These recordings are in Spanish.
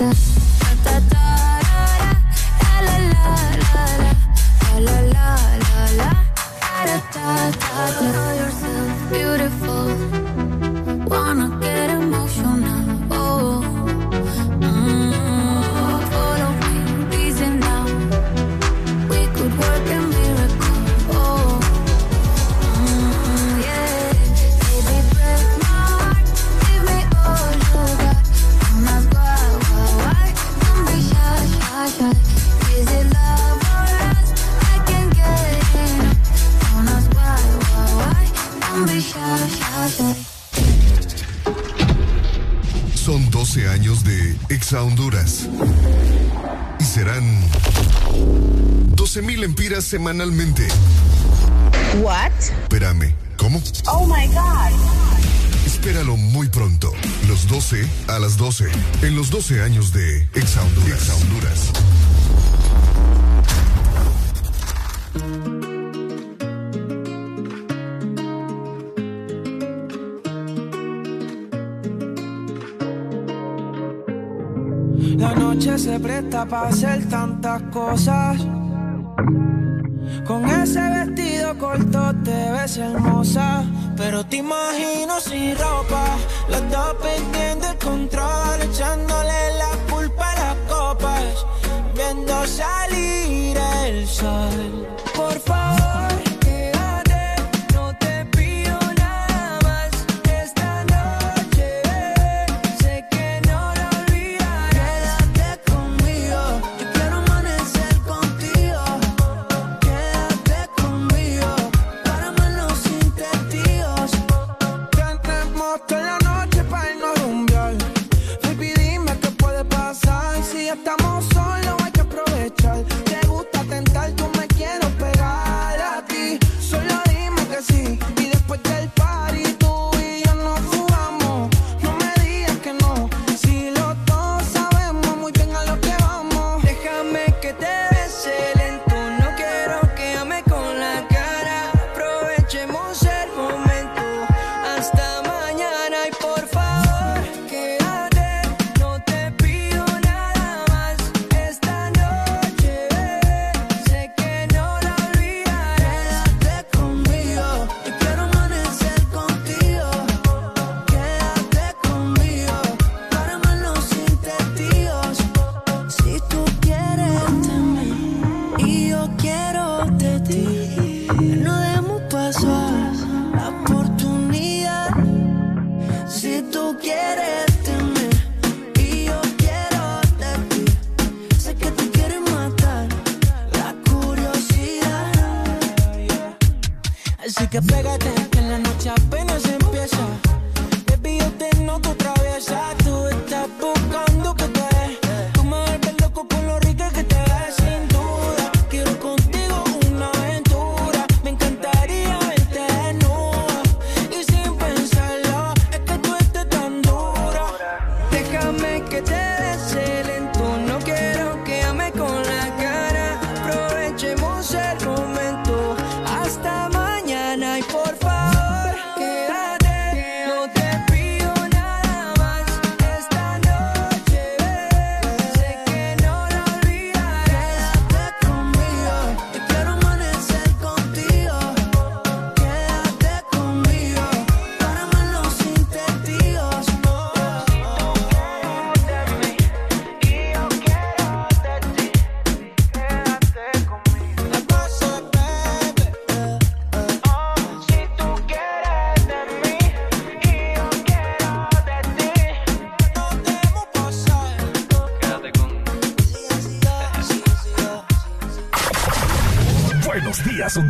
myself Necaxa Honduras. Y serán 12.000 empiras semanalmente. What? Espérame, ¿cómo? Oh my God. Espéralo muy pronto. Los 12 a las 12. En los 12 años de Exa Honduras. Exa Honduras. se presta para hacer tantas cosas. Con ese vestido corto te ves hermosa, pero te imagino sin ropa, los dos perdiendo el control, echándole la culpa a las copas, viendo salir el sol.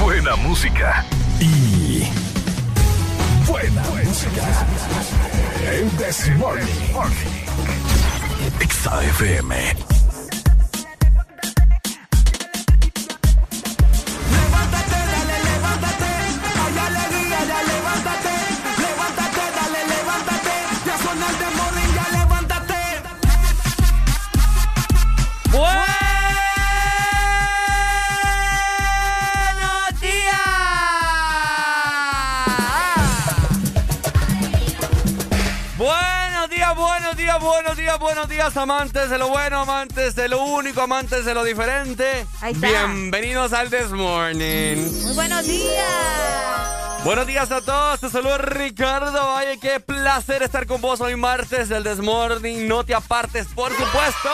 buena música y buena, buena música. música. El Desmorning. XAFM. Buenos días, buenos días, amantes de lo bueno, amantes de lo único, amantes de lo diferente. Bienvenidos al This Morning. Muy buenos días. Buenos días a todos, te saludo Ricardo Valle, qué placer estar con vos hoy martes del This Morning. No te apartes, por supuesto.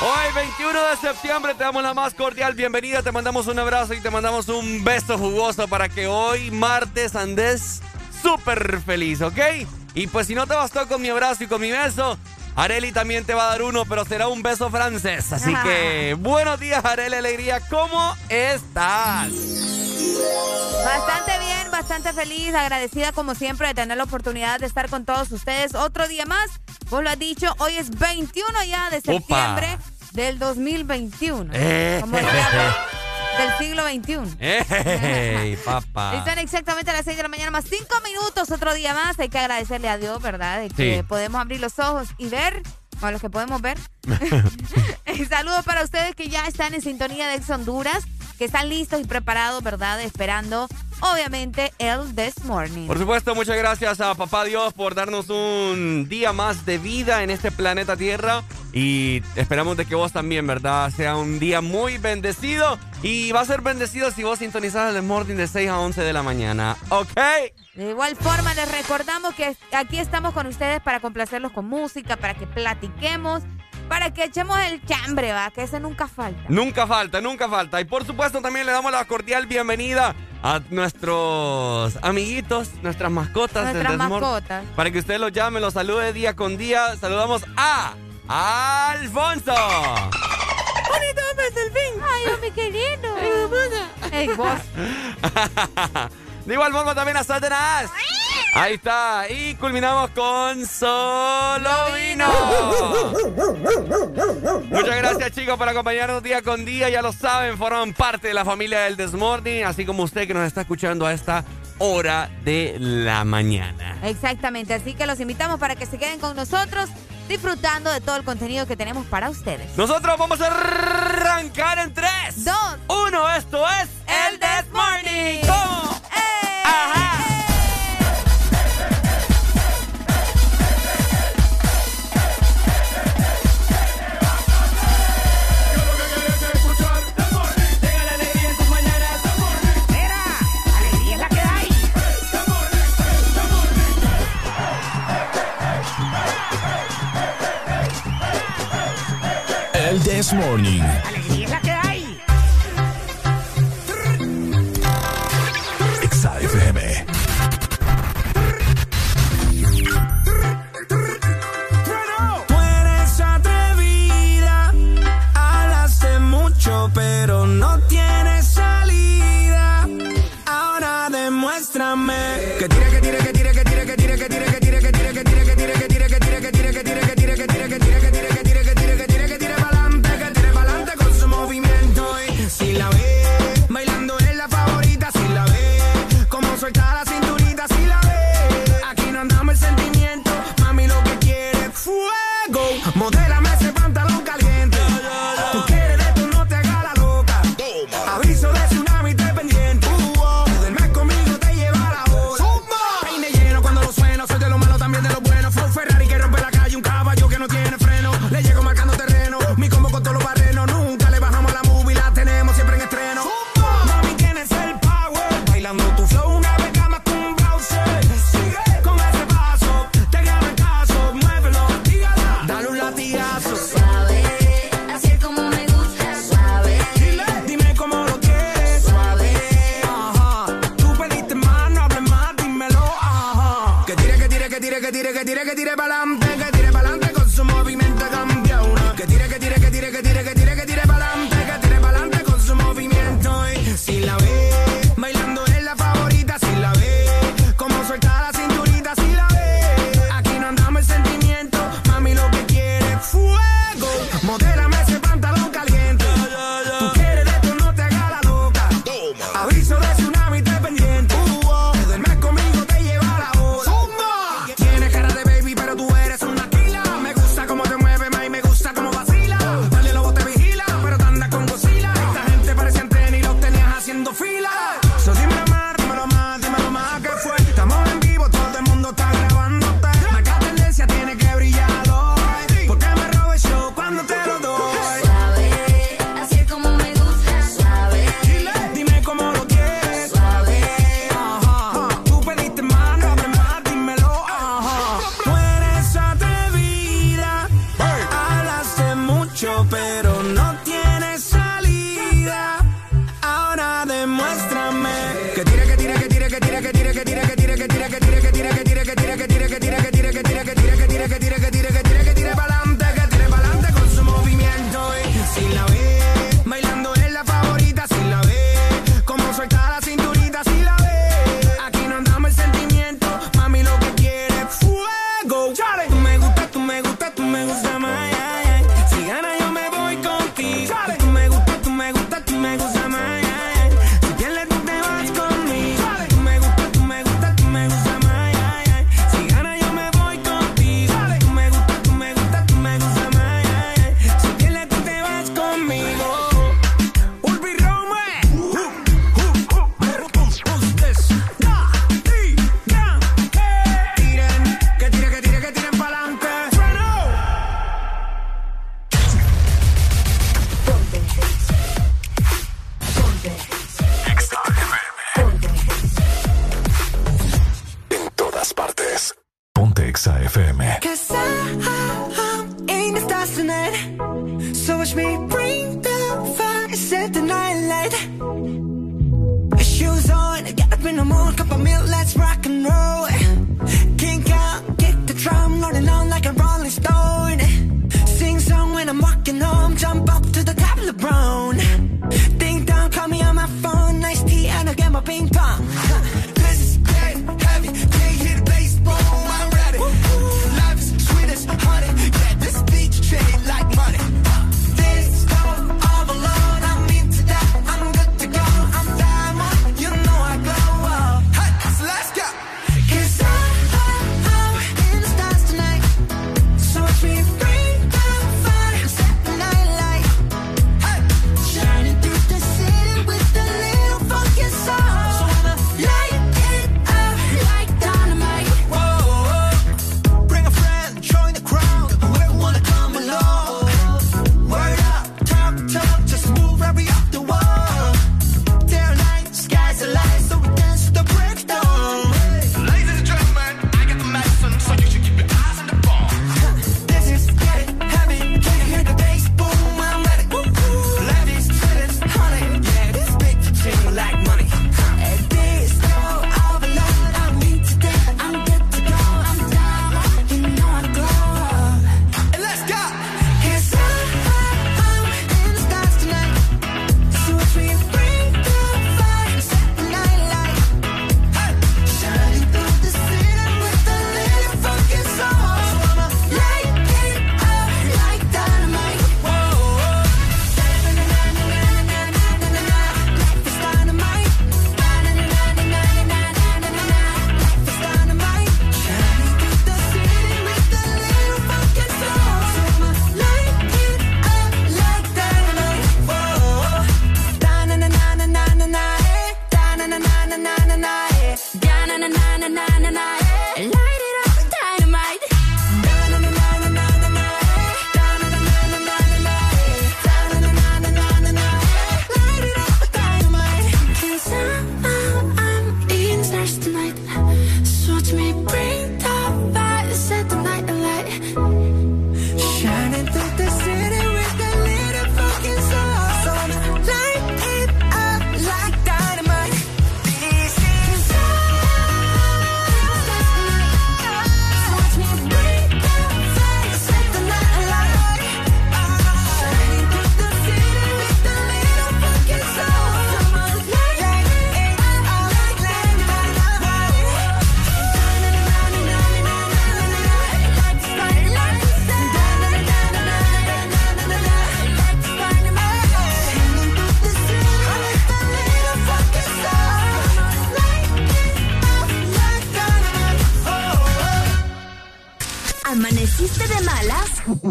Hoy, 21 de septiembre, te damos la más cordial bienvenida, te mandamos un abrazo y te mandamos un beso jugoso para que hoy, martes, andes súper feliz, ¿ok? Y pues si no te bastó con mi abrazo y con mi beso, Areli también te va a dar uno, pero será un beso francés. Así que buenos días, Areli Alegría. ¿Cómo estás? Bastante bien, bastante feliz, agradecida como siempre de tener la oportunidad de estar con todos ustedes otro día más. Vos lo has dicho, hoy es 21 ya de septiembre del 2021. Eh. Como del siglo XXI. ¡Ey, papá! Están exactamente a las 6 de la mañana, más 5 minutos, otro día más. Hay que agradecerle a Dios, ¿verdad? De que podemos abrir los ojos y ver, o los que podemos ver. Saludos para ustedes que ya están en sintonía de Ex Honduras, que están listos y preparados, ¿verdad? Esperando obviamente el This Morning. Por supuesto, muchas gracias a Papá Dios por darnos un día más de vida en este planeta Tierra y esperamos de que vos también, ¿verdad? Sea un día muy bendecido y va a ser bendecido si vos sintonizás el Morning de 6 a 11 de la mañana, ¿ok? De igual forma, les recordamos que aquí estamos con ustedes para complacerlos con música, para que platiquemos para que echemos el chambre, va, que ese nunca falta. Nunca falta, nunca falta. Y por supuesto también le damos la cordial bienvenida a nuestros amiguitos, nuestras mascotas. Nuestras mascotas. Para que usted los llame, los salude día con día. Saludamos a Alfonso. Bonito el fin. Ay, mi querido. Ey, vos. De igual forma también a Satanás. Ahí está. Y culminamos con Solo Vino. Muchas gracias, chicos, por acompañarnos día con día. Ya lo saben, forman parte de la familia del Desmorning, así como usted que nos está escuchando a esta hora de la mañana. Exactamente. Así que los invitamos para que se queden con nosotros disfrutando de todo el contenido que tenemos para ustedes. Nosotros vamos a arrancar en 3, 2, 1. Esto es el Desmorning. ¿Cómo? ¡Eh! This Morning.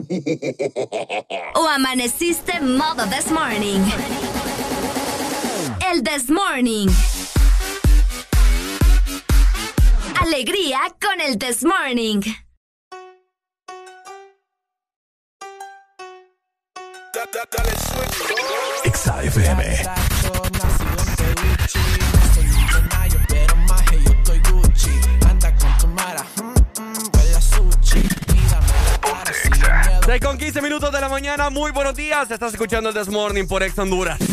o amaneciste modo this morning. El this morning. estás escuchando el This Morning por Ex Honduras.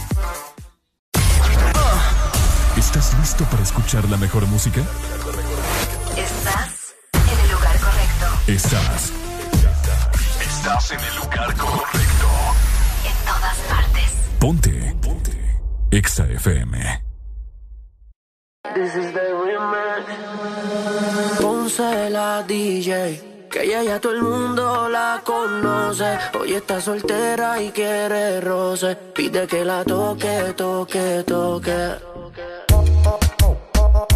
Listo para escuchar la mejor música? Estás en el lugar correcto. Estás. Estás en el lugar correcto. En todas partes. Ponte. Ponte. Exa FM. This is the Ponce la DJ. Que ella ya todo el mundo la conoce. Hoy está soltera y quiere roce. Pide que la toque, toque, toque.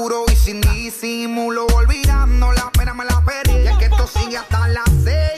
Y sin disimulo, olvidando la pena me la perdí. Y es que esto sigue hasta las 6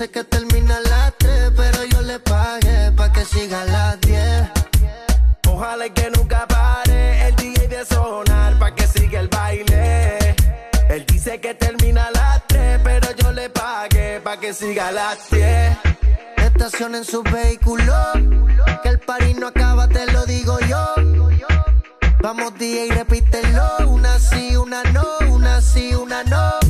dice que termina a las 3, pero yo le pagué pa' que siga a las 10. Ojalá que nunca pare el DJ de sonar pa' que siga el baile. Él dice que termina a las 3, pero yo le pagué pa' que siga a las 10. Estacionen su vehículo, que el party no acaba, te lo digo yo. Vamos DJ, repítelo, una sí, una no, una sí, una no.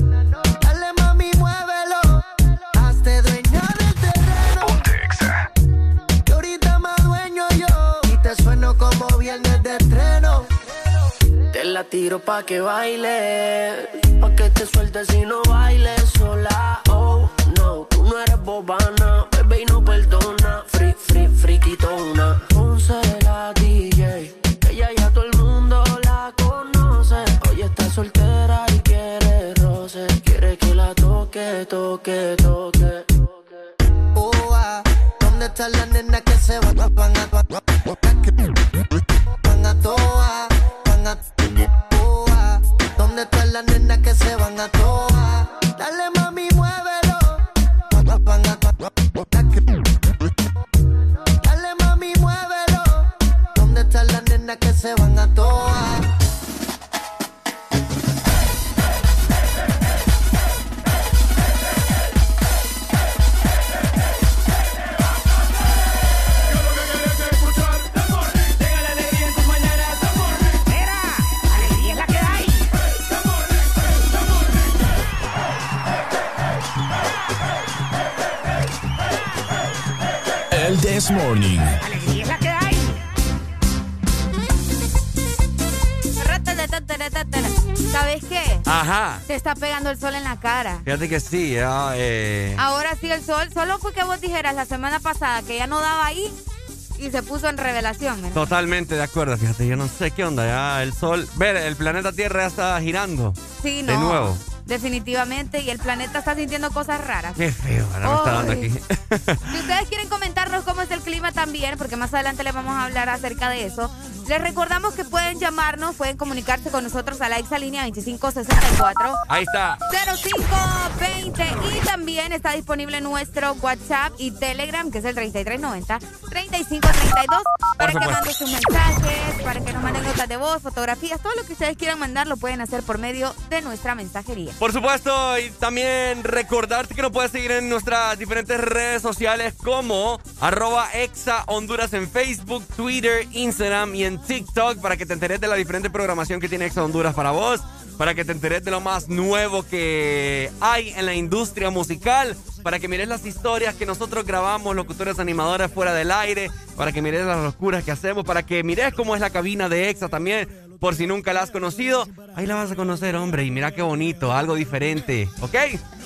Te la tiro pa' que baile, pa' que te suelte si no bailes sola. Oh, no, tú no eres bobana, bebé y no perdona. Free, free, friquitona. Ponce la DJ, ella ya todo el mundo la conoce. Hoy está soltera y quiere roce, quiere que la toque, toque, This Morning. Alegría es la que hay. ¿Sabes qué? Ajá. Te está pegando el sol en la cara. Fíjate que sí, ya, eh, Ahora sí el sol, solo fue que vos dijeras la semana pasada que ya no daba ahí y se puso en revelación. ¿eh? totalmente de acuerdo. Fíjate, yo no sé qué onda, ya el sol. Ver, el planeta Tierra ya está girando. Sí, no. De nuevo. Definitivamente, y el planeta está sintiendo cosas raras. Qué feo, ahora me está dando aquí. Si ustedes quieren comentarnos cómo es el clima también, porque más adelante les vamos a hablar acerca de eso, les recordamos que pueden llamarnos, pueden comunicarse con nosotros a la exa línea 2564 Ahí está. 0520 y también está disponible nuestro WhatsApp y Telegram que es el 3390 3532 para que manden sus mensajes, para que nos manden notas de voz, fotografías, todo lo que ustedes quieran mandar lo pueden hacer por medio de nuestra mensajería. Por supuesto, y también recordarte que nos puedes seguir en nuestras diferentes redes sociales como arroba exa Honduras en Facebook, Twitter, Instagram y en TikTok para que te enteres de la diferente programación que tiene Exa Honduras para vos, para que te enteres de lo más nuevo que hay en la industria musical, para que mires las historias que nosotros grabamos, locutores animadores fuera del aire, para que mires las locuras que hacemos, para que mires cómo es la cabina de Exa también. Por si nunca la has conocido, ahí la vas a conocer, hombre. Y mira qué bonito, algo diferente, ¿ok?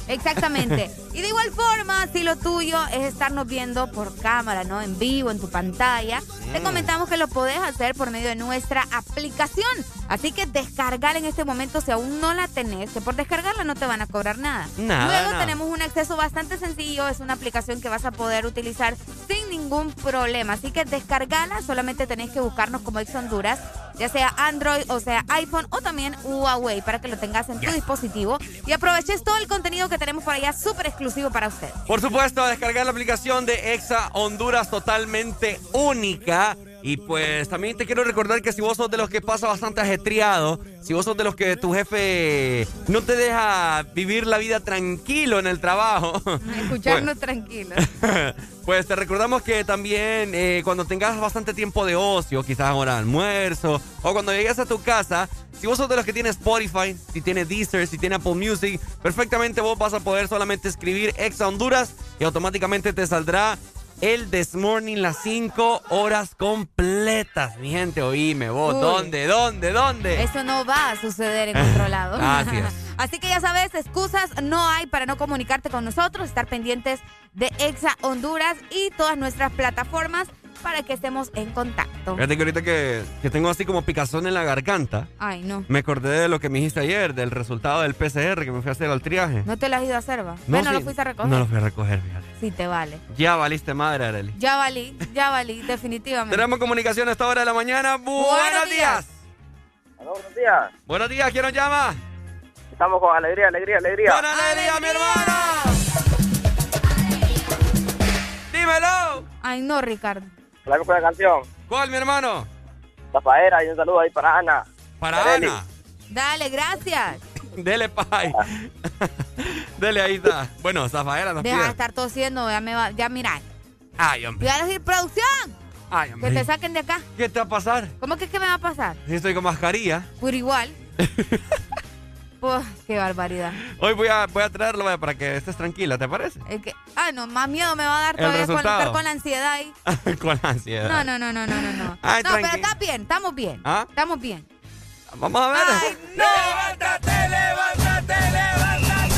Exactamente. Y de igual forma, si lo tuyo es estarnos viendo por cámara, ¿no? En vivo, en tu pantalla, te comentamos que lo podés hacer por medio de nuestra aplicación. Así que descargar en este momento si aún no la tenés, que por descargarla no te van a cobrar nada. Nada, Luego nada. tenemos un acceso bastante sencillo, es una aplicación que vas a poder utilizar sin ningún problema. Así que descargala, solamente tenés que buscarnos como Ex Honduras, ya sea Android o sea iPhone o también Huawei para que lo tengas en tu dispositivo y aproveches todo el contenido que tenemos por allá súper exclusivo para usted. Por supuesto, a descargar la aplicación de Exa Honduras totalmente única. Y pues también te quiero recordar que si vos sos de los que pasa bastante ajetreado, si vos sos de los que tu jefe no te deja vivir la vida tranquilo en el trabajo, Escucharnos tranquilos. pues te recordamos que también eh, cuando tengas bastante tiempo de ocio, quizás ahora almuerzo, o cuando llegues a tu casa, si vos sos de los que tiene Spotify, si tiene Deezer, si tiene Apple Music, perfectamente vos vas a poder solamente escribir Exa Honduras y automáticamente te saldrá el This Morning las 5 horas completas. Mi gente, oíme vos. Uy. ¿Dónde, dónde, dónde? Eso no va a suceder en otro lado. Así es. Así que ya sabes, excusas no hay para no comunicarte con nosotros, estar pendientes de Exa Honduras y todas nuestras plataformas para que estemos en contacto. Fíjate que ahorita que, que tengo así como picazón en la garganta. Ay, no. Me acordé de lo que me dijiste ayer, del resultado del PCR que me fui a hacer al triaje. ¿No te lo has ido a hacer, va? Bueno, sí, lo fuiste a recoger. No lo fui a recoger, fíjate. Sí, te vale. Ya valiste madre, Arely. Ya valí, ya valí, definitivamente. Tenemos comunicación a esta hora de la mañana. Buenos, Buenos días. días. Buenos días. Buenos días, ¿quién nos llama? Estamos con alegría, alegría, alegría. ¡Con alegría, mi hermano! ¡Dímelo! Ay, no, Ricardo. La la canción. ¿Cuál, mi hermano? Zafaera y un saludo ahí para Ana. Para. Ana. Dale, gracias. Dele, pay. Dele, ahí está. Bueno, Zafaera nos Deja de estar tosiendo, ya me va, ya mira. Ay, hombre. Voy a decir producción. Ay, Que hombre. te saquen de acá. ¿Qué te va a pasar? ¿Cómo que qué me va a pasar? Si estoy con mascarilla. Por igual. pues, qué barbaridad. Hoy voy a, voy a traerlo vaya, para que estés tranquila, ¿te parece? Es que, ah, no, más miedo me va a dar El todavía con resultado. estar con la ansiedad ahí. con la ansiedad. No, no, no, no, no, no. No, Ay, no pero está bien, estamos bien. ¿Ah? Estamos bien. Vamos a ver. Ay, no. ¡Levántate, levántate, levántate!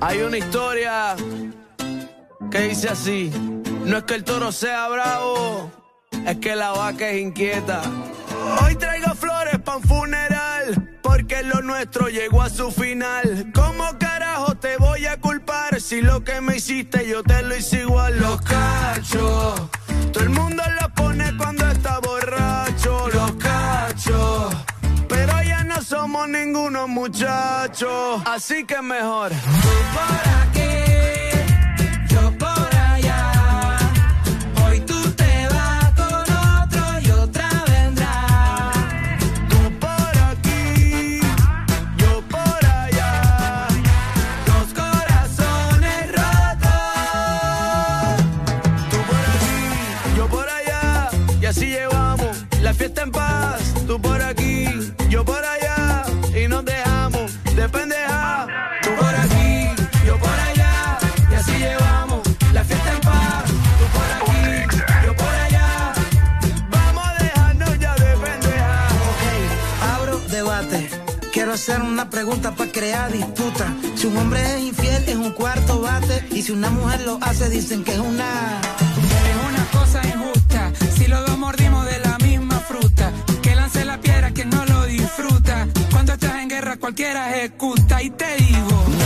Hay una historia que dice así. No es que el toro sea bravo, es que la vaca es inquieta. Hoy traigo flores pa' un funeral, porque lo nuestro llegó a su final. ¿Cómo carajo te voy a culpar si lo que me hiciste yo te lo hice igual? Los cachos, todo el mundo lo pone cuando está borracho. Los cachos, pero ya no somos ninguno muchachos, así que mejor. Tú por aquí, así llevamos la fiesta en paz. Tú por aquí, yo por allá. Y nos dejamos de pendeja. Tú por aquí, yo por allá. Y así llevamos la fiesta en paz. Tú por aquí, yo por allá. Vamos a dejarnos ya de pendeja. Abro debate. Quiero hacer una pregunta para crear disputa. Si un hombre es infiel, es un cuarto bate. Y si una mujer lo hace, dicen que. Es una cualquiera ejecuta. Y te digo,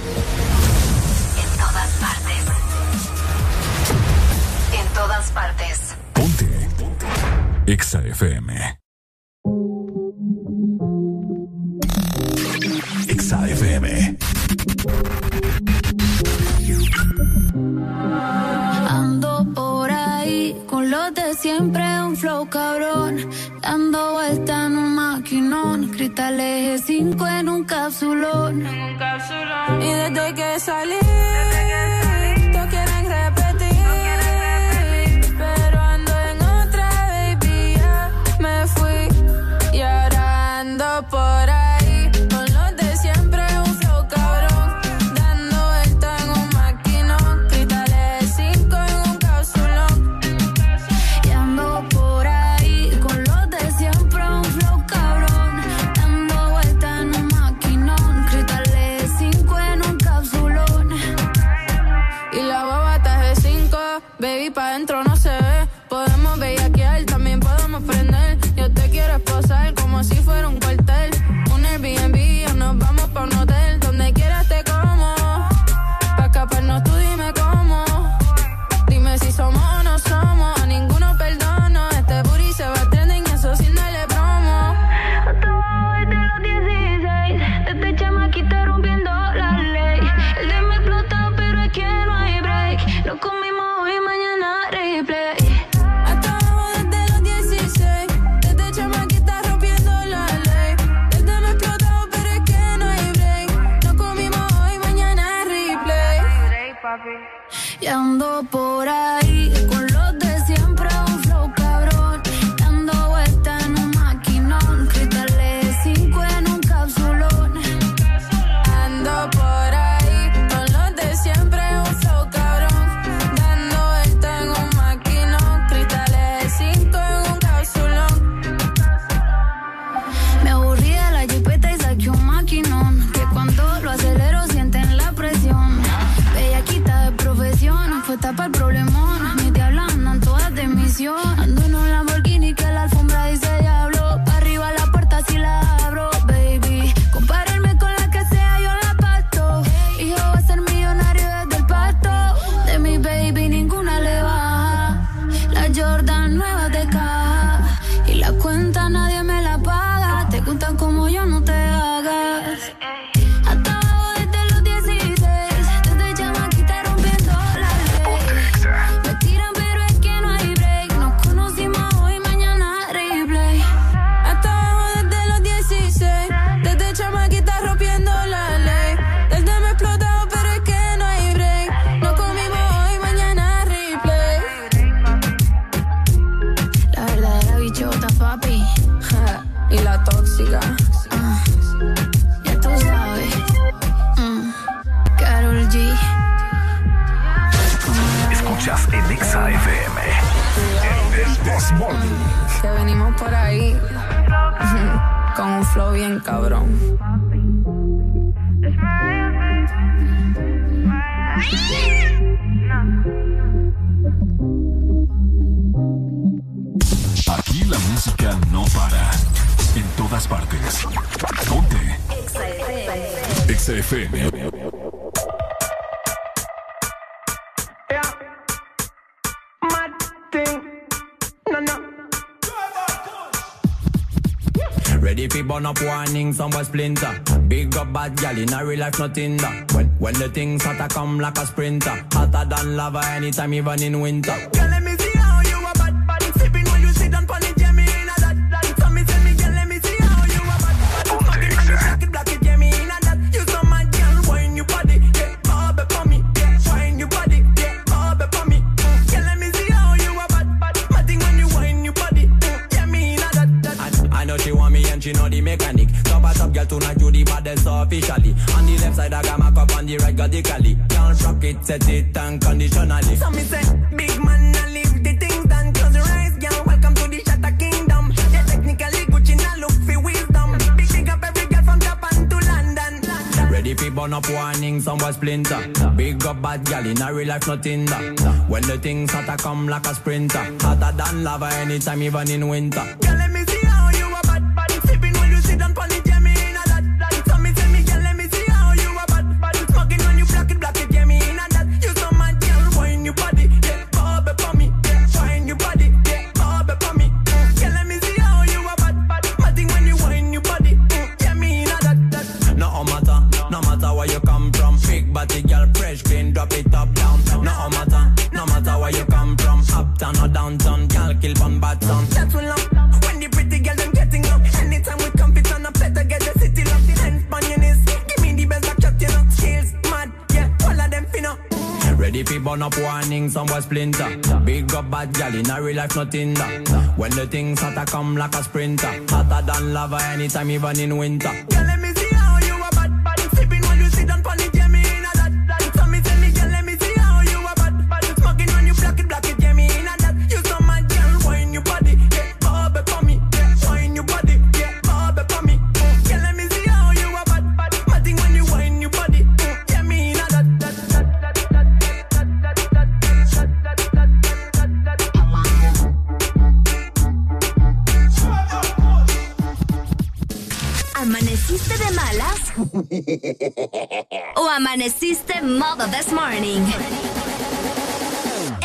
Todas partes. Ponte. EXA FM. EXA FM. Ando por ahí con los de siempre, un flow cabrón. Dando vuelta en un maquinón. Cristales G5 en un cápsulón. Y desde que salí, XFM. Yeah. Ready fi burn up warning, somewhere splinter. Big up bad gal in a real life, nothing that. When, when the things hotter come like a sprinter. Hotter than lava anytime, even in winter. Yeah, side, I got my cup on the right, got the cali. Can't shock it, set it unconditionally. So me say, big man, I leave the things done. Close your eyes, girl, welcome to the Shatter Kingdom. Yeah, technically, Gucci now look for wisdom. Big thing up every girl from Japan to London. London. Ready for burn up warning, somewhere splinter. Big up bad gal in a real life, nothing that. When the things hotter come like a sprinter. Hotter than lava anytime, even in winter. turn up warning, some boy splinter. Big up bad gal in a real life, nothing that. When the things hotter come like a sprinter. Hotter than lava anytime, even in winter.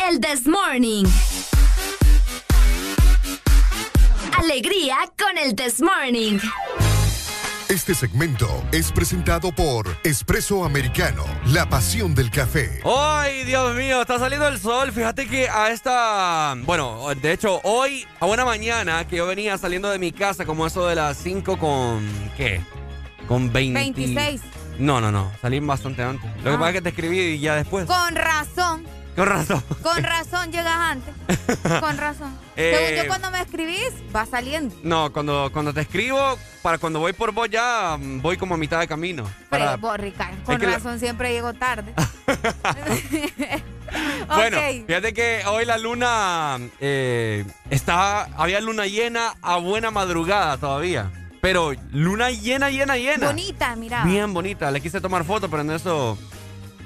El This Morning. Alegría con el This Morning. Este segmento es presentado por Espresso Americano, la pasión del café. ¡Ay, Dios mío! Está saliendo el sol. Fíjate que a esta. Bueno, de hecho, hoy, a buena mañana, que yo venía saliendo de mi casa como eso de las 5 con. ¿Qué? Con 20... 26. No, no, no. Salí bastante antes. Lo que Ah. pasa es que te escribí y ya después. Con razón. Con razón. Con razón llegas antes. Con razón. Eh. Según yo cuando me escribís, va saliendo. No, cuando, cuando te escribo, para cuando voy por vos ya mm, voy como a mitad de camino. Para, Pero vos, Ricardo, con la- razón siempre llego tarde. Bueno, fíjate que hoy la luna eh, está, había luna llena a buena madrugada todavía. Pero luna llena, llena, llena. Bonita, mira. Bien bonita. Le quise tomar foto, pero en eso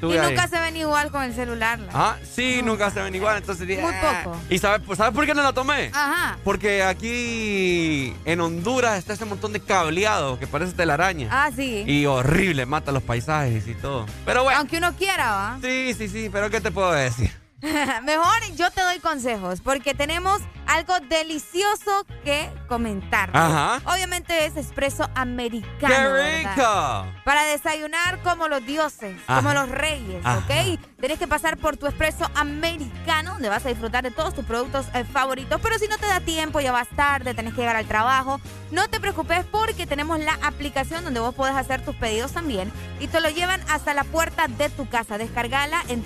Y ahí. nunca se ven igual con el celular. la- Ah, sí, nunca se ven igual. Entonces Muy "Ah". poco. ¿Y sabes, pues, ¿sabes por qué no la tomé? Ajá. Porque aquí en Honduras está ese montón de cableado que parece telaraña. Ah, sí. Y horrible, mata los paisajes y todo. Pero bueno. Aunque uno quiera, ¿va? Sí, sí, sí, pero ¿qué te puedo decir? Mejor yo te doy consejos porque tenemos algo delicioso que comentar. Ajá. Obviamente es espresso americano. ¡Qué ¿verdad? rico! Para desayunar como los dioses, Ajá. como los reyes, Ajá. ¿ok? Tenés que pasar por tu espresso americano, donde vas a disfrutar de todos tus productos eh, favoritos. Pero si no te da tiempo, ya vas tarde, tenés que llegar al trabajo, no te preocupes porque tenemos la aplicación donde vos podés hacer tus pedidos también y te lo llevan hasta la puerta de tu casa. Descargala en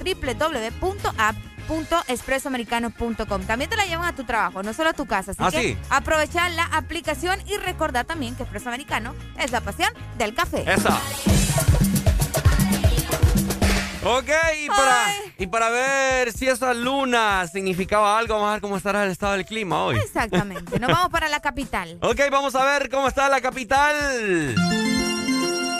www.app.expresoamericano.com. También te la llevan a tu trabajo, no solo a tu casa. Así Ah, que sí. aprovechar la aplicación y recordar también que Expreso Americano es la pasión del café. Esa. Ok, y para, y para ver si esa luna significaba algo, vamos a ver cómo estará el estado del clima hoy. Exactamente. Nos vamos para la capital. Ok, vamos a ver cómo está la capital.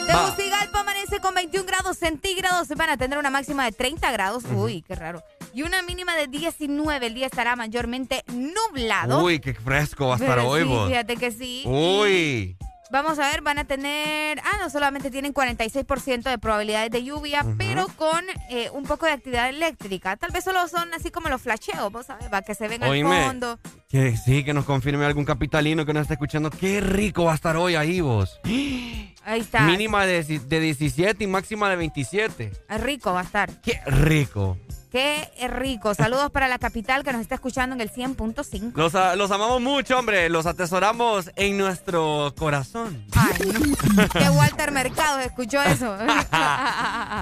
Tegucigalpa amanece con 21 grados centígrados. Van a tener una máxima de 30 grados. Uy, qué raro. Y una mínima de 19. El día estará mayormente nublado. Uy, qué fresco va a estar Pero hoy, sí, vos. Fíjate que sí. Uy. Vamos a ver, van a tener. Ah, no, solamente tienen 46% de probabilidades de lluvia, pero con eh, un poco de actividad eléctrica. Tal vez solo son así como los flasheos, vos sabes, para que se ven Oíme. al fondo. Que sí, que nos confirme algún capitalino que nos está escuchando. Qué rico va a estar hoy ahí, vos. Ahí está. Mínima de, de 17 y máxima de 27. Es rico va a estar. Qué rico. Qué rico. Saludos para la capital que nos está escuchando en el 100.5. Los, los amamos mucho, hombre. Los atesoramos en nuestro corazón. Ay, no. Que Walter Mercado escuchó eso.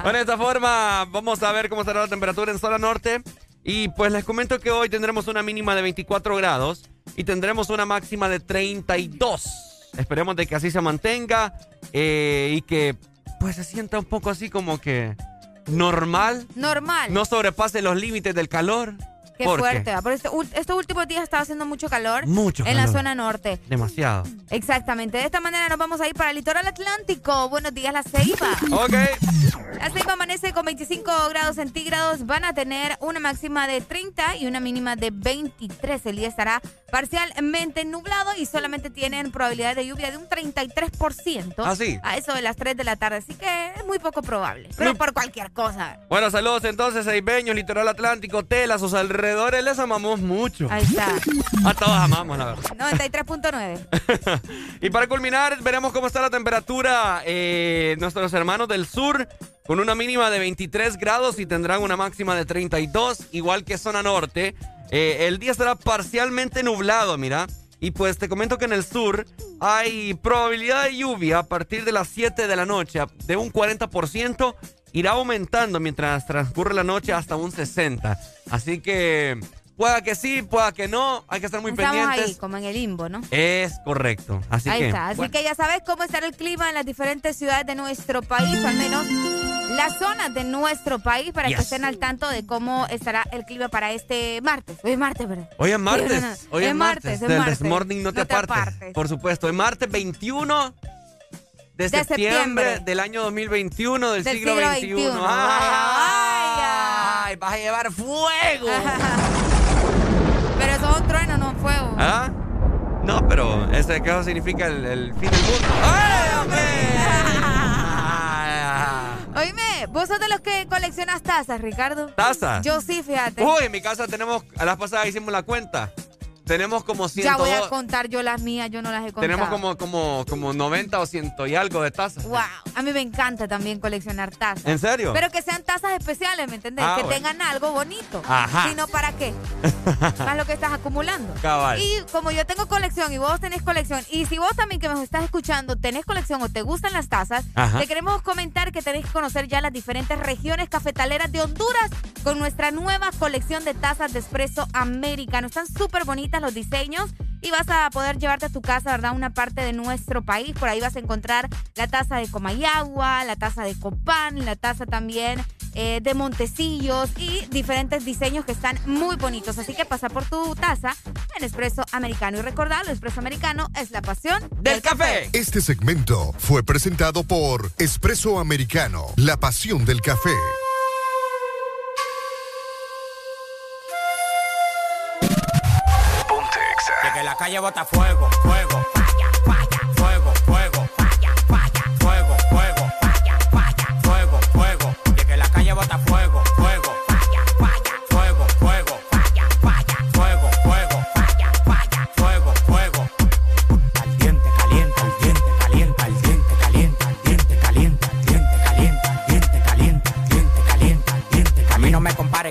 Bueno, de esta forma, vamos a ver cómo estará la temperatura en zona norte. Y pues les comento que hoy tendremos una mínima de 24 grados y tendremos una máxima de 32. Esperemos de que así se mantenga eh, y que pues se sienta un poco así como que normal. Normal. No sobrepase los límites del calor. Qué porque fuerte. Por este estos últimos días estaba haciendo mucho calor. Mucho En la zona norte. Demasiado. Exactamente. De esta manera nos vamos a ir para el litoral atlántico. Buenos días, La Ceiba. Ok. La Ceiba amanece con 25 grados centígrados. Van a tener una máxima de 30 y una mínima de 23. El día estará parcialmente nublado y solamente tienen probabilidad de lluvia de un 33%. Ah, sí. A eso de las 3 de la tarde. Así que es muy poco probable. Pero por cualquier cosa. Bueno, saludos entonces, Seibeños, Litoral Atlántico, Tela, sus alrededores, les amamos mucho. Ahí está. A todos amamos, la verdad. 93.9. Y para culminar, veremos cómo está la temperatura eh, nuestros hermanos del sur, con una mínima de 23 grados y tendrán una máxima de 32, igual que zona norte. Eh, el día estará parcialmente nublado, mira. Y pues te comento que en el sur hay probabilidad de lluvia a partir de las 7 de la noche, de un 40%, irá aumentando mientras transcurre la noche hasta un 60%. Así que pueda que sí, pueda que no, hay que estar muy Estamos pendientes. ahí, como en el limbo, ¿no? Es correcto. Así Ahí que, está. Así bueno. que ya sabes cómo estará el clima en las diferentes ciudades de nuestro país, al menos las zonas de nuestro país, para que Yes. estén al tanto de cómo estará el clima para este martes. Hoy es martes, ¿verdad? Hoy es martes. Hoy es, Es martes. martes, Del. Desmorning no te, No te apartes. apartes. Por supuesto. Hoy martes 21 de, De septiembre, septiembre. del año 2021 del, Del siglo, siglo XXI. XXI. ¡Ay, ay, vas a llevar fuego! Pero eso es un trueno, no un fuego. ¿Ah? No, pero ese caso significa el, el fin del mundo. ¡Ay, hombre! Oíme, ¿vos sos de los que coleccionas tazas, Ricardo? ¿Tazas? Yo sí, fíjate. Uy, en mi casa tenemos, a las pasadas hicimos la cuenta. Tenemos como 100. Ya voy a contar yo las mías, yo no las he contado. Tenemos como, como, como 90 o 100 y algo de tazas. Wow. A mí me encanta también coleccionar tazas. ¿En serio? Pero que sean tazas especiales, ¿me entendés? Ah, que bueno. tengan algo bonito. Ajá. Si no, ¿para qué? Más lo que estás acumulando. Cabal. Y como yo tengo colección y vos tenés colección, y si vos también que me estás escuchando tenés colección o te gustan las tazas, Ajá. te queremos comentar que tenés que conocer ya las diferentes regiones cafetaleras de Honduras con nuestra nueva colección de tazas de espresso americano. Están súper bonitas los diseños y vas a poder llevarte a tu casa, ¿verdad? Una parte de nuestro país. Por ahí vas a encontrar la taza de Comayagua, la taza de Copán, la taza también eh, de Montecillos y diferentes diseños que están muy bonitos. Así que pasa por tu taza en espresso americano. Y recordad, el espresso americano es la pasión del, café. Este segmento fue presentado por Espresso Americano, la pasión del café. La calle bota fuego, fuego,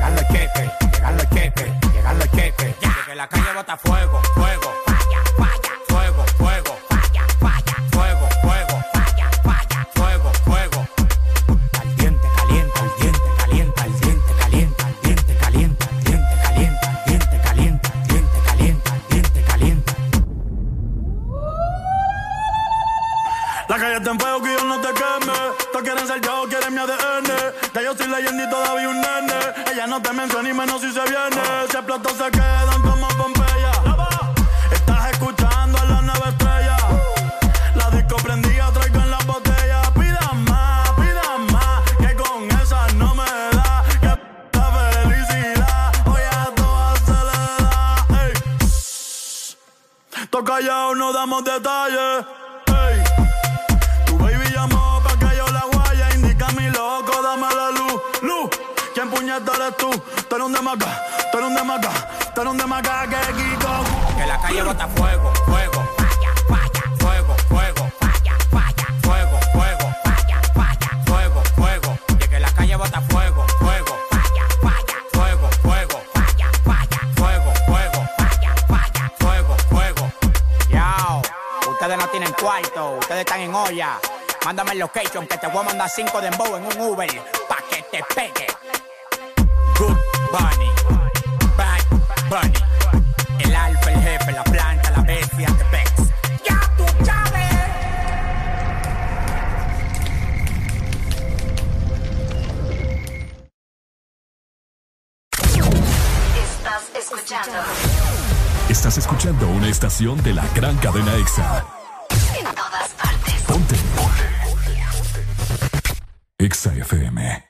Llegan los cheques, llegan los cheques, llegan los cheques. Ya. De que la calle bota fuego, fuego. Falla, falla. Fuego, fuego. Falla, falla. Fuego, fuego. Falla, falla. Fuego, fuego. Al diente calienta, al diente calienta, al diente calienta, al diente calienta, al diente calienta, al diente calienta, al diente calienta, al diente calienta. La calle está en fuego que yo no te queme. Todos quieren ser yo, quieren mi ADN. Ya yo soy leyenda y todavía un nene. Ella no te menciona y menos si se viene. Si explotó se quedan como Pompeya. Estás escuchando a la nueva estrella. La disco prendida, traigo en la botella. Pidan más, pidan más. Que con esa no me da. Que la felicidad. Hoy a todas se le da. Ey. Todos callados, no damos detalles. Puñeta eres tú? Tú eres un demaca, tú eres un demaca, tú que Kiko. Que la calle bota fuego, fuego. Falla, falla. Fuego, fuego. Falla, falla. Fuego, fuego. Falla. Fuego, fuego. Que la calle bota fuego, fuego. Falla, falla. Fuego, fuego. Falla, falla. Fuego, fuego. Fuego, fuego. Yao, ustedes no tienen cuarto, ustedes están en olla. Mándame el location que te voy a mandar cinco de embow en un Uber pa' que te pegue. Good Bunny, Bad Bunny. El alfa, el jefe, la planta, la bestia, te pex. ¡Ya tú sabes! Estás escuchando Estás escuchando una estación de la gran cadena EXA. en todas partes. Ponte. EXA FM.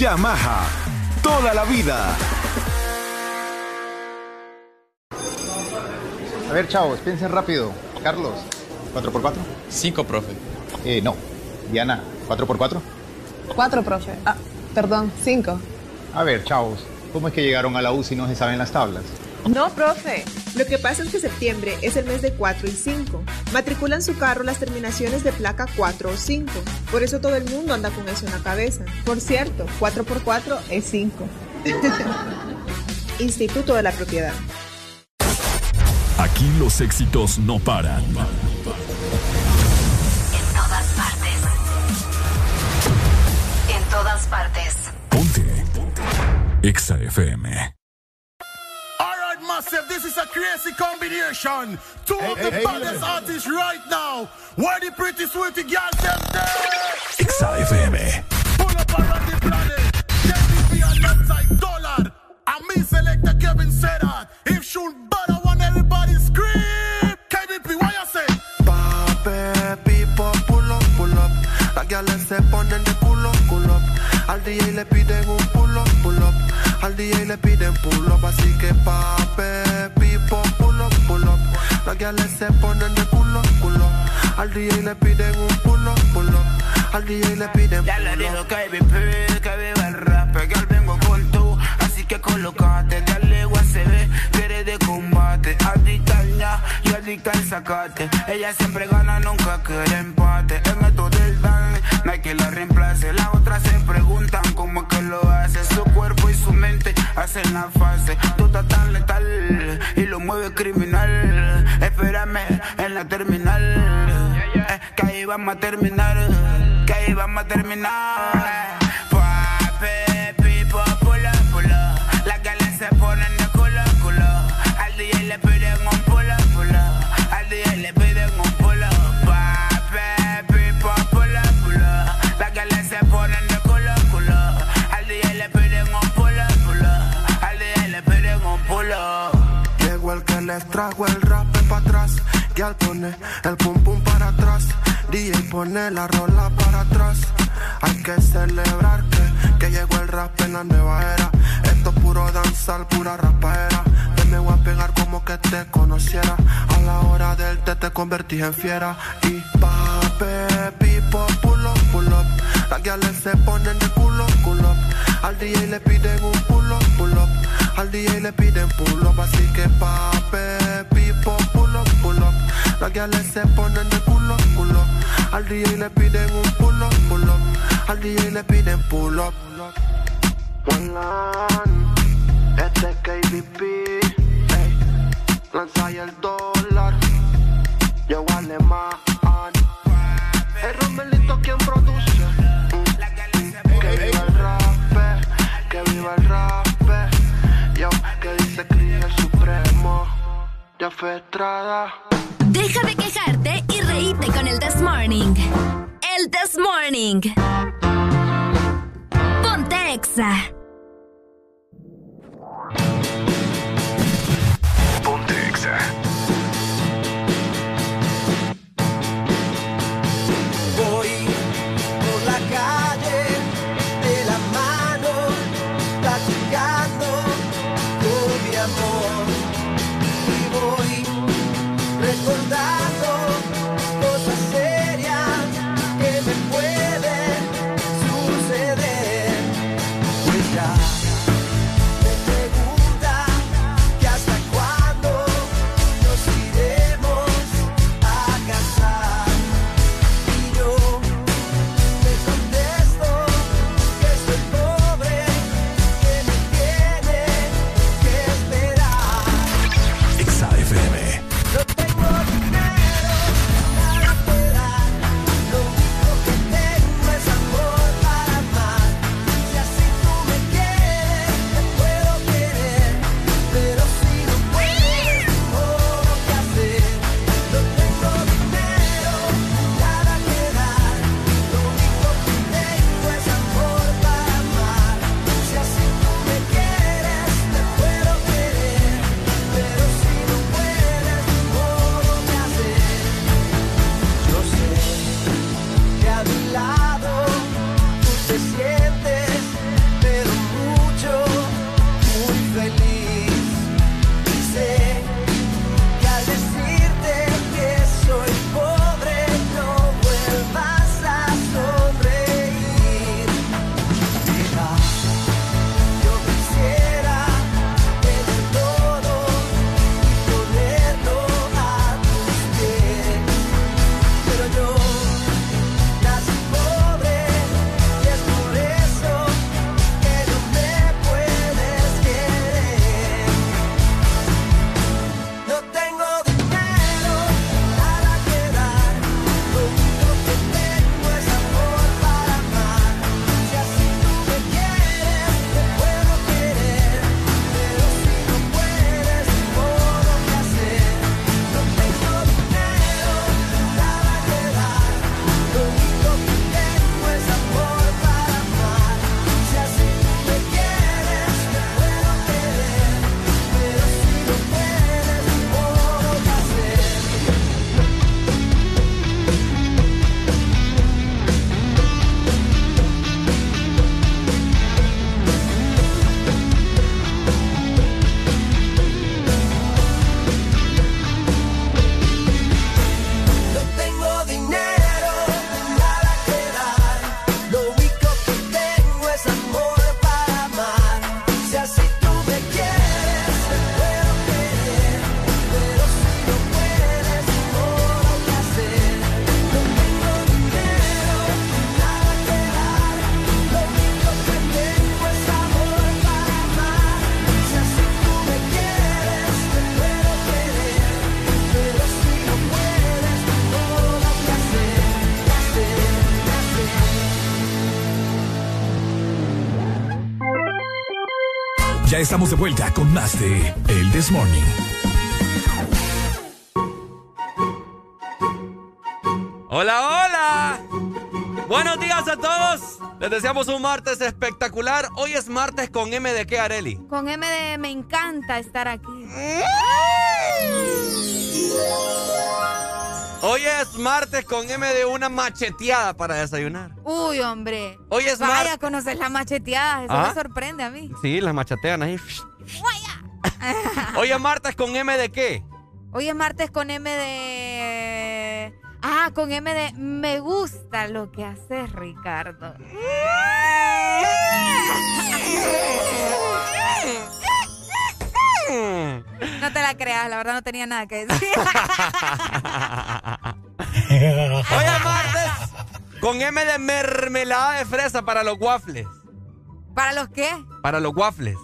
Yamaha. Toda la vida. A ver, chavos, piensen rápido. Carlos, ¿4x4? 5, profe. Eh, no. Diana, ¿4x4? Cuatro, profe. Ah, perdón, cinco. A ver, chavos, ¿cómo es que llegaron a la U si no se saben las tablas? No, profe. Lo que pasa es que septiembre es el mes de 4 y 5. Matriculan su carro las terminaciones de placa 4 o 5. Por eso todo el mundo anda con eso en la cabeza. Por cierto, 4 por 4 es 5. Instituto de la Propiedad. Aquí los éxitos no paran. En todas partes. En todas partes. Ponte. Ponte. Exa FM. Alright, massive, this is a crazy combination. Two of Hey, the hey, hey, baddest hey. artists right now. Where the pretty sweetie girls them there? Exa FM. Eh? Pull up around the planet. KBP alongside Dollar. And me selector Kevin said that. If shoot bad, I want everybody scream. KBP, what you say? Pape, pipo, pull up, pull up. Las gales se ponen de culo, culo up. Al DJ le piden un pull up, pull up. Al DJ le piden pull up, así que pape, pipo, pull up, pull up. Las gales se ponen de culo, culo. Al DJ le piden un pull up, pull up. Al DJ le piden Ya le dijo up. KBP, que viva el rap, que al vengo con tú, así que colocate, dale USB, que eres de combate, adicta al ña y adicta al sacate, ella siempre gana, nunca quiere empate, en esto del dan, no hay que la reemplace, las otras se preguntan hacen la fase, tú estás tan letal y lo mueve criminal, espérame en la terminal, eh, que ahí vamos a terminar, que ahí vamos a terminar. Pape, pipo, pula, pula. Las galas se ponen de culo, culo. Al DJ le les el rap para atrás. Y al pone el pum pum para atrás. DJ pone la rola para atrás. Hay que celebrar que, que llegó el rap en la nueva era. Esto es puro danzar, pura rapaera. Te me voy a pegar como que te conociera. A la hora del té te convertí en fiera. Y pape, pipo, pull up, pull up. Las gales se ponen de culo, culo. Al DJ le piden un Al DJ le piden pull up, así que pape, pipo, pull up, pull up. Las gales se ponen de culo, culo. Al DJ le piden un pull up, pull up. Al DJ le piden pull up. Line, este es KBP, ey. Lanza el dólar, yo alemán. El Deja de quejarte y reíte con el This Morning. El This Morning. Ponte Exa. Ya estamos de vuelta con más de El This Morning. Hola, hola. Buenos días a todos. Les deseamos un martes espectacular. Hoy es martes con M de qué, Areli. Con M de me encanta estar aquí. Hoy es martes con M de una macheteada para desayunar. Uy, hombre. Hoy es Vaya, martes. conoces la macheteada. Eso ¿Ah? me sorprende a mí. Sí, las machetean ahí. Hoy es martes con M de qué. Hoy es martes con M de. Ah, con M de me gusta lo que haces, Ricardo. No te la creas, la verdad no tenía nada que decir. Hoy es martes con M de mermelada de fresa para los waffles. ¿Para los qué? Para los waffles.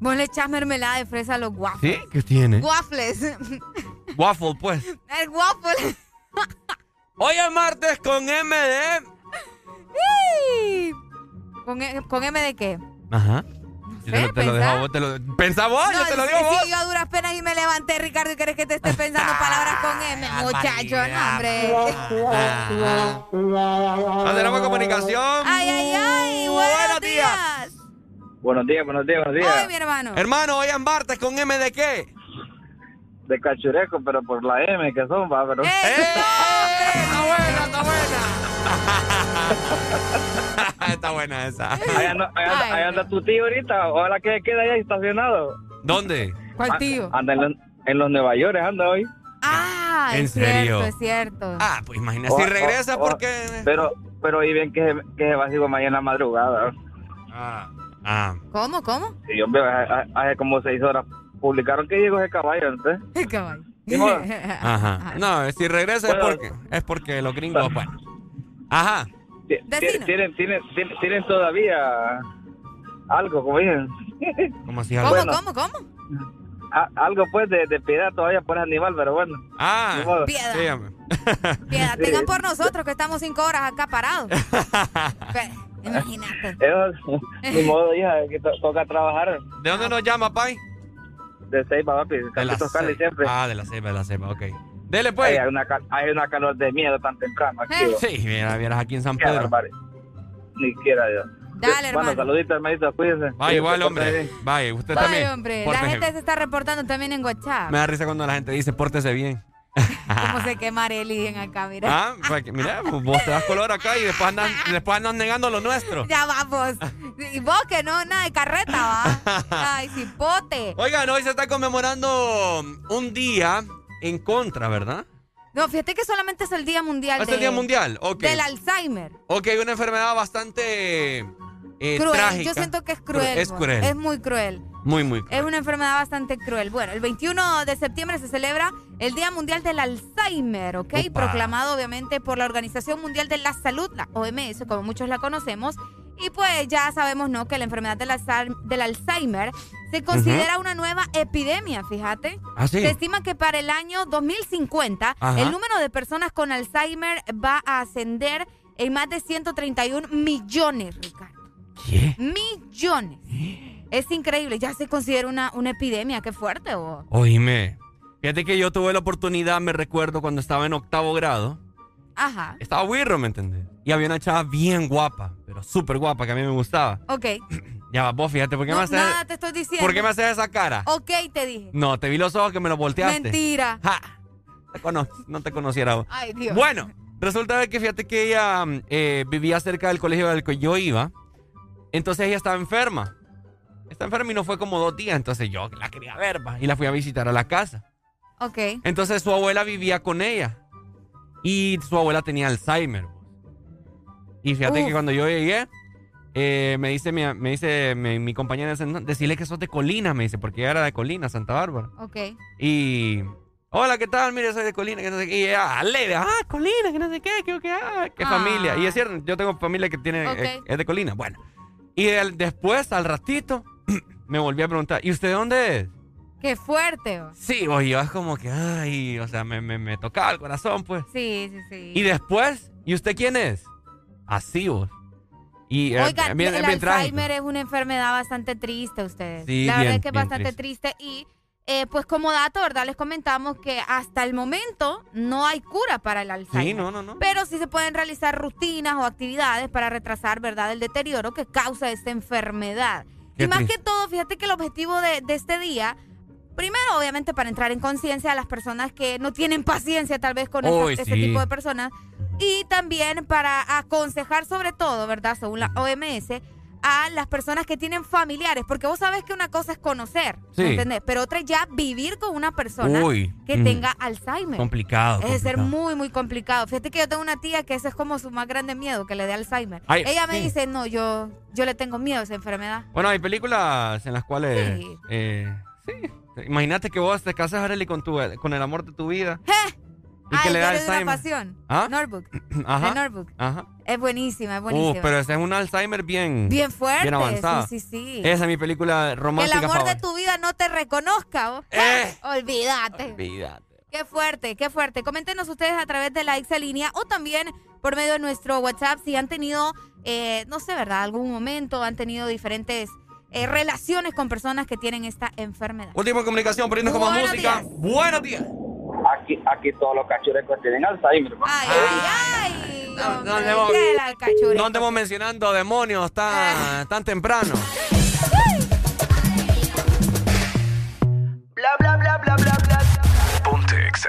Vos le echás mermelada de fresa a los waffles. ¿Sí? ¿Qué tiene? Waffles. Waffle, pues. El waffle. Hoy es martes con M de. ¡Ih! ¿Con, E- ¿Con M de qué? Ajá. Yo te, lo- te lo dejo a vos, te lo. Pensá vos, yo te lo digo a vos. sí, yo a duras penas y me levanté, Ricardo, y querés que te esté pensando palabras con M, muchacho, no, hombre. No tenemos comunicación. Ay, ay, ay, buenos, Buenos días. días. Buenos días, buenos días, buenos Ay, días. mi hermano. Hermano, hoy martes con M de qué. De cachureco, pero por la M que son, va, pero. ¡Eh! Está buena, está buena. está buena esa. Ahí anda, ahí anda- ahí anda tu tío ahorita, ojalá que quede ahí estacionado. ¿Dónde? ¿Cuál tío? Ah, Anda en los, en los Nueva York, anda hoy. Ah, ¿En es serio? cierto, es cierto. Ah, pues imagínate. Si O- regresa, o- ¿por o- qué? Pero, pero ahí ven que, se- que se va como mañana madrugada. Ah. Ah. ¿Cómo, cómo? Y hombre, hace, hace como seis horas publicaron que llegó ese caballo, entonces. El caballo. Ajá. No, si regresa es porque, es porque los gringos, bueno. Ajá. Tienen, tienen, tienen, tienen todavía algo, como dicen. Como si ¿Cómo, Bueno. cómo, cómo? A- algo pues de, de piedad todavía por ese animal, pero bueno. Ah. Piedad. sí. Piedad, Sí. tengan por nosotros que estamos cinco horas acá parados. Imagínate. Eso, ni modo, hija, que to- toca trabajar ¿De dónde nos llama, Pai? de seis papi, De la Cali siempre. Ah, de la ceiba, de la ceiba, ok. Dele, pues. Ay, hay, una, hay una calor de miedo tan temprano aquí. Eh. Sí, mira, vieras aquí en San Pedro. Ni quiera Dios. Dale, Bueno, hermano. saluditos, hermanito, cuídense. Va, igual, hombre. Vaya, usted también. hombre, la gente se está reportando también en WhatsApp. Me da risa cuando la gente dice, pórtese bien. ¿Cómo se quema Arely en acá, mira? Ah, porque, mira, vos te das color acá y después andas, después andas negando lo nuestro. Ya vamos. Y vos que no, nada de carreta, va. Ay, cipote. Oigan, hoy se está conmemorando un día en contra, ¿verdad? No, fíjate que solamente es el Día Mundial ¿Es de- el Día Mundial? Ok. del Alzheimer. Ok, una enfermedad bastante eh, cruel. trágica. Yo siento que es cruel. Es cruel. Es muy cruel. Muy, muy Es una enfermedad bastante cruel. Bueno, el 21 de septiembre se celebra el Día Mundial del Alzheimer, ¿ok? Proclamado obviamente por la Organización Mundial de la Salud, la OMS, como muchos la conocemos. Y pues ya sabemos, ¿no? Que la enfermedad del, Alzheimer- del Alzheimer se considera una nueva epidemia, fíjate. ¿Ah, sí? Se estima que para el año 2050 Ajá. el número de personas con Alzheimer va a ascender en más de 131 millones, Ricardo. ¿Qué? Millones. Es increíble, ya se considera una, una epidemia, qué fuerte. vos. Oíme. Fíjate que yo tuve la oportunidad, me recuerdo, cuando estaba en octavo grado. Ajá, Estaba wirro, ¿me entendés? Y había una chava bien guapa, pero súper guapa, que a mí me gustaba. ok. Ya va, vos, fíjate, ¿por qué, No, me haces, nada te estoy diciendo. ¿por qué me haces esa cara? Ok, te dije. No, te vi los ojos que me los volteaste. Mentira. Ja, te no te conociera vos. Ay, Dios. Bueno, resulta que fíjate que ella eh, vivía cerca del colegio al que yo iba. Entonces ella estaba enferma. Está enferma y no fue como dos días. Entonces yo la quería ver va, y la fui a visitar a la casa. Ok. Entonces su abuela vivía con ella. Y su abuela tenía Alzheimer. Y fíjate Uf. que cuando yo llegué, eh, me dice, mi, me dice mi, mi compañera, dice, "No, decirle que sos de Colina, me dice, porque ella era de Colina, Santa Bárbara. Ok. Y. Hola, ¿qué tal? Mire, soy de Colina, que no sé qué. Y ella, alegre, ah, Colina, que no sé qué, que, que, ah, qué Ah. familia. Y es cierto, yo tengo familia que tiene, Ok. eh, es de Colina. Bueno. Y el- después, al ratito, me volví a preguntar, ¿y usted de dónde es? Qué fuerte. vos. Sí, oye, yo es como que, ay, o sea, me, me, me tocaba el corazón, pues. Sí, sí, sí. Y después, ¿y usted quién es? Así vos. Y, eh, Oigan, bien- el bien trágico. Alzheimer es una enfermedad bastante triste, ustedes. Sí, la verdad es que es bastante triste. y eh, pues como dato, ¿verdad? Les comentamos que hasta el momento no hay cura para el Alzheimer. Sí, no, no, no. Pero sí se pueden realizar rutinas o actividades para retrasar, ¿verdad? El deterioro que causa esta enfermedad. Qué y más triste. que todo, fíjate que el objetivo de, de este día, primero, obviamente, para entrar en conciencia a las personas que no tienen paciencia tal vez con sí. este tipo de personas, y también para aconsejar sobre todo, ¿verdad? Según la OMS, a las personas que tienen familiares, porque vos sabes que una cosa es conocer, Sí. ¿me entendés? Pero otra es ya vivir con una persona Uy, que mm. tenga Alzheimer. Complicado. Es de ser complicado. muy, muy complicado. Fíjate que yo tengo una tía que ese es como su más grande miedo, que le dé Alzheimer. Ay, Ella me sí. dice, no, yo, yo le tengo miedo a esa enfermedad. Bueno, hay películas en las cuales. Sí. eh, sí. Imagínate que vos te casas, Arely, con, tu, con el amor de tu vida. Y Ah, que el le da diario de una Alzheimer. pasión. ¿Ah? Notebook. Ajá. The Notebook. Ajá. Es buenísima, es Uh, buenísima. pero ese es un Alzheimer bien. Bien fuerte, Bien avanzado. sí, sí, sí. Esa es mi película que el romántica amor de tu vida no te reconozca. Eh. Olvídate. Olvídate. Qué fuerte, qué fuerte. Coméntenos ustedes a través de la exalínea o también por medio de nuestro WhatsApp si han tenido, eh, no sé, ¿verdad? Algún momento, han tenido diferentes eh, relaciones con personas que tienen esta enfermedad. Última comunicación, poniendo como Buenos música. días. Buenos días. Aquí, aquí todos los cachurecos tienen Alzheimer. Ay, ay, ay. No, no andemos- mencionando demonios tan, tan temprano. Bla bla bla bla bla bla. Ponte Exa.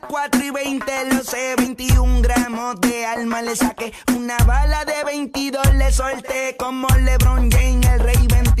4 y 20, lo sé, 21 gramos de alma le saqué. Una bala de 22 le solté como LeBron James, el rey 23.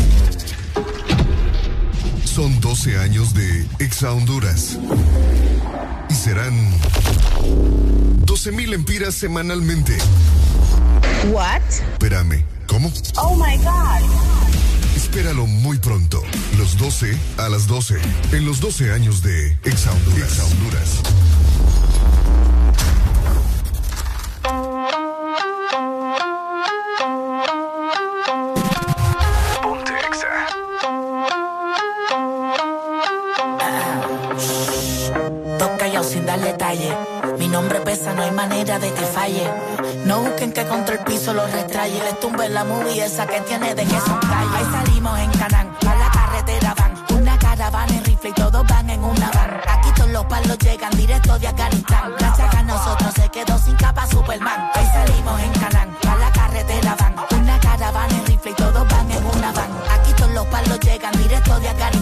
Son 12 años de Exa Honduras. Y serán 12 mil empiras semanalmente. What? Espérame, ¿cómo? Oh my god. Espéralo muy pronto. Los 12 a las 12. En los 12 años de Exa Honduras. Exa Honduras. Manera de que falle. No busquen que contra el piso los retraye. Les tumbe la movie esa que tiene de que son calle. Ahí salimos en Canán, a la carretera van. Una caravana en rifle y todos van en una van. Aquí todos los palos llegan directo de Afganistán. Gracias a nosotros se quedó sin capa Superman. Ahí salimos en Canán, a la carretera van. Una caravana en rifle y todos van en una van. Aquí todos los palos llegan directo de Afganistán.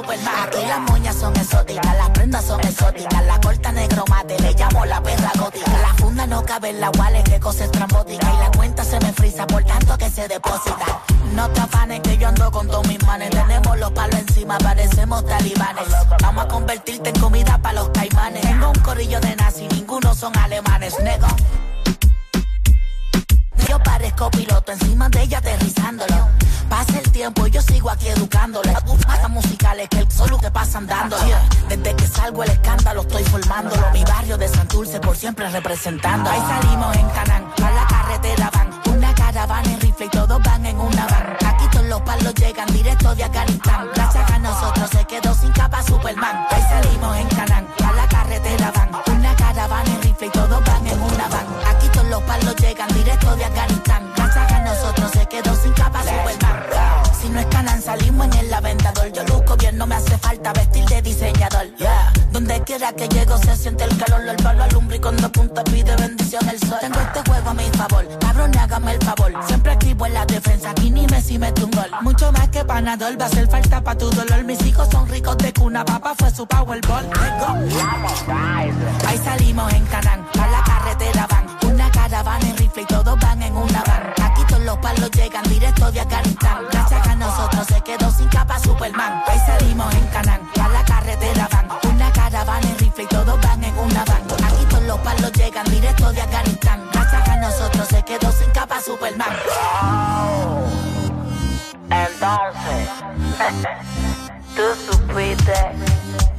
Superman. Aquí las moñas son exóticas, las prendas son exóticas. La corta negro mate, le llamo la perra gótica. La funda no cabe en la wallet, que cosa estrambótica. Y la cuenta se me frisa por tanto que se deposita. No te afanes que yo ando con todos mis manes. Tenemos los palos encima, parecemos talibanes. Vamos a convertirte en comida para los caimanes. Tengo un corillo de nazi, ninguno son alemanes, nego. Yo parezco piloto encima de ella aterrizándolo. Pasa el tiempo y yo sigo aquí educándole. Más musicales que el solo que pasan dándolo. Desde que salgo el escándalo estoy formándolo. Mi barrio de Santurce por siempre representando. Ahí salimos en Canán, a la carretera van. Una caravana en rifle y todos van en una van. Aquí todos los palos llegan directo de Afganistán. Gracias a nosotros se quedó sin capa Superman. Ahí salimos en Canán, a la carretera van. Directo de Afganistán. Gracias a nosotros se quedó sin capa Superman. Si no es Canan, salimos en el aventador. Yo luzco bien, no me hace falta vestir de diseñador. Yeah. Donde quiera que llego se siente el calor. El palo alumbra y cuando apunta pide bendición el sol. Tengo este juego a mi favor, cabrón, hágame el favor. Siempre escribo en la defensa, aquí ni Messi mete un gol. Mucho más que panador, va a hacer falta pa' tu dolor. Mis hijos son ricos de cuna, papá fue su powerball. Ahí salimos en Canán, a la carretera van. Caravana en rifle y todos van en una van. Aquí todos los palos llegan directo de Afganistán. Gracias a nosotros se quedó sin capa Superman. Ahí salimos en Canán, a la carretera van. Una caravana en rifle y todos van en una van. Aquí todos los palos llegan directo de Afganistán. Gracias a nosotros se quedó sin capa Superman. Entonces, tú supiste,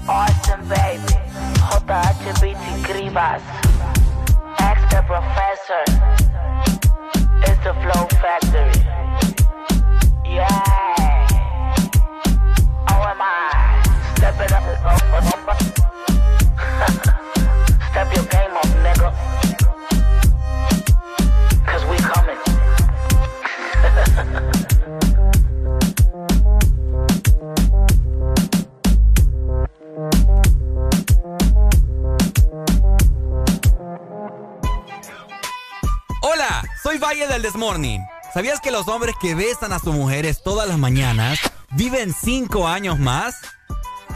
Austin Baby, JHBT Grivas, Extra Professor, it's the Flow Factory. Yeah. Valle del Desmorning. ¿Sabías que los hombres que besan a sus mujeres todas las mañanas viven cinco años más?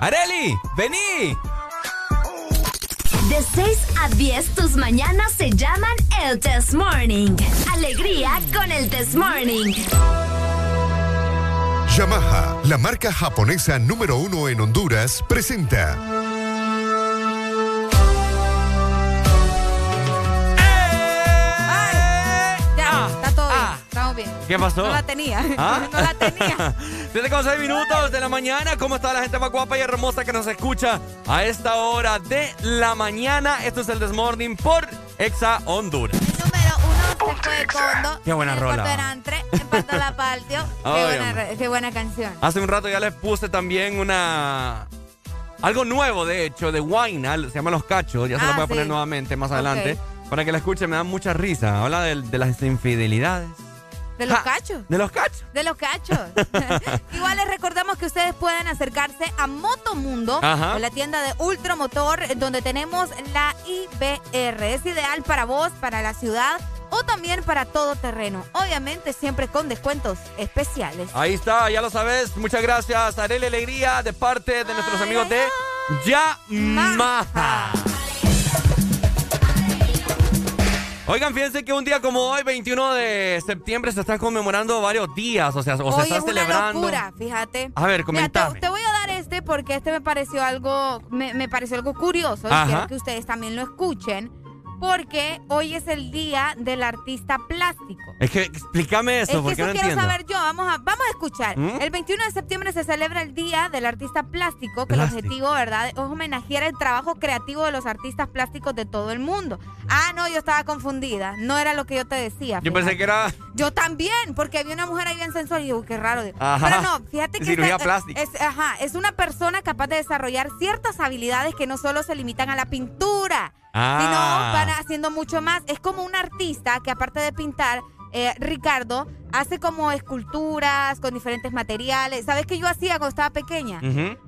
¡Areli! ¡Vení! De 6 a 10 tus mañanas se llaman el Test Morning. Alegría con el Test Morning. Yamaha, la marca japonesa número uno en Honduras, presenta. ¿Qué pasó? No la tenía. ¿Ah? no la tenía. 7 con 6 minutos de la mañana. ¿Cómo está la gente más guapa y hermosa que nos escucha a esta hora de la mañana? Esto es el Desmorning por Exa Honduras. Número uno, se fue condo. Qué buena en el rola. empató la partio. Qué, buena, qué buena canción. Hace un rato ya les puse también una. Algo nuevo, de hecho, de Wine, se llama Los Cachos. Ya se lo Ah, voy a poner sí. nuevamente más adelante. Para que la escuchen, me da mucha risa. Habla de, de las infidelidades. De los cachos. ¿De los cachos? De los cachos. Igual les recordamos que ustedes pueden acercarse a Motomundo, Ajá. la tienda de Ultramotor, donde tenemos la IBR. Es ideal para vos, para la ciudad o también para todo terreno. Obviamente siempre con descuentos especiales. Ahí está, ya lo sabes. Muchas gracias, Arele Alegría, de parte de nuestros amigos de Yamaha. Oigan, fíjense que un día como hoy, 21 de septiembre, se están conmemorando varios días, o sea, o se Hoy está es una celebrando. locura, fíjate. A ver, Mira, comentame. te, te voy a dar este porque este me pareció algo, me, me pareció algo curioso. y. Quiero que ustedes también lo escuchen. Porque hoy es el día del artista plástico. Es que explícame eso, es que porque eso no quiero entiendo. saber yo. Vamos a, vamos a escuchar. ¿Mm? El 21 de septiembre se celebra el Día del Artista Plástico, que Plástico. el objetivo, ¿verdad?, es homenajear el trabajo creativo de los artistas plásticos de todo el mundo. Ah, no, yo estaba confundida. No era lo que yo te decía. Yo pensé que era. Yo también, porque había una mujer ahí bien sensual y yo, qué raro. Ajá. Pero no, fíjate que Cirugía esta- plástica. Es, ajá, es una persona capaz de desarrollar ciertas habilidades que no solo se limitan a la pintura, Ah. Sino van haciendo mucho más. Es como un artista que aparte de pintar, eh, Ricardo hace como esculturas con diferentes materiales. ¿Sabes qué yo hacía cuando estaba pequeña?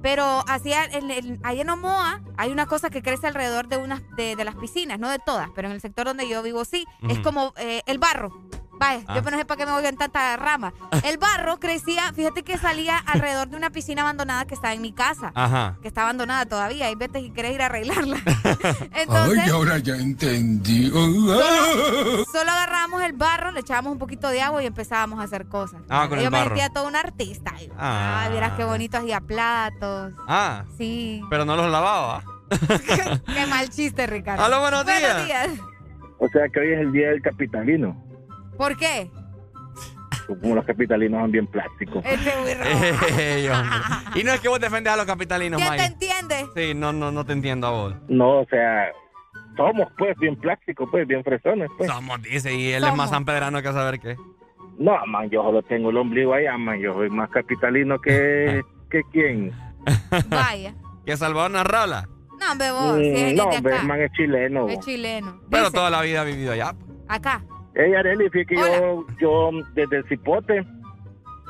Pero hacía, en, el- ahí en Omoa hay una cosa que crece alrededor de, unas, de, de las piscinas, no de todas, pero en el sector donde yo vivo sí. Es como eh, el barro. Vaya, Ah. yo no sé para qué me voy en tanta rama. El barro crecía, fíjate que salía alrededor de una piscina abandonada que estaba en mi casa. Ajá. Que está abandonada todavía. Y vete si querés ir a arreglarla. Entonces, ahora ya entendí. solo agarrábamos el barro, le echábamos un poquito de agua y empezábamos a hacer cosas. Ah, con yo el me barro. sentía todo un artista. Ah. Vieras qué bonito hacía platos. Ah, Sí. pero no los lavaba. Qué mal chiste, Ricardo. Aló, buenos días. O sea que hoy es el día del capitalino. ¿Por qué? Como los capitalinos son bien plásticos. Este. Ey, y no es que vos defendes a los capitalinos, ¿Quién te entiende? Sí, no, no, no te entiendo a vos. No, o sea, somos pues bien plásticos, pues bien fresones, pues. Somos, dice, y él es más sanpedrano que saber qué. No, man, yo solo tengo el ombligo allá, man. Yo soy más capitalino que, que quién. Vaya. ¿Que Salvador Narrala? No, hombre, vos. si es Mm, no, acá. man es chileno. Es chileno. Pero Dice, toda la vida ha vivido allá. Acá. Ey, Areli, fíjate que yo, yo desde el cipote,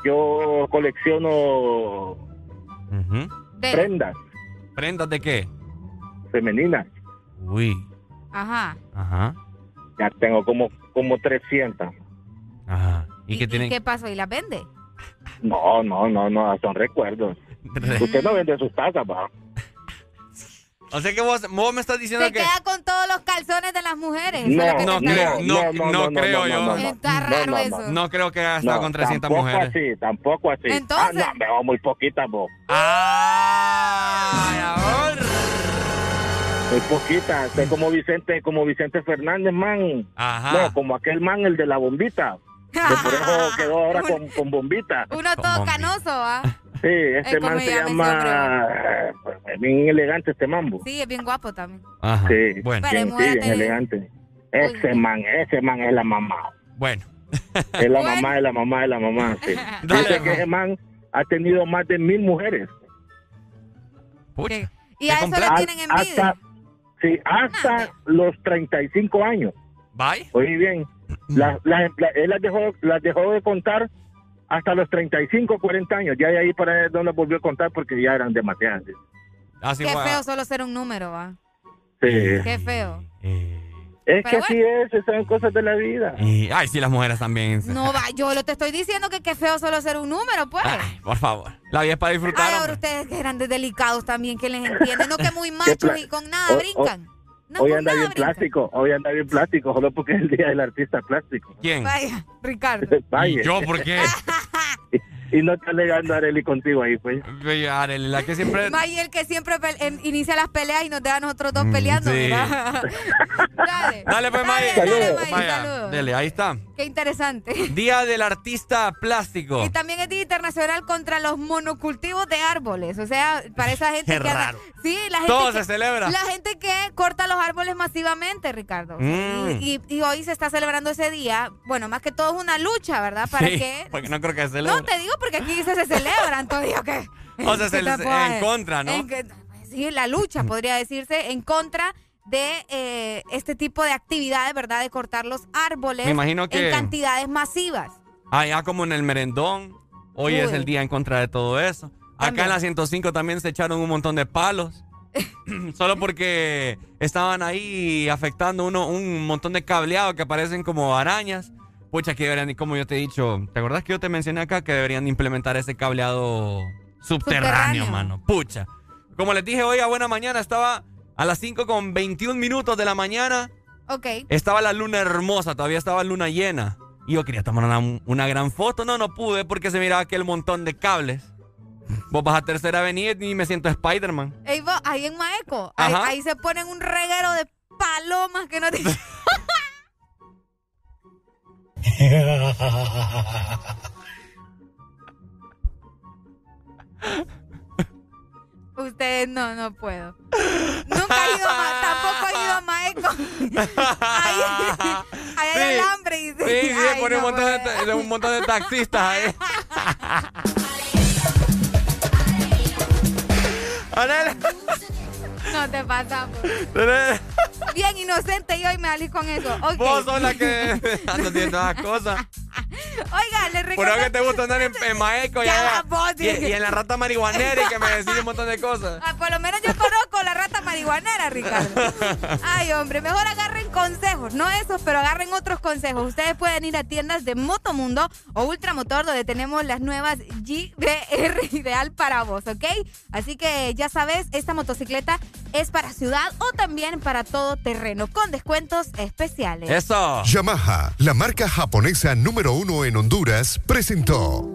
yo colecciono prendas ¿Prendas de qué? femeninas. Uy. Ajá. Ajá. Ya tengo como, como 300. Ajá. ¿Y, qué ¿Y tienen? qué pasó? ¿Y las vende? No, no, no, no, son recuerdos. Usted no vende sus tazas, va. O sea que vos, vos me estás diciendo Se que... queda con todos los calzones de las mujeres. No, que no creo, no, no, creo yo. Está raro eso. No creo que haya estado No, con 300 tampoco mujeres. así, tampoco así. Entonces- Ah, no, me va muy poquitas, vos. Ay, ahora. Muy poquitas. Soy como Vicente, como Vicente Fernández, man. Ajá. No, como aquel man, el de la bombita. Que por eso quedó ahora con, con bombita. Uno todo canoso, ¿ah? Sí, este Eh, ¿cómo man se llama llama... eh, Bien elegante este mambo. Sí, es bien guapo también. Ajá. Sí, Bueno. bien, sí, bien elegante. Ese man, ese man es la mamá. Bueno. Es la mamá, es la mamá, es la mamá. Sí. Dale, Dice que ese man ha tenido más de mil mujeres. Pucha. Y a eso le Hasta- tienen envidia. Hasta, sí, hasta los 35 años. ¿Bye? Oye bien, las, las, la- él las dejó, las dejó de contar hasta los 35, 40 años. Ya de ahí para él no las volvió a contar porque ya eran demasiadas. Así Qué fue. feo solo ser un número, ¿ah? Sí. Qué feo. Es Pero que así es, esas son cosas de la vida. Y, ay, sí, las mujeres también. No va, yo lo te estoy diciendo que qué feo solo ser un número, pues. Por favor. La vida es para disfrutar. Ay, ahora ustedes que grandes delicados también, que les entienden. No que muy machos y con nada o- o- brincan. No, hoy anda bien plástico, hoy anda bien plástico, solo porque es el día del artista plástico. ¿Quién? Vaya, Ricardo. Vaya. ¿Yo por qué? y, no está alegando a Arely contigo ahí, pues. Arely, la que siempre... May, el que siempre inicia las peleas y nos deja a nosotros dos peleando, Mm, sí. mira. Dale. Dale, pues, May. Saludos. dele, ahí está. Qué interesante. Día del artista plástico. Y también es Día Internacional contra los monocultivos de árboles. O sea, para esa gente Qué que... anda-. Sí, la gente Todo que- se celebra. La gente que corta los árboles masivamente, Ricardo. Mm. Y, y- y hoy se está celebrando ese día. Bueno, más que todo es una lucha, ¿verdad? Para sí, que... porque no creo que se celebre. No, te digo porque aquí se, se celebra, entonces ¿qué? O sea, ¿Qué se les- en decir? contra, ¿no? En que- sí, la lucha, podría decirse, en contra de eh, este tipo de actividades, ¿verdad? De cortar los árboles Me imagino que- en cantidades masivas. Allá como en el merendón. Hoy es el día en contra de todo eso. Acá en la 105 también se echaron un montón de palos. Solo porque estaban ahí afectando uno, un montón de cableado que parecen como arañas. Pucha, que deberían, como yo te he dicho, ¿te acordás que yo te mencioné acá que deberían implementar ese cableado subterráneo, Subterráneo. mano? Pucha. Como les dije hoy a buena mañana, estaba a las 5 con 21 minutos de la mañana. Ok. Estaba la luna hermosa, todavía estaba luna llena. Y yo quería tomar una, una gran foto. No, no pude porque se miraba aquel montón de cables. Vos vas a Tercera Avenida y me siento Spider-Man. Ey, vos, ahí en Maeco, ahí, ahí se ponen un reguero de palomas que no te... Ustedes no, no puedo. Nunca he ido Ma- tampoco he ido a Maeco. Ahí, ahí hay Sí. alambre y Sí, sí, Ay, pone un, montón de, puedo. ta- de un montón de taxistas ahí. Anel, No te pasamos. bien inocente y hoy me salí con eso. Okay. Vos sos la que ando haciendo las cosas. Oiga, le recuerdo. Por que te gusta andar en, en Maeco y, Ya, allá- vos, y, dije. y en la rata marihuanera y que me decís un montón de cosas. Ah, por lo menos yo conozco la rata marihuanera, Ricardo. Ay, hombre, mejor agarren consejos, no esos, pero agarren otros consejos. Ustedes pueden ir a tiendas de Motomundo o Ultramotor, donde tenemos las nuevas GBR ideal para vos, ¿ok? Así que ya sabes, esta motocicleta es para ciudad o también para todo terreno, con descuentos especiales. Eso. Yamaha, la marca japonesa número uno en Honduras, presentó.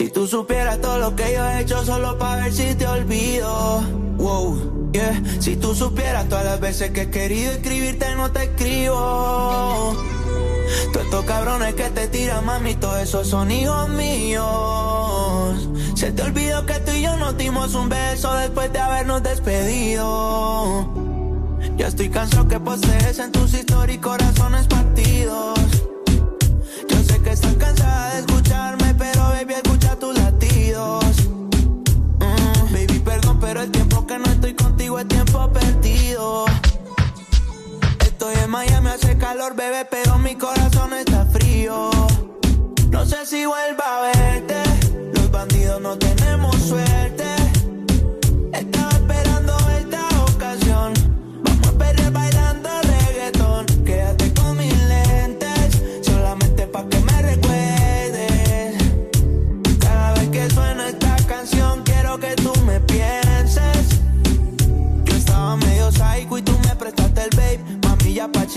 Si tú supieras todo lo que yo he hecho solo para ver si te olvido. Wow, yeah. Si tú supieras todas las veces que he querido escribirte, no te escribo. Todos estos cabrones que te tiran, mami, todos esos son hijos míos. Se te olvidó que tú y yo nos dimos un beso después de habernos despedido. Ya estoy cansado que postees en tus historias y corazones partidos. Yo sé que estás cansada de escucharme, pero baby, escucha tus latidos. Mm, baby, perdón, pero el tiempo que no estoy contigo es tiempo perdido. Estoy en Miami, hace calor, bebé, pero mi corazón está frío. No sé si vuelva a verte. Los bandidos no tenemos suerte.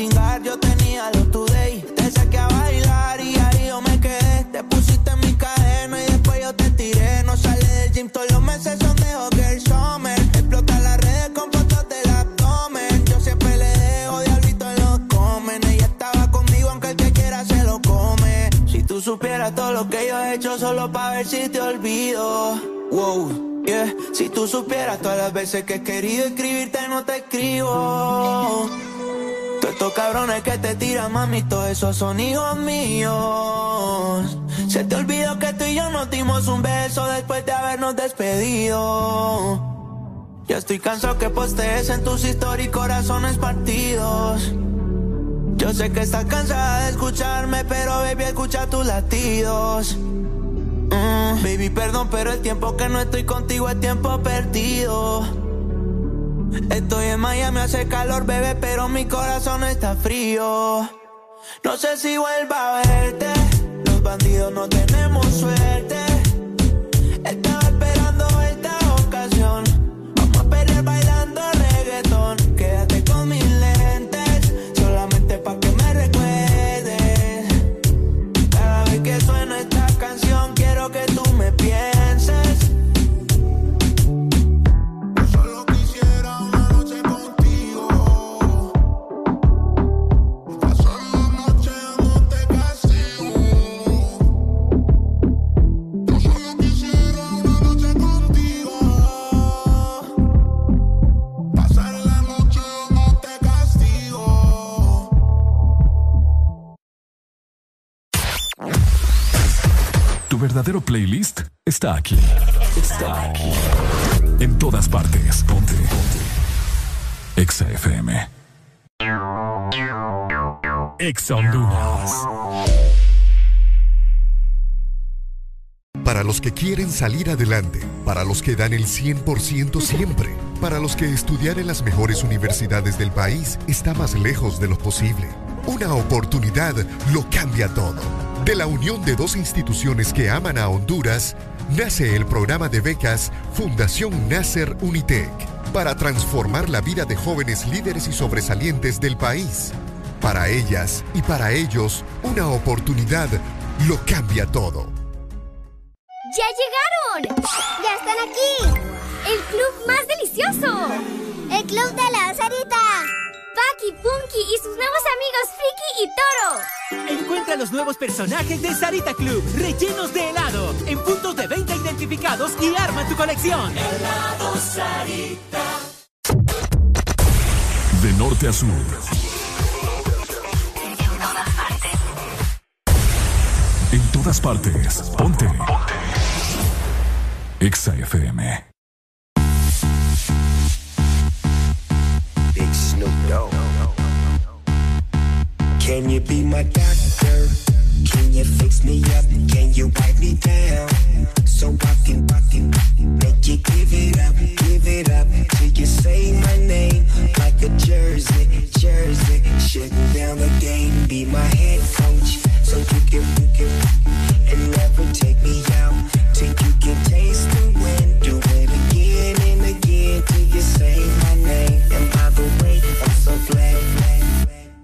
Chingar, yo tenía lo today. Te saqué a bailar y ahí yo me quedé. Te pusiste en mi cadena y después yo te tiré. No sale del gym, todos los meses son de Hogger Summer. Explota las redes con fotos del abdomen. Yo siempre le dejo diablito en los comen. Ella estaba conmigo, aunque el que quiera se lo come. Si tú supieras todo lo que yo he hecho solo para ver si te olvido. Wow, yeah. Si tú supieras todas las veces que he querido escribirte, no te escribo. Estos cabrones que te tiran, mami, todos esos son hijos míos. Se te olvidó que tú y yo nos dimos un beso después de habernos despedido. Ya estoy cansado que postees en tus historias y corazones partidos. Yo sé que estás cansada de escucharme, pero baby, escucha tus latidos. Mm, baby, perdón, pero el tiempo que no estoy contigo es tiempo perdido. Estoy en Miami, hace calor, bebé, pero mi corazón está frío. No sé si vuelva a verte. Los bandidos no tenemos suerte. Verdadero playlist está aquí. Está aquí. En todas partes. Ponte. Ponte. Exa FM. Exa. Para los que quieren salir adelante, para los que dan el 100% siempre, para los que estudiar en las mejores universidades del país está más lejos de lo posible. Una oportunidad lo cambia todo. De la unión de dos instituciones que aman a Honduras, nace el programa de becas Fundación Nasser Unitec para transformar la vida de jóvenes líderes y sobresalientes del país. Para ellas y para ellos, una oportunidad lo cambia todo. ¡Ya llegaron! ¡Ya están aquí! ¡El club más delicioso! ¡El club de la Sarita! Paki, Punky y sus nuevos amigos Friki y Toro. Encuentra los nuevos personajes de Sarita Club, rellenos de helado, en puntos de venta identificados y arma tu colección. Helado Sarita. De norte a sur. En todas todas partes. Ponte. Ponte. Exa FM. Can you be my doctor? Can you fix me up? Can you wipe me down? So I can, I can make you give it up, give it up till you say my name like a jersey, jersey. Shutting down the game, be my head coach, so you can, you can, and never take me out till you can taste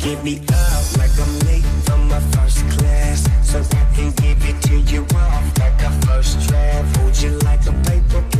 Give me up like I'm late from my first class? So I can give it to you off like a first draft. Hold you like a paper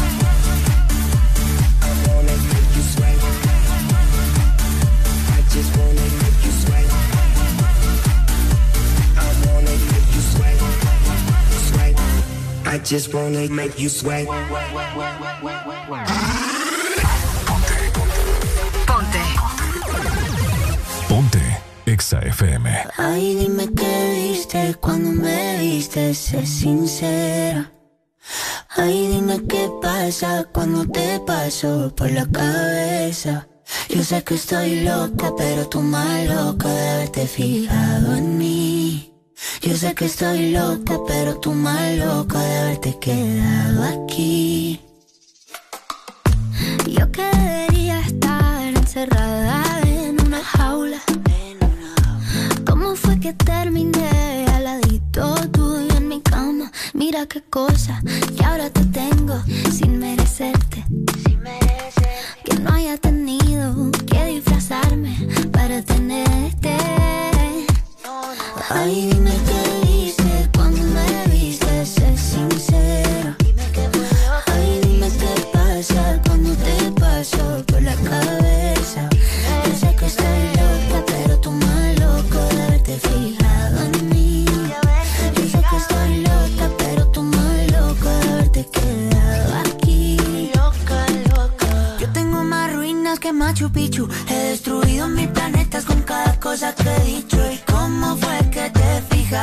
Just wanna make you sweat. Ponte. Ponte. Exa FM. Ay, dime qué viste cuando me viste, sé sincera. Ay, dime qué pasa cuando te paso por la cabeza. Yo sé que estoy loca, pero tú más loca de haberte fijado en mí. Yo sé que estoy loca, pero tú más loca de haberte quedado aquí. Yo que debería estar encerrada en una jaula. ¿Cómo fue que terminé al ladito tuyo en mi cama? Mira qué cosa, que ahora te tengo sin merecerte. Que no haya tenido que disfrazarme para tenerte. Ay, dime qué viste cuando me viste, sé sincera. Ay, dime qué pasa cuando te paso por la cabeza. Yo sé que estoy loca, pero tú más loco de haberte fijado en mí. Yo sé que estoy loca, pero tú más loco de haberte quedado aquí. Loca, loca. Yo tengo más ruinas que Machu Picchu. He destruido mil planetas con cada cosa que he dicho.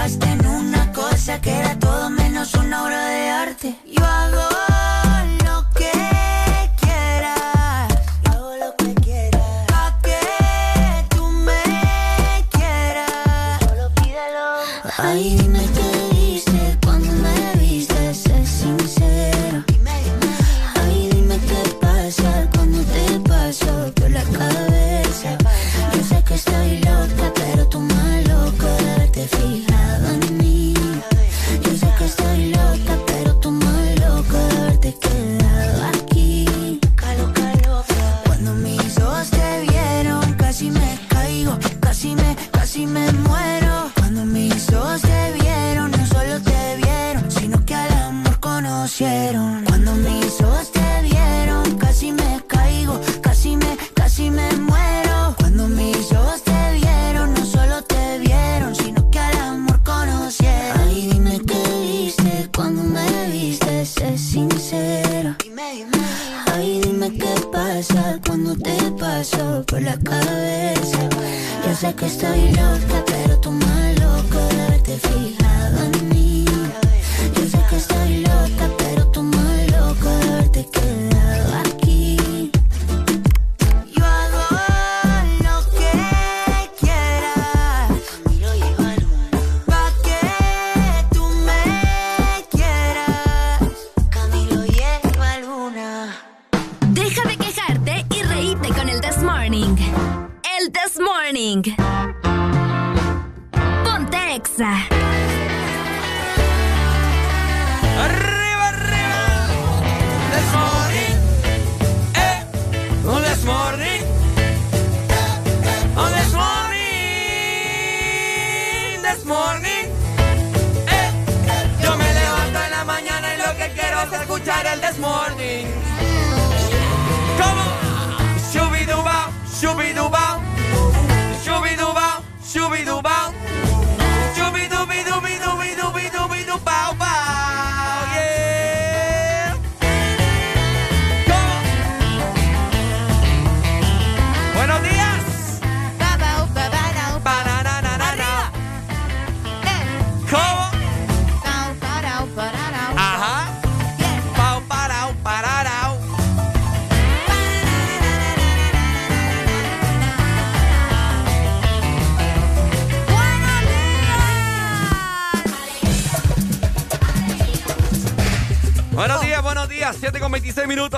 Te fijaste en una cosa que era todo menos una obra de arte?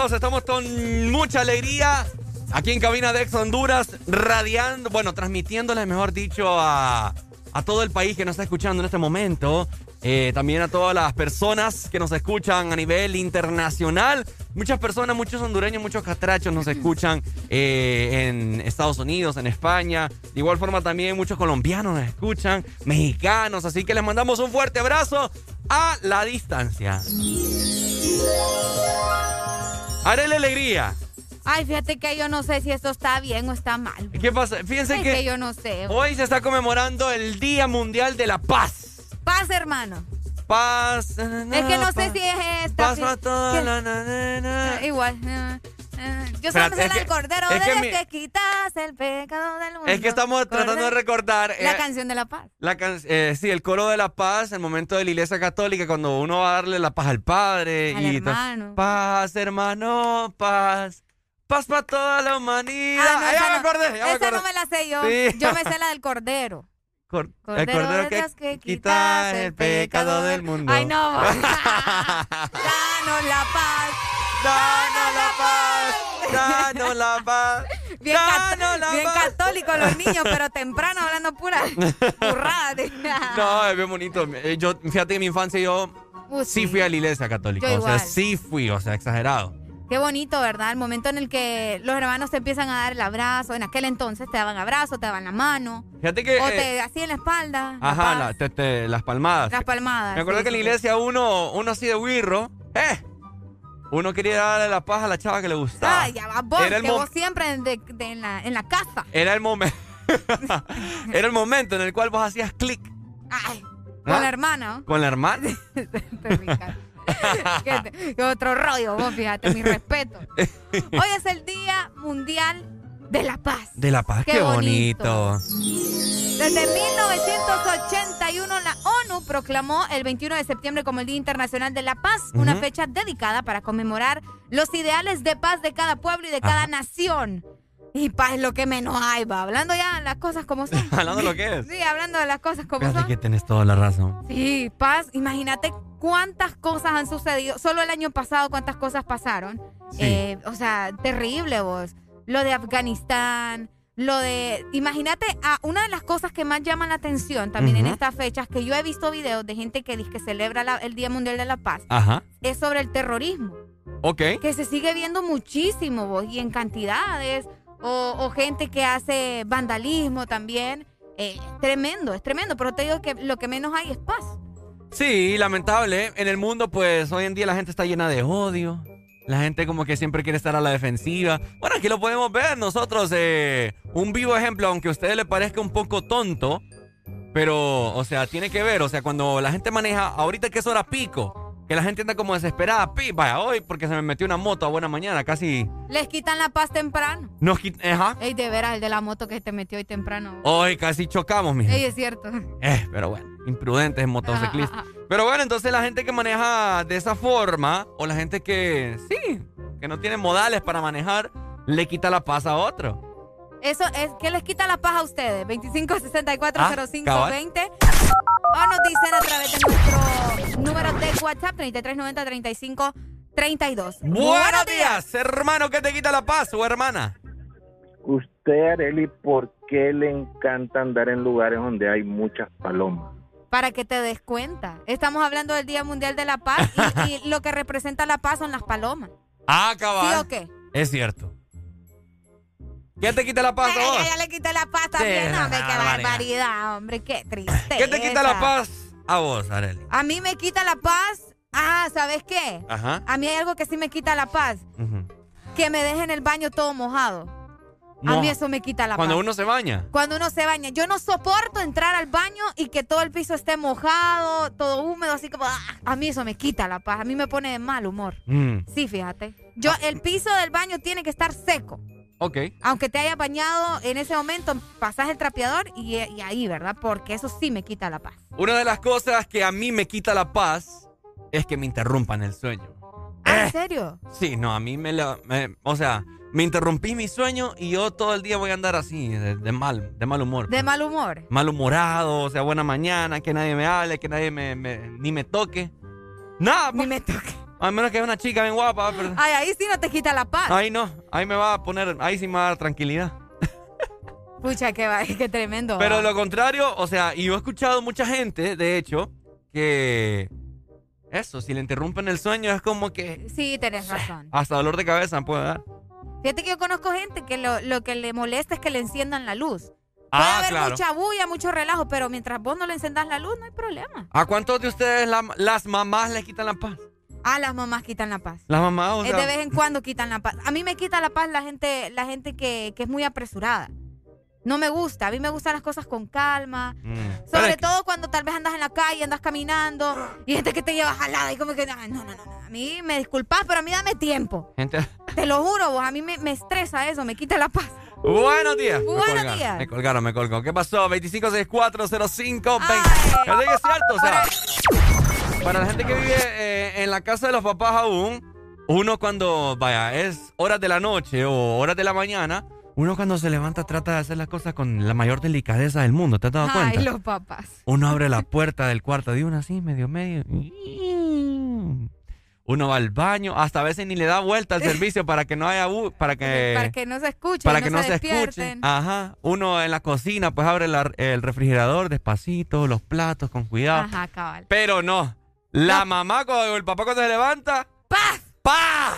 26 minutos. Estamos con mucha alegría aquí en Cabina de Ex Honduras, radiando, bueno, transmitiéndole, mejor dicho, a, a todo el país que nos está escuchando en este momento. Eh, también a todas las personas que nos escuchan a nivel internacional. Muchas personas, muchos hondureños, muchos catrachos nos escuchan eh, en Estados Unidos, en España. De igual forma también muchos colombianos nos escuchan, mexicanos. Así que les mandamos un fuerte abrazo a la distancia. Arele Alegría. Ay, fíjate que yo no sé si esto está bien o está mal. ¿Qué pasa? Fíjense Es que, que yo no sé. hoy se está conmemorando el Día Mundial de la Paz. Paz, hermano. Paz. Es que no sé si es esta. Paz para toda la- na-. Eh, Igual. Yo solo me sé es la del que- cordero es que desde mi- que quitas el pecado del mundo. Es que estamos tratando de Cordero. recordar. La eh, canción de la paz. la can- eh, sí, el coro de la paz, el momento de la iglesia católica, cuando uno va a darle la paz al padre. Al y hermano. Paz, hermano, paz. Paz para toda la humanidad. Ah, no, Ah, ya esa me no- acordé, ya me Esa acordé. no me la sé yo. Sí. Yo me sé la del cordero. Cor- el Cordero cordero de que, que quita el pecado del mundo. Ay, no. Danos la paz. Danos la paz. Danos la paz. Bien, Danos la bien paz. católicos los niños, pero temprano hablando pura burrada. No, es bien bonito. Eh, Yo, fíjate que en mi infancia yo Uh, sí sí. fui a la iglesia católica. Yo o sea, sí fui, o sea, exagerado. Qué bonito, ¿verdad? El momento en el que los hermanos te empiezan a dar el abrazo. En aquel entonces te daban abrazo, te daban la mano. Fíjate que. o eh, te así en la espalda. Ajá, la- te- te- las palmadas. las palmadas. Me acuerdo sí, que en la iglesia uno, uno así de wirro, ¡eh! Uno quería darle la paz a la chava que le gustaba. Ah, ya va vos, Era el que vos siempre de- de- en, la, en la casa. Era el momento. Era el momento en el cual vos hacías clic Ay, con ¿Ah? la hermana. con la hermana. Qué otro rollo, vos fíjate, mi respeto. Hoy es el Día Mundial de la Paz. De la paz, Qué qué, bonito. bonito. Desde 1981 la ONU proclamó el 21 de septiembre como el Día Internacional de la Paz, una fecha dedicada para conmemorar los ideales de paz de cada pueblo y de cada nación. Y paz es lo que menos hay, va. Hablando ya de las cosas como son. Hablando de lo que es. Sí, hablando de las cosas como Fíjate son. que tenés toda la razón. Sí, paz. Imagínate cuántas cosas han sucedido. Solo el año pasado cuántas cosas pasaron. Sí. Eh, o sea, terrible vos. Lo de Afganistán, lo de... Imagínate, ah, una de las cosas que más llaman la atención también en estas fechas, que yo he visto videos de gente que dice que celebra la- el Día Mundial de la Paz, Ajá. es sobre el terrorismo, Ok. que se sigue viendo muchísimo vos, y en cantidades, o, o gente que hace vandalismo también. Eh, tremendo, es tremendo, pero te digo que lo que menos hay es paz. Sí, lamentable. En el mundo, pues hoy en día la gente está llena de odio. La gente como que siempre quiere estar a la defensiva. Bueno, aquí lo podemos ver nosotros. Eh, un vivo ejemplo, aunque a ustedes le parezca un poco tonto. Pero, o sea, tiene que ver. O sea, cuando la gente maneja, ahorita que es hora pico, que la gente anda como desesperada. Pi, vaya, hoy porque se me metió una moto a buena mañana, casi. Les quitan la paz temprano. Nos quitan, ajá. Ey, de veras, el de la moto que te metió hoy temprano. Hoy casi chocamos, mija. Ey, es cierto. Eh, pero bueno, imprudentes motociclistas. Pero bueno, entonces la gente que maneja de esa forma, o la gente que, sí, que no tiene modales para manejar, le quita la paz a otro. Eso es, ¿qué les quita la paz a ustedes? 25640520. Ah, o nos dicen a través de nuestro número de WhatsApp 3390-3532. Buenos días, hermano, ¿qué te quita la paz o hermana? Usted, Areli, ¿por qué le encanta andar en lugares donde hay muchas palomas? Para que te des cuenta. Estamos hablando del Día Mundial de la Paz y, y lo que representa la paz son las palomas. Ah, cabal. ¿Sí o qué? Es cierto. ¿Qué te quita la paz a vos? ya le quité la paz también, Sí, hombre, qué barbaridad. hombre, qué tristeza. ¿Qué te quita la paz a vos, Areli? A mí me quita la paz. Ah, ¿sabes qué? Ajá. A mí hay algo que sí me quita la paz. Ujú. Que me dejen el baño todo mojado. A mí eso me quita la Cuando paz. uno se baña. Cuando uno se baña. Yo no soporto entrar al baño y que todo el piso esté mojado, todo húmedo, así como... ah, A mí eso me quita la paz. A mí me pone de mal humor. Mm, Sí, fíjate. Yo, el piso del baño tiene que estar seco. ok. Aunque te hayas bañado en ese momento, pasas el trapeador y, y ahí, ¿verdad? Porque eso sí me quita la paz. Una de las cosas que a mí me quita la paz es que me interrumpan el sueño. Ah, ¿En serio? Sí, no, a mí me, la- me- O sea, me interrumpí mi sueño y yo todo el día voy a andar así, de, de mal, de mal humor. De mal humor. Malhumorado, o sea, buena mañana, que nadie me hable, que nadie me, me- ni me toque. Nada, Ni me toque. A menos que es una chica bien guapa, pero... Ay, ahí sí no te quita la paz. Ahí no, ahí me va a poner, ahí sí me va a dar tranquilidad. Pucha, qué, va- qué tremendo. Pero lo contrario, o sea, y yo he escuchado mucha gente, de hecho, que eso, si le interrumpen el sueño es como que Sí, tenés razón. hasta dolor de cabeza puede dar. Fíjate que yo conozco gente que lo, lo que le molesta es que le enciendan la luz. Puede Ah, haber claro. mucha bulla, mucho relajo, pero mientras vos no le encendás la luz, no hay problema. ¿A cuántos de ustedes la- las mamás les quitan la paz? Ah, las mamás quitan la paz. Las mamás, o sea, de vez en cuando quitan la paz. A mí me quita la paz la gente, la gente que, que es muy apresurada. No me gusta. A mí me gustan las cosas con calma. mm. Sobre es que- todo cuando tal vez andas en la calle, andas caminando y gente que te lleva jalada y como que, no, no, no, no. A mí me disculpas, pero a mí dame tiempo. gente... Te lo juro, vos, a mí me, me estresa eso, me quita la paz. Buenos días. Me Buenos colgaron, días. Me colgaron, me colgó. ¿Qué pasó? 25640520. Fíjate que es cierto, o sea, para la gente que vive eh, en la casa de los papás aún, uno cuando, vaya, es horas de la noche o horas de la mañana, uno cuando se levanta trata de hacer las cosas con la mayor delicadeza del mundo. ¿Te has dado cuenta? Ay, los papás. Uno abre la puerta del cuarto de uno así, medio medio. Uno va al baño, hasta a veces ni le da vuelta al servicio para que no haya para que para que no se escuche, para que no, no se, se escuche. Ajá. Uno en la cocina pues abre la- el refrigerador despacito, los platos con cuidado. Ajá, cabal. Pero no. La mamá cuando el papá cuando se levanta, ¡paf!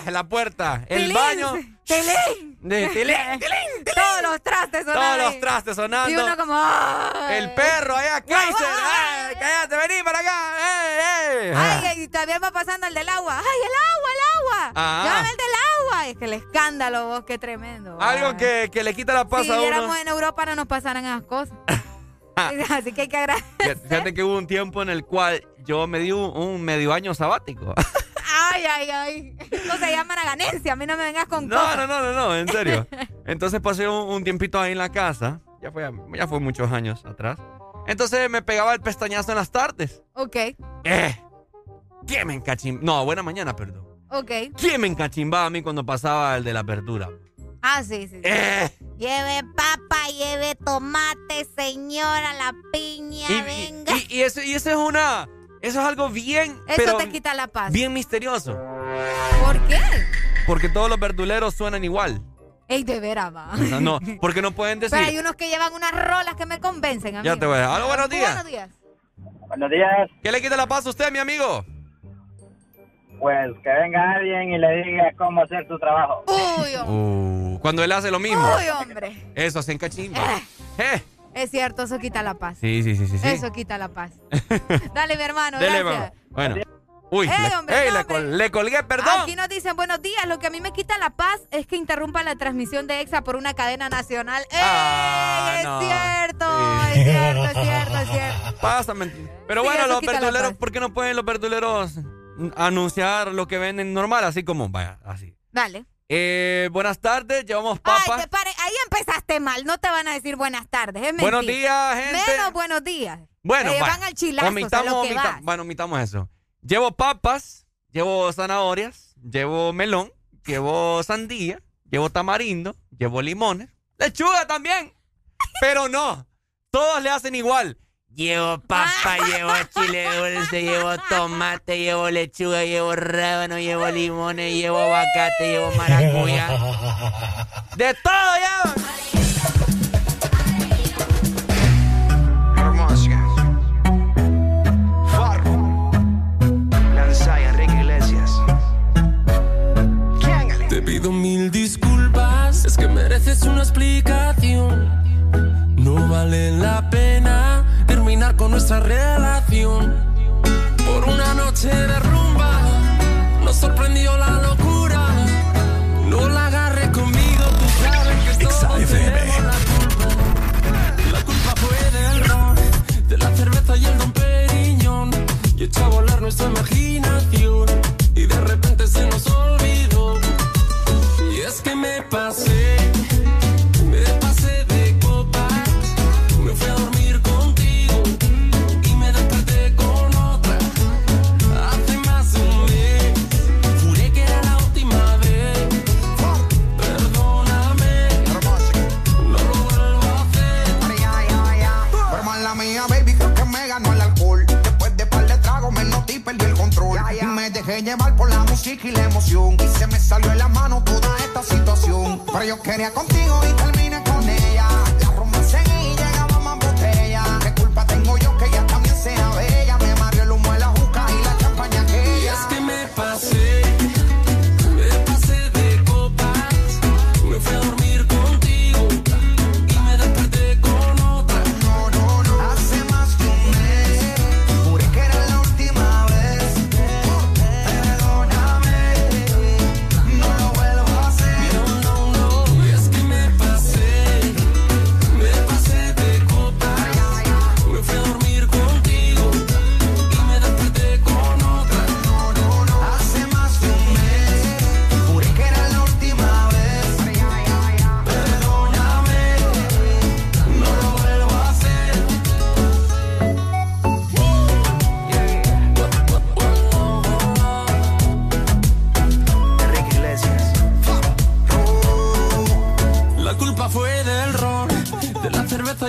En la puerta, el baño, ¡Tilín! de tilín, tilín, Todos los trastes todos sonando. los trastes sonando. Y uno como... ¡ay! El perro allá, Kaiser, ¡ay! cállate, vení para acá, ¡ey, ey! Ay, y también va pasando el del agua. ¡Ay, el agua, el agua! Ah. ¡Llámame el del agua! Es que el escándalo, vos, qué tremendo. Algo Ay. que, que le quita la paz Si a uno. viviéramos en Europa no nos pasaran esas cosas. Así que hay que agradecer. Fíjate fíjate que hubo un tiempo en el cual yo me di un, un medio año sabático. Ay, ay, ay. No se llaman a ganancia. A mí no me vengas con No, no, no, no, no, en serio. Entonces pasé un, un tiempito ahí en la casa. Ya fue, ya fue muchos años atrás. Entonces me pegaba el pestañazo en las tardes. Ok, Eh, ¿Qué me encachim... No, buena mañana, perdón. ok. ¿Quién me encachimbaba a mí cuando pasaba el de la verdura? Ah, sí, sí. sí. Eh, Lleve papa, lleve tomate, señora, la piña, y- venga. y- y eso, y eso es una... Eso es algo bien... Eso pero te quita la paz. Bien misterioso. ¿Por qué? Porque todos los verduleros suenan igual. Ey, de veras, va. No, porque no pueden decir... Pero hay unos que llevan unas rolas que me convencen a mí. Ya te voy a dejar. Aló, buenos días. Buenos días. Buenos días. ¿Qué le quita la paz a usted, mi amigo? Pues que venga alguien y le diga cómo hacer su trabajo. Uy, hombre. Uh, cuando él hace lo mismo. Uy, hombre. Eso, se encachimba. Eh, Es cierto, eso quita la paz. Sí, sí, sí, sí. sí. Eso quita la paz. Dale, mi hermano, Dele, gracias. Bueno. Uy, Ey, le, hombre, ey, no, le hombre. col- le colgué, perdón. Aquí nos dicen buenos días. Lo que a mí me quita la paz es que interrumpa la transmisión de EXA por una cadena nacional. ¡Ey! Ah, es no. cierto, Sí. es cierto, es cierto, es cierto. Pásame. Pero Sí, bueno, los verduleros. ¿por qué no pueden los verduleros anunciar lo que venden normal? Así como, vaya, así. Dale. Eh, buenas tardes, llevamos Ay, papas. te. Ahí empezaste mal. No te van a decir buenas tardes. Es. Buenos días, gente. Menos buenos días. Bueno, vaya. van al chilazo, o sea, Omitamos, omita- vas. Bueno, omitamos eso. Llevo papas, llevo zanahorias, llevo melón, llevo sandía, llevo tamarindo, llevo limones, lechuga también. Pero no, todos le hacen igual. Llevo papa, llevo chile dulce, llevo tomate, llevo lechuga, llevo rábano, llevo limones, llevo aguacate, llevo maracuya. De todo Iglesias. Te pido mil disculpas, es que mereces una explicación. No vale la pena con nuestra relación. Por una noche de rumba, nos sorprendió la locura. No la agarres conmigo, tú sabes que todos tenemos la culpa. La culpa fue del ron, de la cerveza y el don Periñón. Y echó a volar nuestra imaginación. Música y la emoción. Y se me salió en la mano toda esta situación. Pero yo quería contigo y terminé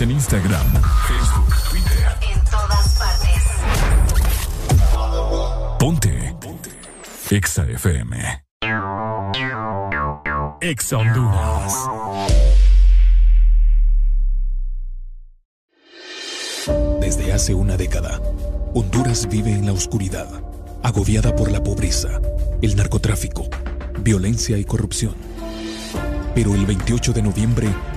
En Instagram, Facebook, Twitter. En todas partes. Ponte. Ponte. Exa FM. Exa Honduras. Desde hace una década, Honduras vive en la oscuridad, agobiada por la pobreza, el narcotráfico, violencia y corrupción. Pero el 28 de noviembre,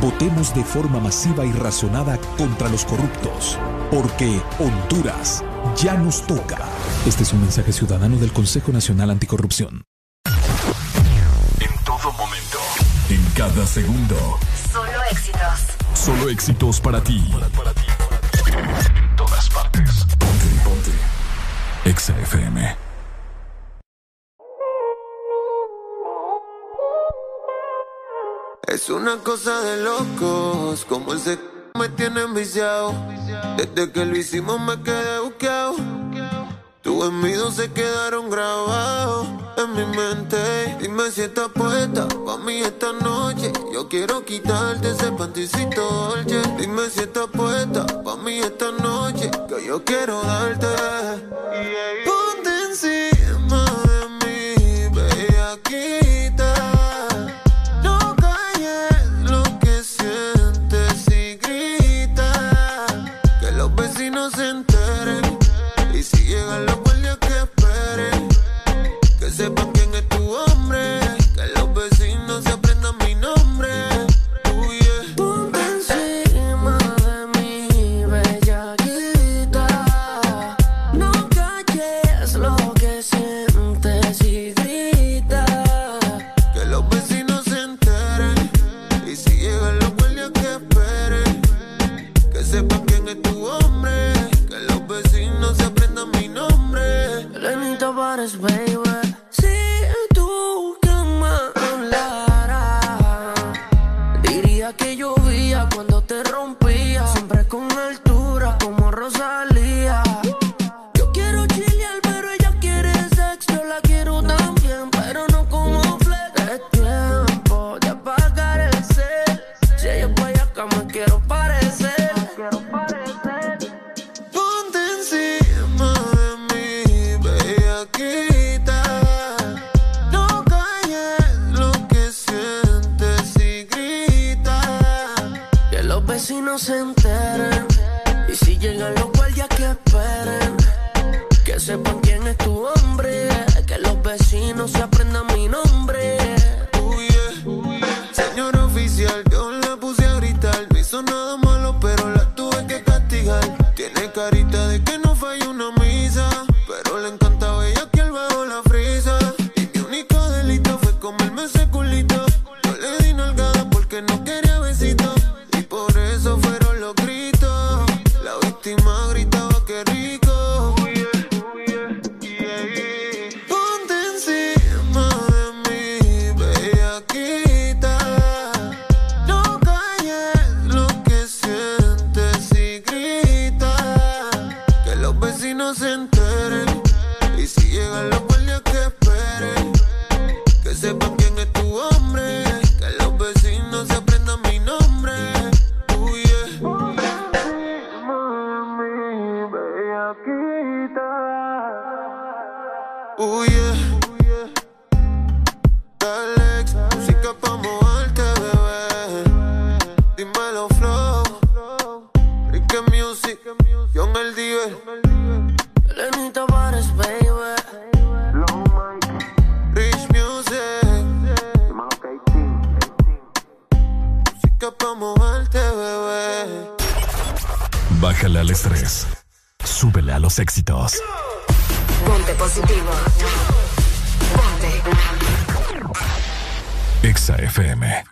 Votemos de forma masiva y razonada contra los corruptos, porque Honduras ya nos toca. Este es un mensaje ciudadano del Consejo Nacional Anticorrupción. En todo momento, en cada segundo. Solo éxitos. Solo éxitos para ti. Para, para ti, para ti. En todas partes. Ponte, ponte. Exa FM. Es una cosa de locos, como ese me tiene enviciado. Desde que lo hicimos me quedé buqueado. Tus envidos se quedaron grabados en mi mente. Dime si estás puesta pa' mí esta noche. Yo quiero quitarte ese panticito dolce. Dime si estás puesta pa' mí esta noche. Que yo quiero darte. Ponte encima de mí, ve aquí. se enteren. Y si llegan los guardias que esperen, que sepan quién es tu hombre. Bájale al estrés. Súbele a los éxitos. Ponte positivo. Ponte. Exa FM.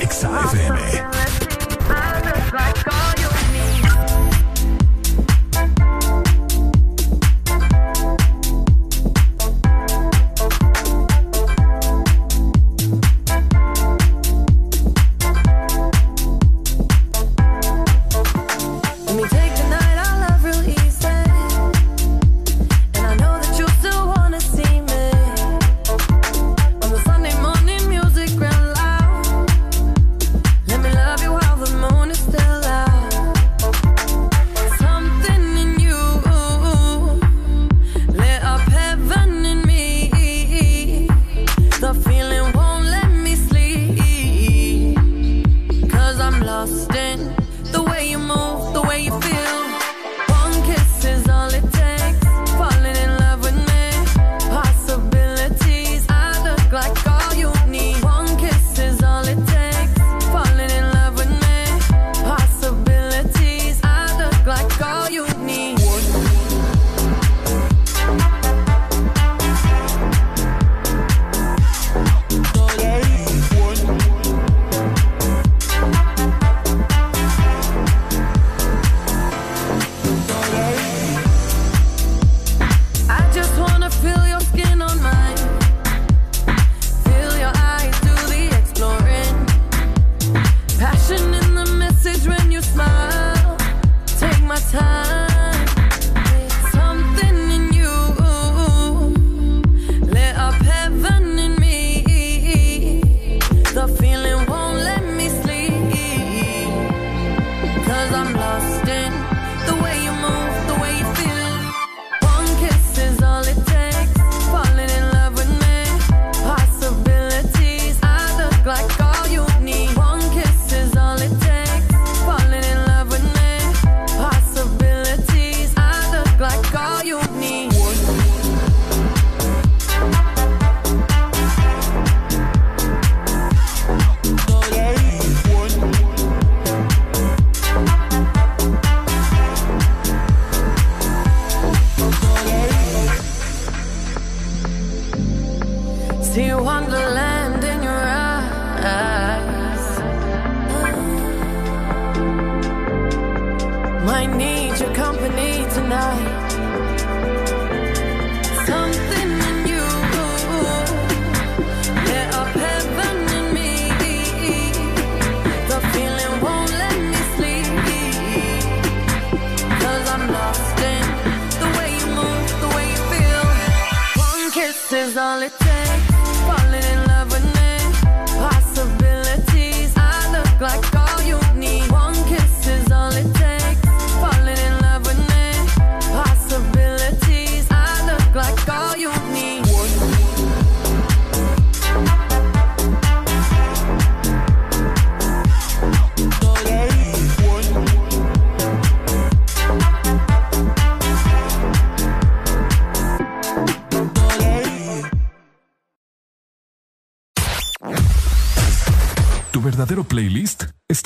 Exa FM.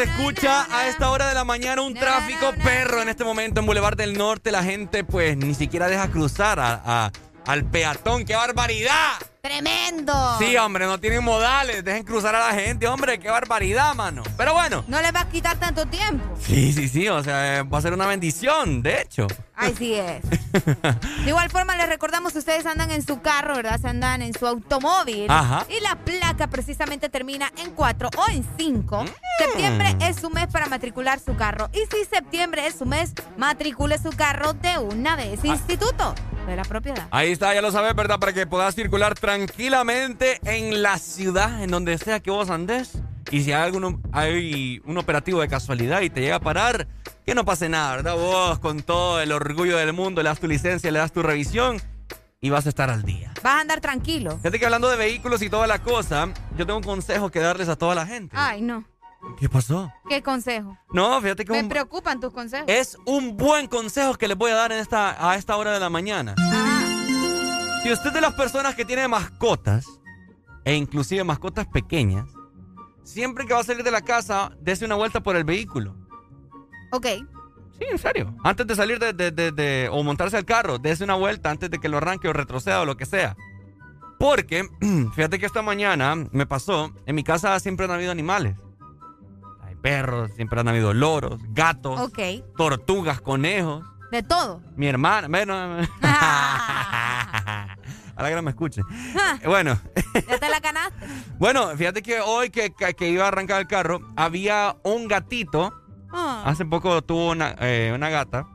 Nos escucha a esta hora de la mañana? Un tráfico perro en este momento en Boulevard del Norte. La gente pues ni siquiera deja cruzar a- al peatón. ¡Qué barbaridad! ¡Tremendo! Sí, hombre, no tienen modales. Dejen cruzar a la gente, hombre. ¡Qué barbaridad, mano! Pero bueno. No les va a quitar tanto tiempo. Sí, sí, sí. O sea, eh, va a ser una bendición, de hecho. Ay, sí es. De igual forma, les recordamos, ustedes andan en su carro, ¿verdad? Se andan en su automóvil. Ajá. Y la placa precisamente termina en 4 o en 5. Septiembre es su mes para matricular su carro. Y si septiembre es su mes, matricule su carro de una vez. Instituto de la propiedad. Ahí está, ya lo sabes, ¿verdad? Para que puedas circular tranquilamente en la ciudad, en donde sea que vos andes. Y si hay, alguno, hay un operativo de casualidad y te llega a parar, que no pase nada, ¿verdad? Vos con todo el orgullo del mundo le das tu licencia, le das tu revisión y vas a estar al día. Vas a andar tranquilo. Fíjate que hablando de vehículos y toda la cosa, yo tengo un consejo que darles a toda la gente. Ay, no. ¿Qué pasó? ¿Qué consejo? No, fíjate que Me un- preocupan tus consejos. es un buen consejo que les voy a dar en esta, a esta hora de la mañana. Si usted es de las personas que tiene mascotas, e inclusive mascotas pequeñas, siempre que va a salir de la casa, dése una vuelta por el vehículo. Ok. Sí, en serio. Antes de salir de, de- de- de- o montarse al carro, dése una vuelta antes de que lo arranque o retroceda o lo que sea. Porque, fíjate que esta mañana me pasó, en mi casa siempre han habido animales. Perros, siempre han habido loros, gatos, tortugas, conejos. De todo. Mi hermana, bueno, a la que no me escuche. Eh, Bueno, Ya te la ganaste. bueno, fíjate que hoy que, que- iba a arrancar el carro, había un gatito. Ah. Hace poco tuvo una, eh, una gata.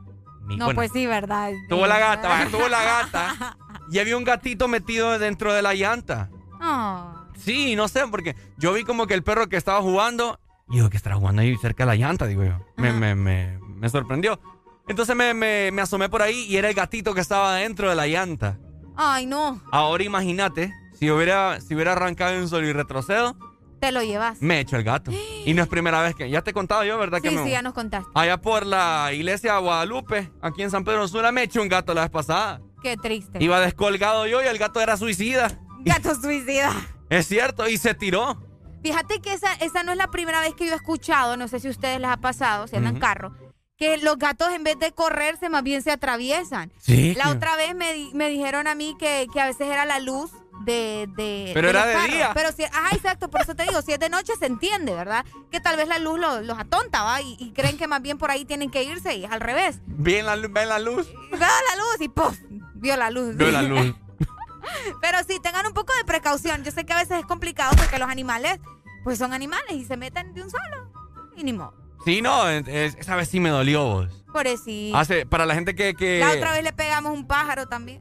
Mi- No, bueno, pues sí, ¿verdad? Tuvo la gata, vaya, tuvo la gata. Y había un gatito metido dentro de la llanta. Ah. Sí, no sé, porque yo vi como que el perro que estaba jugando, y digo, que estaba jugando ahí cerca de la llanta, digo yo. Me, me, me, me sorprendió. Entonces me, me, me asomé por ahí y era el gatito que estaba dentro de la llanta. Ay, no. Ahora imagínate, si hubiera, si hubiera arrancado en un solo y retrocedo, Te lo llevas. Me echo el gato. Y no es primera vez que. Ya te he contado yo, ¿verdad? que Sí, me- sí, ya nos contaste. Allá por la iglesia de Guadalupe, aquí en San Pedro Sula, me eché un gato la vez pasada. Qué triste. Iba descolgado yo y el gato era suicida. Gato suicida. Es cierto, y se tiró. Fíjate que esa, esa no es la primera vez que yo he escuchado, no sé si a ustedes les ha pasado, si andan Ujú. carro, que los gatos en vez de correrse más bien se atraviesan. Sí, La que- otra vez me, me dijeron a mí que, que a veces era la luz de... de Pero de era los de carros. día. Pero si, ajá, exacto, por eso te digo, si es de noche se entiende, ¿verdad? Que tal vez la luz lo- los atonta, ¿va? Y, y creen que más bien por ahí tienen que irse y es al revés. Ven la, luz- ven la luz. Veo la luz y ¡puf! Vio la luz. Veo la luz. Pero sí, tengan un poco de precaución. Yo sé que a veces es complicado porque los animales, pues son animales y se meten de un solo. Y ni modo. Sí, no, es- es- esa vez sí me dolió vos. Por eso sí. Hace, para la gente que. que La otra vez le pegamos un pájaro también.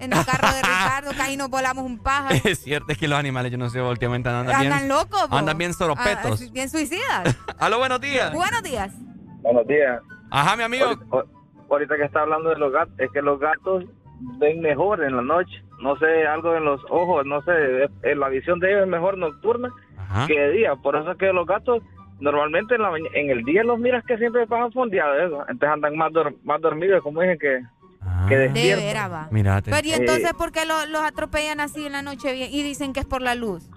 En el carro de Ricardo, casi nos volamos un pájaro. Es cierto, es que los animales, yo no sé, últimamente andan Andan bien. locos, po. Andan bien soropetos. Ah, bien suicidas. Aló, buenos días. Buenos días. Buenos días. Ajá, mi amigo. Ahorita, ahorita que está hablando de los gatos, es que los gatos ven mejor en la noche. No sé, algo en los ojos, no sé, eh, la visión de ellos es mejor nocturna que de día. Por eso es que los gatos normalmente en, la en el día los miras que siempre pasan fondeados. eso. Entonces andan más, dor- más dormidos, como dije, que, que De. Mírate. Pero ¿y entonces Eh, por qué lo- los atropellan así en la noche bien? Y dicen que es por la luz.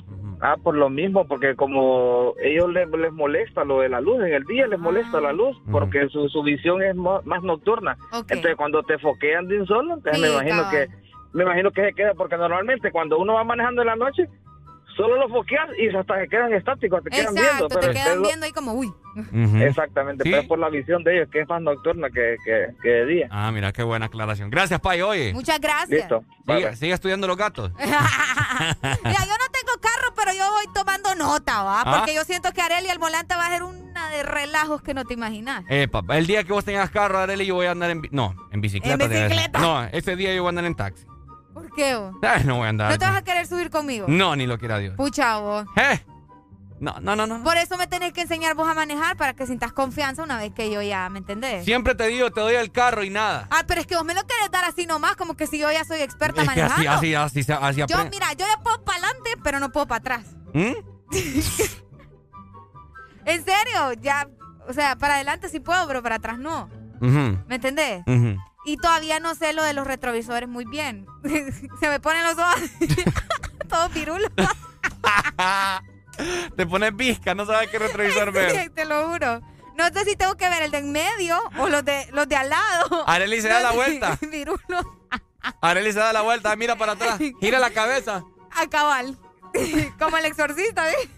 Ah, por lo mismo, porque como ellos les, les molesta lo de la luz, en el día les molesta la luz, porque su, su visión es mo- más nocturna. Entonces cuando te foquean de un solo, entonces me imagino que me imagino que se queda, porque normalmente cuando uno va manejando en la noche, solo lo foqueas y hasta se quedan estáticos, te quedan viendo. Exacto, te pero quedan lo- viendo ahí como, uy. Exactamente, pero es por la visión de ellos, que es más nocturna que, que, que de día. Ah, mira, qué buena aclaración. Gracias, Pai. Oye. Muchas gracias. Sigue, sigue estudiando los gatos. Mira, yo no tengo carro, pero yo voy tomando nota, ¿va? Ah. Porque yo siento que Areli al volante va a ser una de relajos que no te imaginas. Eh, papá, el día que vos tengas carro, Arely, yo voy a andar en... No, en bicicleta. En bicicleta. No, ese día yo voy a andar en taxi. ¿Por qué, vos? Ay, no voy a andar. ¿No te vas a querer subir conmigo? No, ni lo quiera Dios. Pucha, vos. ¿Eh? No, no, no, no. Por eso me tenés que enseñar vos a manejar para que sientas confianza una vez que yo ya, ¿me entendés? Siempre te digo, te doy el carro y nada. Ah, pero es que vos me lo querés dar así nomás, como que si yo ya soy experta Es que así, manejando. así, así, así yo, mira, yo ya puedo para adelante, pero no puedo para atrás. ¿Mm? En serio, ya, o sea, para adelante sí puedo, pero para atrás no. Ujú, ¿Me entendés? Y todavía no sé lo de los retrovisores muy bien. Se me ponen los ojos todos pirulos. Te pones visca, no sabes qué retrovisor ver. Sí, te lo juro. No sé si tengo que ver el de en medio o los de los de al lado. Arely se da la vuelta. Pirulos. Arely se da la vuelta, mira para atrás, gira la cabeza. A cabal. Como el exorcista, ¿ves?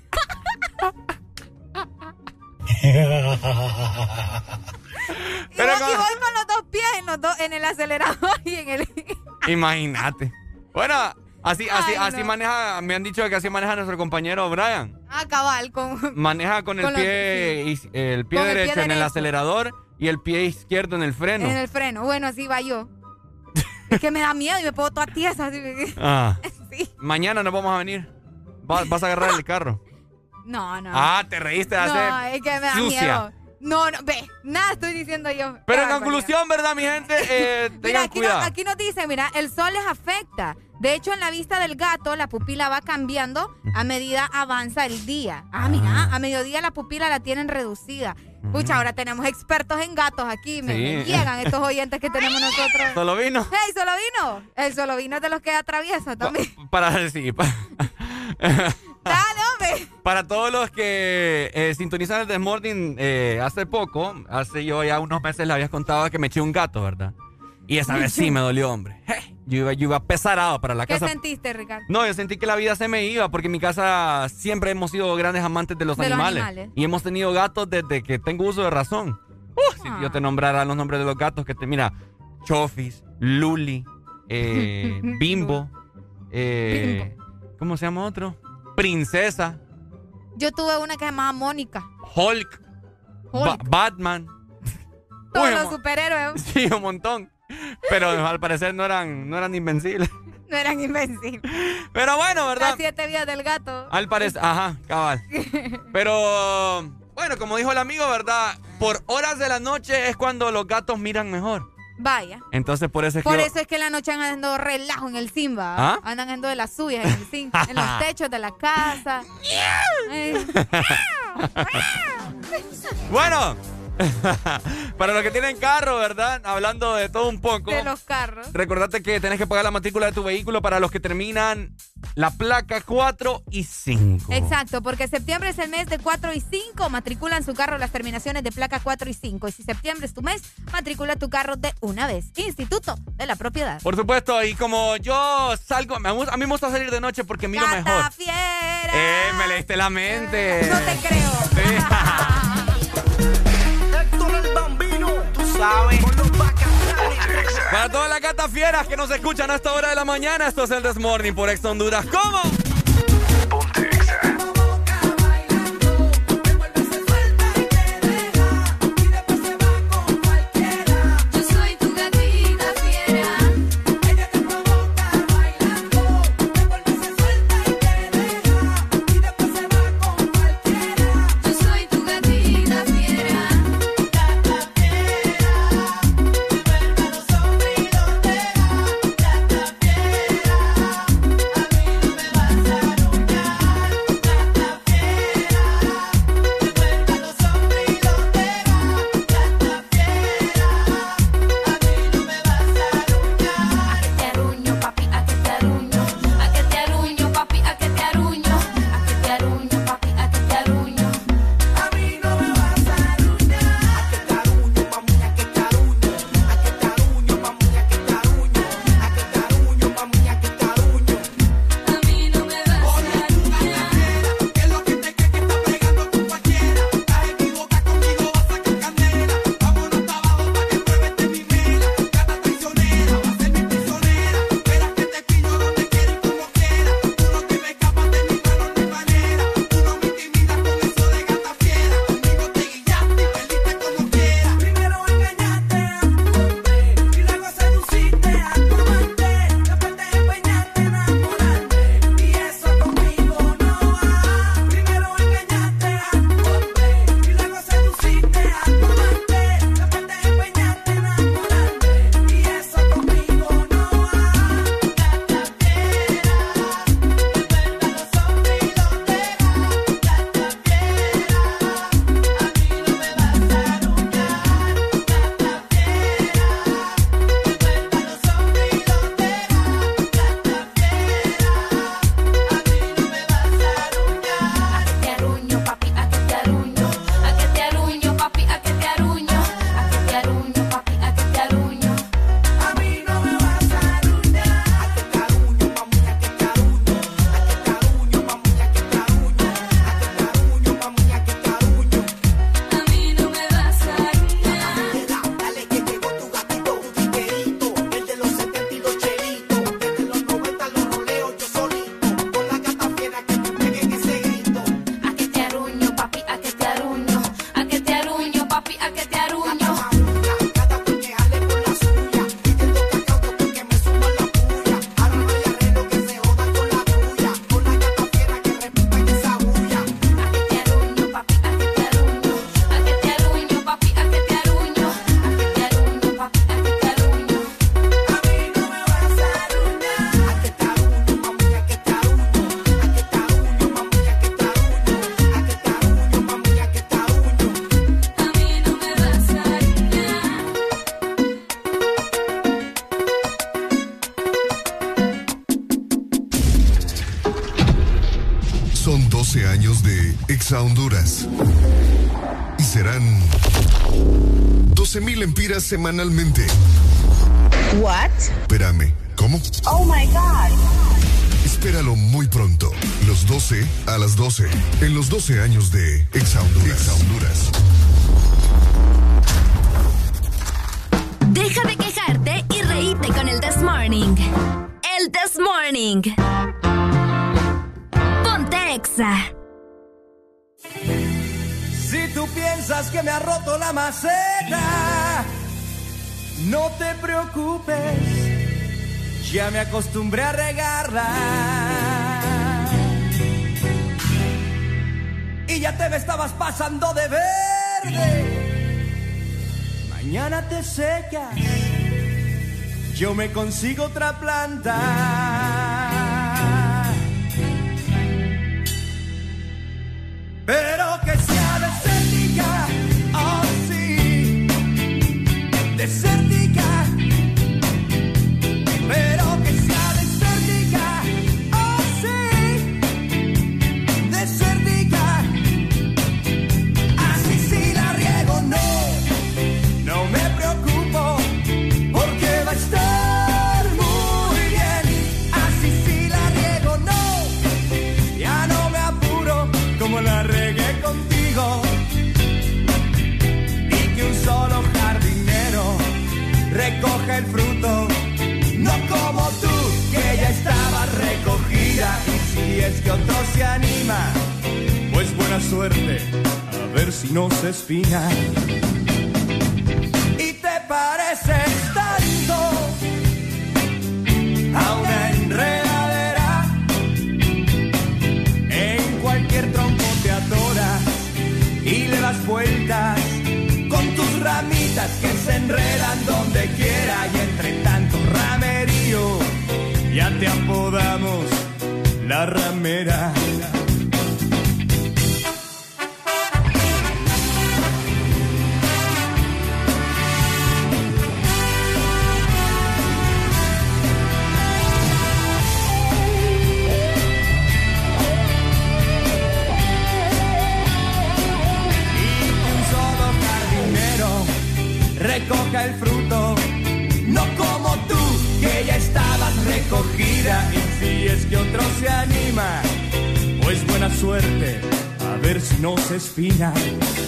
Y, voy, y voy con los dos pies en, los dos, en el acelerador y en el... Imagínate. Bueno, así, así, Ay, así no. maneja, me han dicho que así maneja nuestro compañero Brian. A cabal, con... Maneja con el los- pie, el pie Con el pie derecho en el acelerador y el pie izquierdo en el freno. En el freno. Bueno, así va yo. Es que me da miedo y me pongo toda tiesa. así. Ah. Mañana nos vamos a venir. Va- vas a agarrar el carro. No, no. Ah, te reíste de no, es que me da sucia. miedo. No, no, ve, nada estoy diciendo yo. Pero en conclusión, ¿verdad, mi gente? Eh, Mira, aquí, no- cuidado. aquí nos dice, mira, el sol les afecta. De hecho, en la vista del gato, la pupila va cambiando a medida avanza el día. Ah, mira, a mediodía la pupila la tienen reducida. Pucha, ahora tenemos expertos en gatos aquí. Me, Sí. me llegan estos oyentes que tenemos nosotros. ¿Solo vino? ¡Hey, solo vino! El solo vino es de los que atraviesa también. Para, sí, pa- Dale. Para todos los que eh, sintonizan el Desmorning eh, hace poco, hace yo ya unos meses les habías contado que me eché un gato, ¿verdad? Y esa vez sí me dolió, hombre. Yo iba, yo iba pesarado para la ¿Qué casa. sentiste, Ricardo? No, yo sentí que la vida se me iba porque en mi casa siempre hemos sido grandes amantes de los, De los animales. Y hemos tenido gatos desde que tengo uso de razón. Uh, Si yo te nombrara los nombres de los gatos que te... Mira, Chofis, Luli, eh, Bimbo, eh, ¿cómo se llama otro? Princesa, Yo tuve una que se llamaba Mónica. Hulk, Ba- Hulk. Batman. Todos Uy, los superhéroes Sí, un montón. Pero al parecer no eran, no eran invencibles. no eran invencibles. Pero bueno, ¿verdad? Las siete vías del gato. Al parecer, ajá, cabal. Pero, bueno, como dijo el amigo, ¿verdad? Por horas de la noche es cuando los gatos miran mejor. Vaya. Entonces por eso es por que... Por eso es que en la noche andan dando relajo en el Simba. ¿Ah? Andan dando de las suyas en el Simba, en los techos de la casa. Eh. bueno. Para los que tienen carro, ¿verdad? Hablando de todo un poco. De los carros. Recordate que tenés que pagar la matrícula de tu vehículo para los que terminan la placa 4 y 5. Exacto, porque septiembre es el mes de 4 y 5. Matriculan su carro las terminaciones de placa 4 y 5. Y si septiembre es tu mes, matricula tu carro de una vez. Instituto de la Propiedad. Por supuesto, y como yo salgo, a mí me gusta salir de noche porque miro Gata mejor. Fiera. ¡Eh! Me leíste la mente. No te creo. Sí. Para todas las gatas fieras que nos escuchan a esta hora de la mañana, esto es el Desmorning por Ex Honduras. ¿Cómo? mil empiras semanalmente. What? Espérame, ¿cómo? Oh my God. Espéralo muy pronto, los 12 a las 12, en los 12 años de Exa Honduras. Deja de quejarte y reíte con el This Morning. El This Morning. Ponte Exa. Si tú piensas que me ha roto la maceta no te preocupes, ya me acostumbré a regarla. Y ya te me estabas pasando de verde. Mañana te secas, yo me consigo otra planta. final. espinas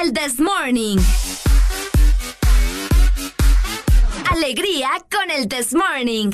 El This Morning. Alegría con el This Morning.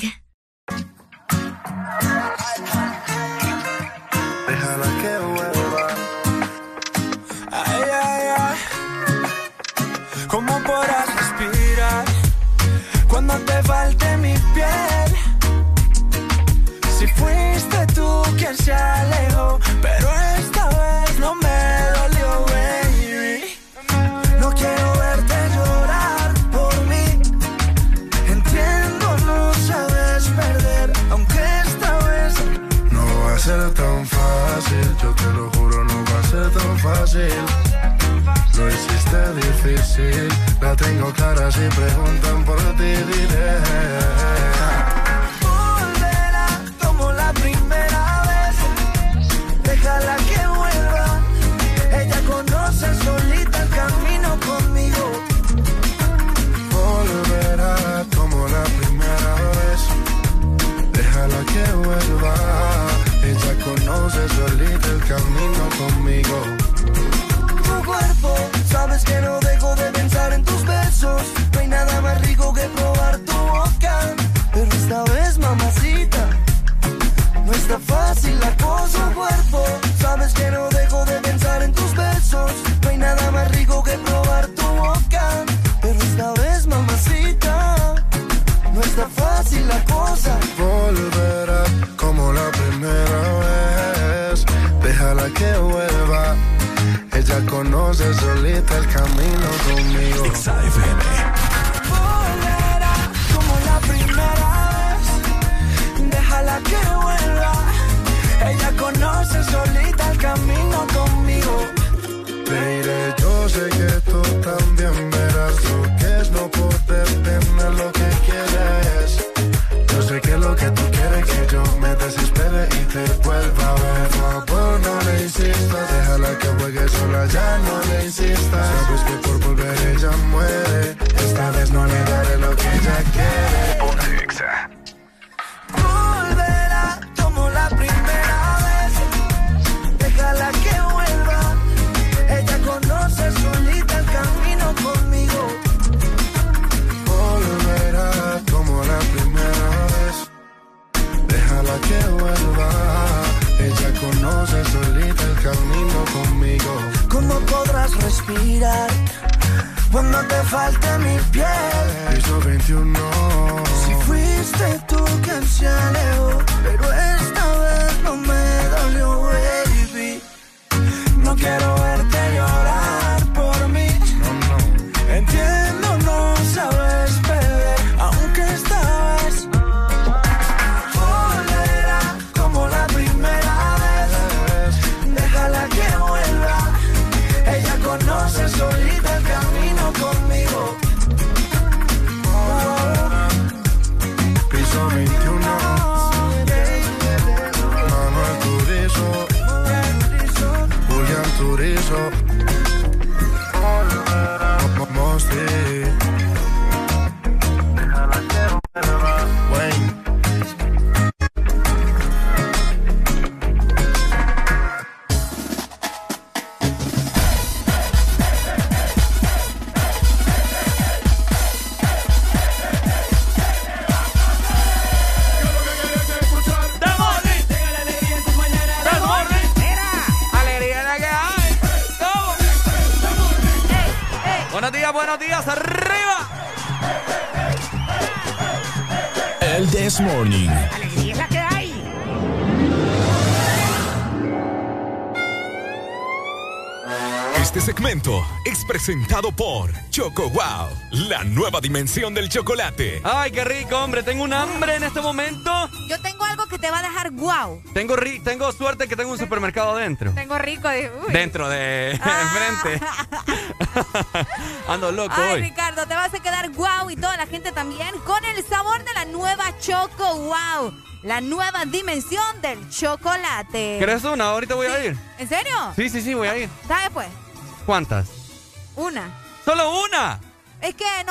Presentado por Choco Wow, la nueva dimensión del chocolate. Ay, qué rico, hombre. Tengo un hambre en este momento. Yo tengo algo que te va a dejar guau. Tengo, ri- tengo suerte que tengo un supermercado adentro. Tengo rico de. uy. Dentro de enfrente. Ando loco Ay, hoy. Ricardo, te vas a quedar guau y toda la gente también con el sabor de la nueva Choco Wow. La nueva dimensión del chocolate. ¿Quieres una? Ahorita voy a ir. ¿En serio? Sí, sí, sí, voy a ir. Dale pues, ¿Cuántas?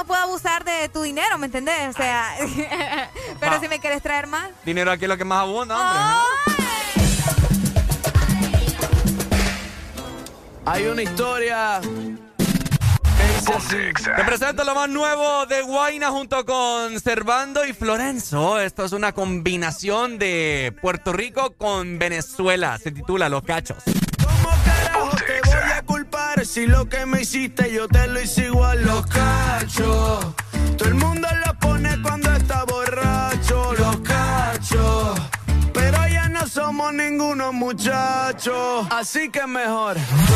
No puedo abusar de tu dinero, ¿me entendés? O sea, pero Va. si me quieres traer más. Dinero aquí es lo que más abunda, hombre. Hay una historia Te presento lo más nuevo de Guaina junto con Servando y Florenzo. Esto es una combinación de Puerto Rico con Venezuela. Se titula Los Cachos. Yo te lo hice igual los cachos. Todo el mundo lo pone cuando está borracho los cachos. Pero ya no somos ninguno muchachos. Así que mejor tú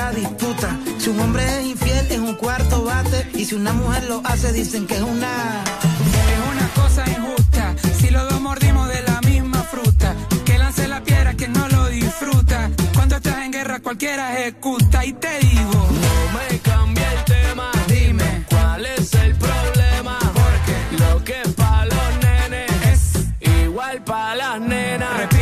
para disputa. Si un hombre es infiel, es un cuarto bate. Y si una mujer lo hace, dicen que es una. Es una cosa injusta. Si los dos mordimos de la misma fruta, que lance la piedra quien no lo disfruta. Cuando estás en guerra, cualquiera ejecuta. Y te digo, No me cambie el tema. Dime cuál es el problema. Porque lo que es pa' los nenes es igual pa' las nenas.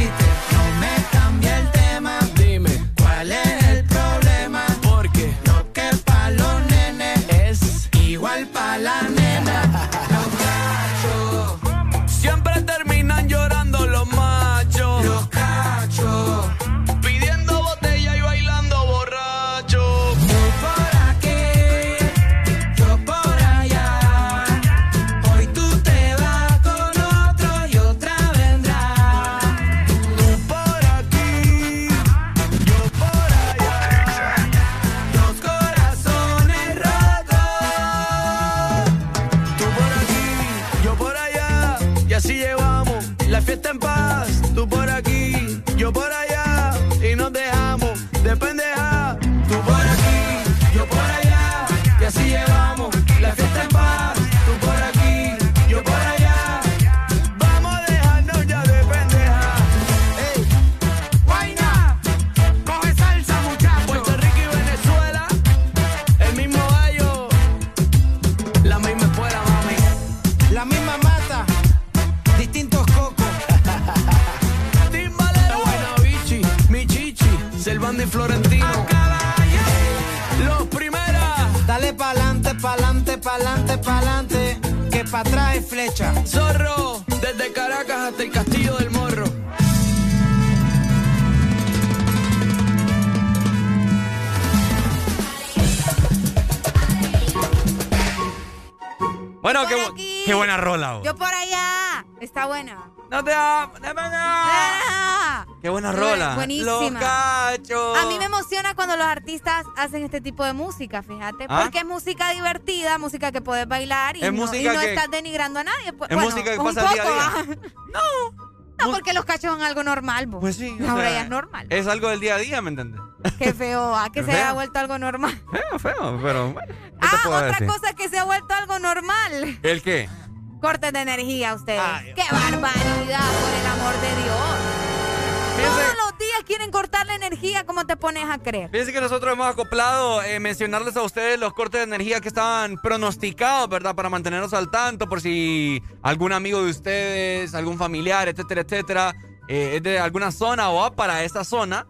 Artistas hacen este tipo de música, fíjate. ¿Ah? Porque es música divertida, música que puedes bailar y Es no, música y no que- estás denigrando a nadie. pues, es bueno, música que un pasa día a poco, día. ah. No. No, porque los cachos son algo normal, vos. Pues sí. o Ahora sea, ya es normal. Es algo del día a día, ¿me entiendes? Qué feo, ah, que se feo. vuelto algo normal. Feo, feo, pero bueno. ¿qué te Ah, otra cosa que se ha vuelto algo normal. ¿El qué? Cortes de energía ustedes. ¡Qué barbaridad, por el amor de Dios! Todos los días quieren cortar la energía, ¿cómo te pones a creer? Fíjense que nosotros hemos acoplado eh, mencionarles a ustedes los cortes de energía que estaban pronosticados, ¿verdad? Para mantenernos al tanto por si algún amigo de ustedes, algún familiar, etcétera, etcétera, eh, es de alguna zona o va para esa zona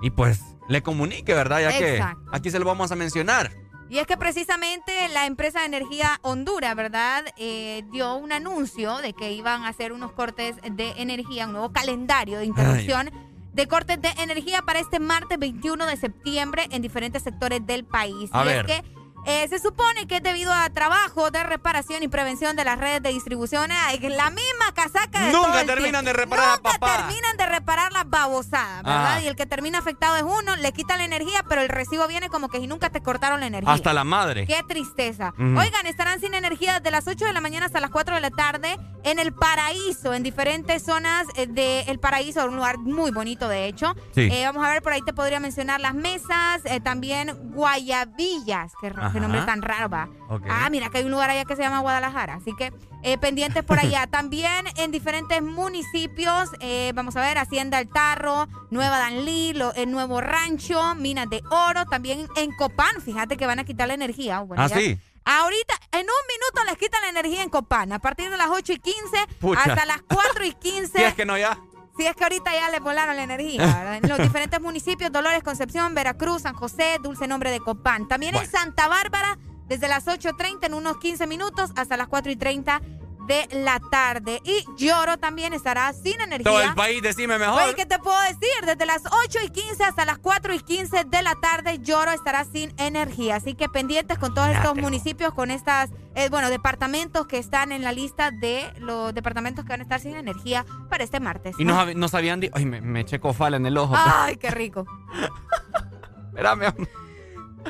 y pues le comunique, ¿verdad? Ya Exacto. que aquí se lo vamos a mencionar. Y es que precisamente la empresa de energía Honduras, ¿verdad? Eh, dio un anuncio de que iban a hacer unos cortes de energía, un nuevo calendario de interrupción de cortes de energía para este martes 21 de septiembre en diferentes sectores del país. A y ver. es que eh, se supone que es debido a trabajo de reparación y prevención de las redes de distribución. Que la misma casaca de Nunca todo el terminan tiempo. de reparar Nunca terminan de reparar las babosadas, ¿verdad? Ajá. Y el que termina afectado es uno, le quitan la energía, pero el recibo viene como que si nunca te cortaron la energía. Hasta la madre. Qué tristeza. Oigan, estarán sin energía desde las 8 de la mañana hasta las 4 de la tarde en el paraíso, en diferentes zonas eh, de El Paraíso, un lugar muy bonito de hecho. Sí. Eh, vamos a ver, por ahí te podría mencionar las mesas, eh, también Guayabillas, ra- qué nombre tan raro va. Ah, mira que hay un lugar allá que se llama Guadalajara, así que eh, pendientes por allá. también en diferentes municipios, eh, vamos a ver, Hacienda El Tarro, Nueva Danlí, lo- el Nuevo Rancho, Minas de Oro, también en Copán, fíjate que van a quitar la energía. Bueno, Ah, ya- sí. Ahorita, en un minuto les quitan la energía en Copán, a partir de las 8 y 15 Pucha. hasta las 4 y 15. Si es que no ya. Si es que ahorita ya le volaron la energía, ¿verdad? En los diferentes municipios, Dolores, Concepción, Veracruz, San José, Dulce Nombre de Copán. También en Santa Bárbara, desde las 8.30 en unos 15 minutos hasta las 4 y 30 de la tarde. Y Lloro también estará sin energía. Todo el país, decime mejor. Oye, ¿qué te puedo decir? Desde las 8 y 15 hasta las 4 y 15 de la tarde, Lloro estará sin energía. Así que pendientes con todos estos municipios, con estas, eh, bueno, departamentos que están en la lista de los departamentos que van a estar sin energía para este martes. Y ¿no? nos, hab- nos habían dicho. Ay, me, me eché cofal en el ojo. ¡Ay, qué rico! Espérame.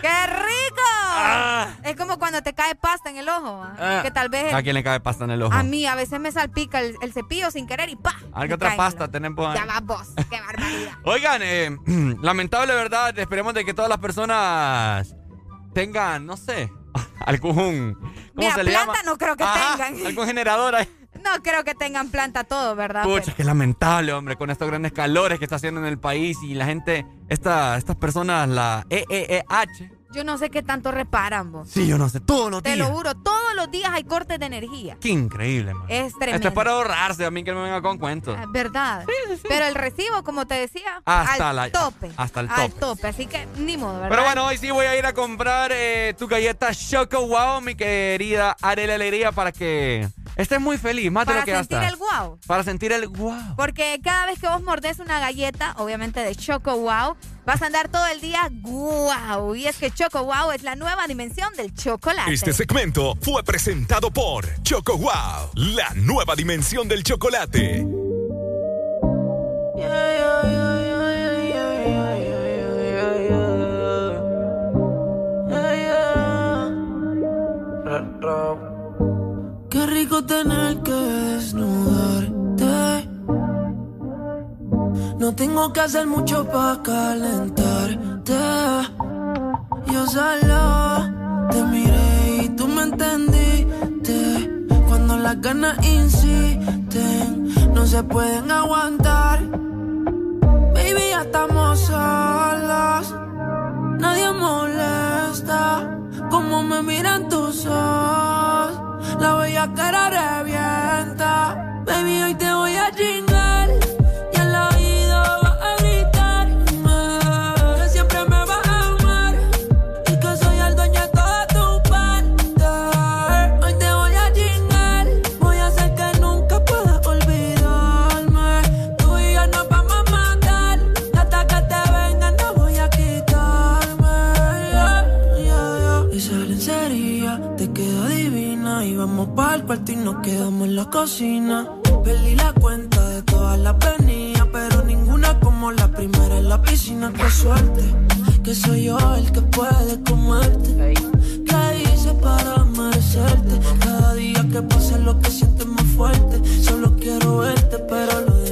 ¡Qué rico! Es como cuando te cae pasta en el ojo, ¿ah? Ah, que tal vez ¿A quién le cae pasta en el ojo? a mí a veces me salpica el, el cepillo sin querer y ¡pa! ¿A qué me otra pasta tenemos ahí? Ya va vos, qué barbaridad. Oigan, eh, lamentable verdad, esperemos de que todas las personas tengan, no sé, algún... ¿Cómo Mira, se le llama? planta no creo que Ajá, tengan. Algún generador ahí. No creo que tengan planta todo, ¿verdad? Pucha, Pero- qué lamentable, hombre, con estos grandes calores que está haciendo en el país y la gente, esta, estas personas, la EEEH. Yo no sé qué tanto reparan, vos. Sí, yo no sé, todos los Te días. lo juro, todos los días hay cortes de energía. Qué increíble, man. Es Esto tremendo. es para ahorrarse, a mí que me venga con cuentos. Ah, ¿Verdad? Pero el recibo, como te decía, Hasta al la- tope. hasta el Al tope. tope, así que ni modo, ¿verdad? Pero bueno, hoy sí voy a ir a comprar eh, tu galleta Choco Wow, mi querida Arela Alegría, para que estés muy feliz, más de Para lo que sentir gastas. el guau. Para sentir el wow. Porque cada vez que vos mordés una galleta, obviamente de Choco Wow, vas a andar todo el día guau. Y es que Choco Wow es la nueva dimensión del chocolate. Este segmento fue presentado por Choco Wow, la nueva dimensión del chocolate. Rico tener que desnudarte. No tengo que hacer mucho para calentarte. Yo solo te miré y tú me entendiste. Cuando las ganas insisten, no se pueden aguantar. Baby, ya estamos solos. Nadie molesta como me miran tus ojos. La bella cara revienta. Baby, hoy te voy a chingar. En la cocina. Perdí la cuenta de todas las venidas, pero ninguna como la primera en la piscina. Qué suerte, que soy yo el que puede comerte. ¿Qué hice para merecerte? Cada día que pasa lo que sientes más fuerte. Solo quiero verte, pero lo de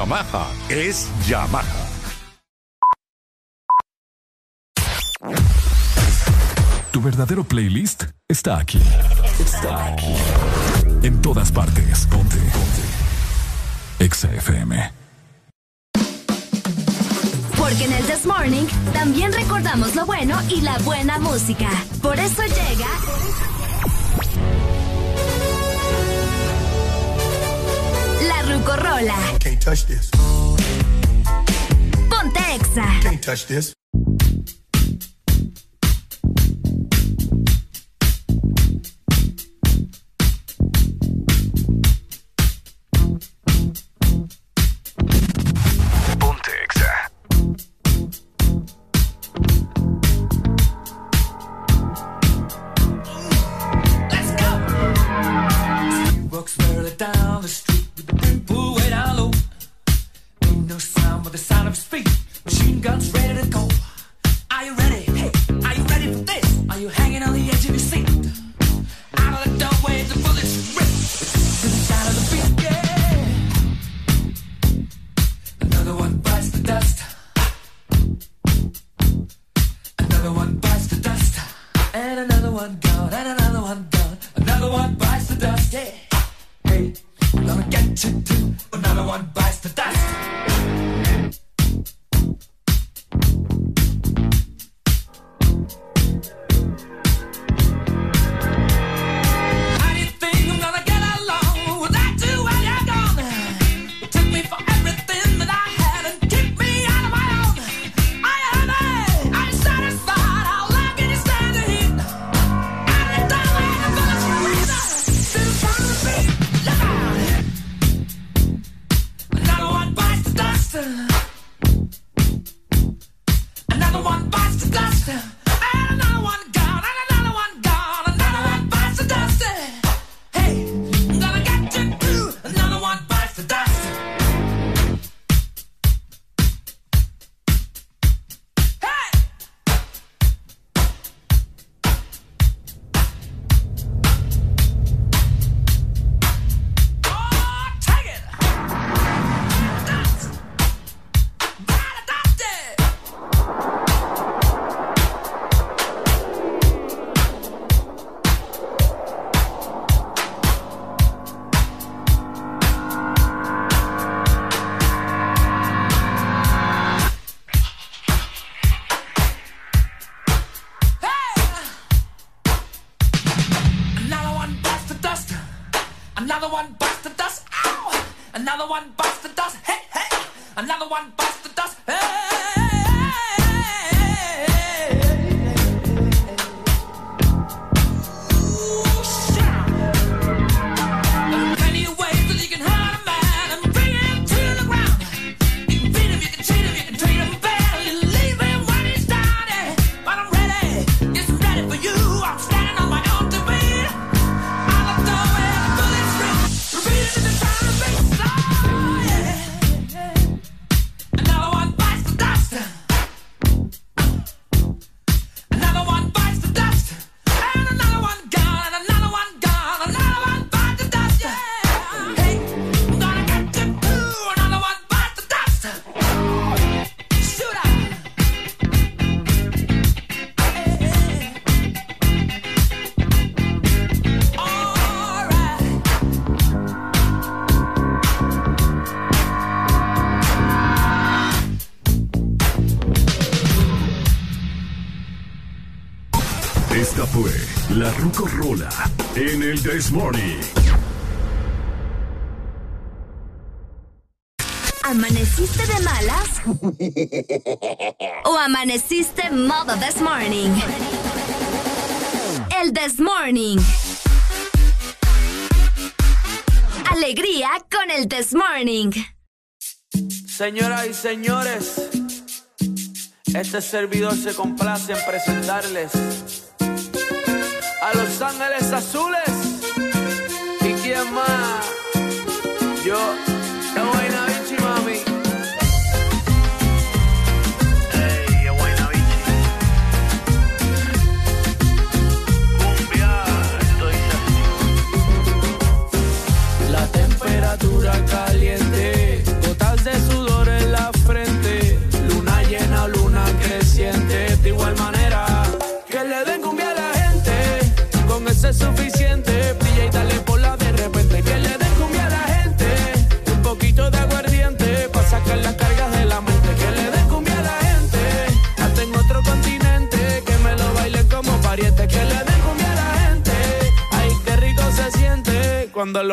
Yamaha es Yamaha. Tu verdadero playlist está aquí. Está aquí. En todas partes. Ponte. Ponte. Exa FM. Porque en el This Morning también recordamos lo bueno y la buena música. Por eso llega. Rucorola. Can't touch this. Ponte Exa. Can't touch this. ¿Amaneciste de malas? ¿O amaneciste modo This Morning? El This Morning. Alegría con el This Morning. Señoras y señores, este servidor se complace en presentarles a Los Ángeles Azules. mamá.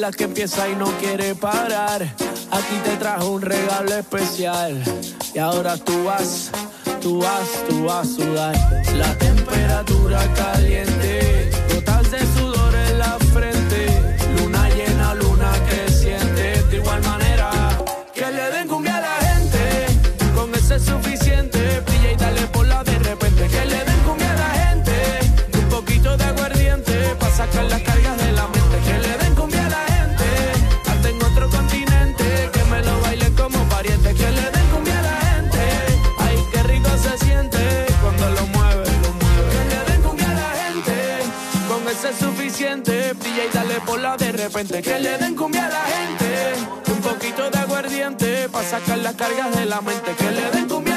la que empieza y no quiere parar. A ti te trajo un regalo especial. Y ahora tú vas, tú vas, tú vas a sudar. La temperatura caliente repente que le den cumbia a la gente. Un poquito de aguardiente para sacar las cargas de la mente. Que le den cumbia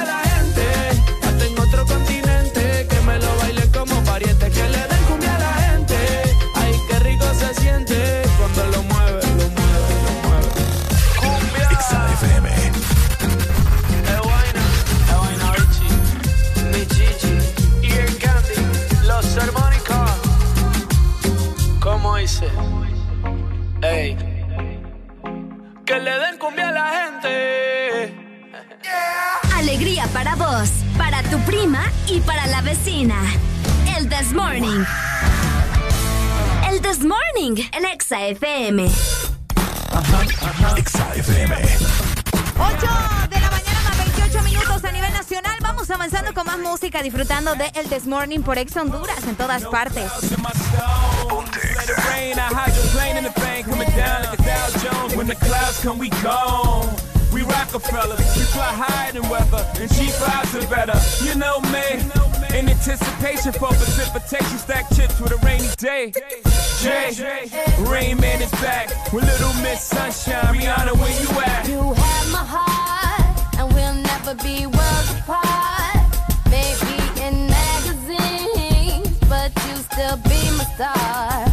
Exa FM. Exa FM. 8 de la mañana más 28 minutos a nivel nacional. Vamos avanzando con más música, disfrutando de El This Morning por Ex Honduras en todas partes. We Rockefeller, we fly higher than weather, and she flies are better. You know me. In anticipation for precipitation, stack chips with a rainy day. J. Rain Man is back with Little Miss Sunshine. Rihanna, where you at? You have my heart, and we'll never be worlds apart. Maybe in magazines, but you still be my star.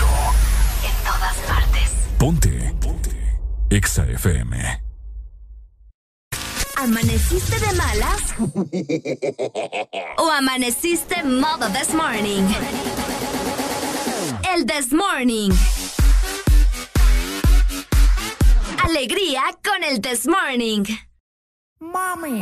partes. Ponte. Ponte. Exa FM. ¿Amaneciste de malas? ¿O amaneciste modo this morning? El this morning. Alegría con el this morning. Mami.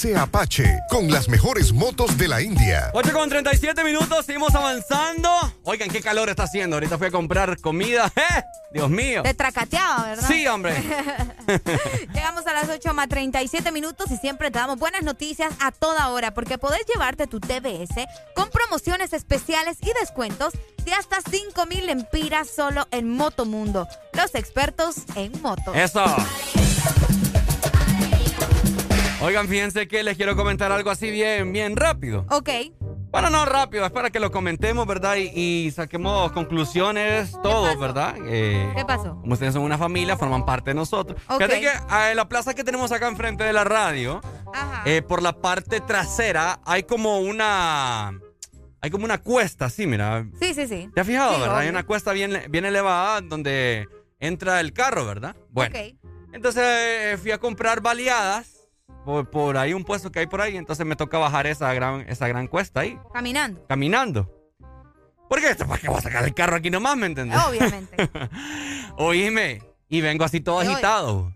TVS Apache con las mejores motos de la India. 8 con 37 minutos, seguimos avanzando. Oigan, qué calor está haciendo. Ahorita fui a comprar comida. ¡Eh! Dios mío. Te tracateaba, ¿verdad? Sí, hombre. Llegamos a las 8 más 37 minutos y siempre te damos buenas noticias a toda hora porque podés llevarte tu TBS con promociones especiales y descuentos de hasta 5 mil empiras solo en Motomundo. Los expertos en moto. Eso. Oigan, fíjense que les quiero comentar algo así bien, bien rápido. Ok. Bueno, no rápido, es para que lo comentemos, ¿verdad? Y, y saquemos conclusiones, todos, ¿verdad? Eh, ¿Qué pasó? Como ustedes son una familia, forman parte de nosotros. Ok. Fíjate que eh, la plaza que tenemos acá enfrente de la radio, eh, por la parte trasera, hay como una. Hay como una cuesta, sí, mira. Sí, sí, sí. ¿Te has fijado, Sí, verdad? Hay obvio. una cuesta bien, bien elevada donde entra el carro, ¿verdad? Bueno. Ok. Entonces eh, fui a comprar baleadas por, por ahí, un puesto que hay por ahí. Entonces me toca bajar esa gran, esa gran cuesta ahí, Caminando. caminando. ¿Por qué? ¿Para qué voy a sacar el carro aquí nomás, me entendés? Obviamente. Oíme, y vengo así todo agitado.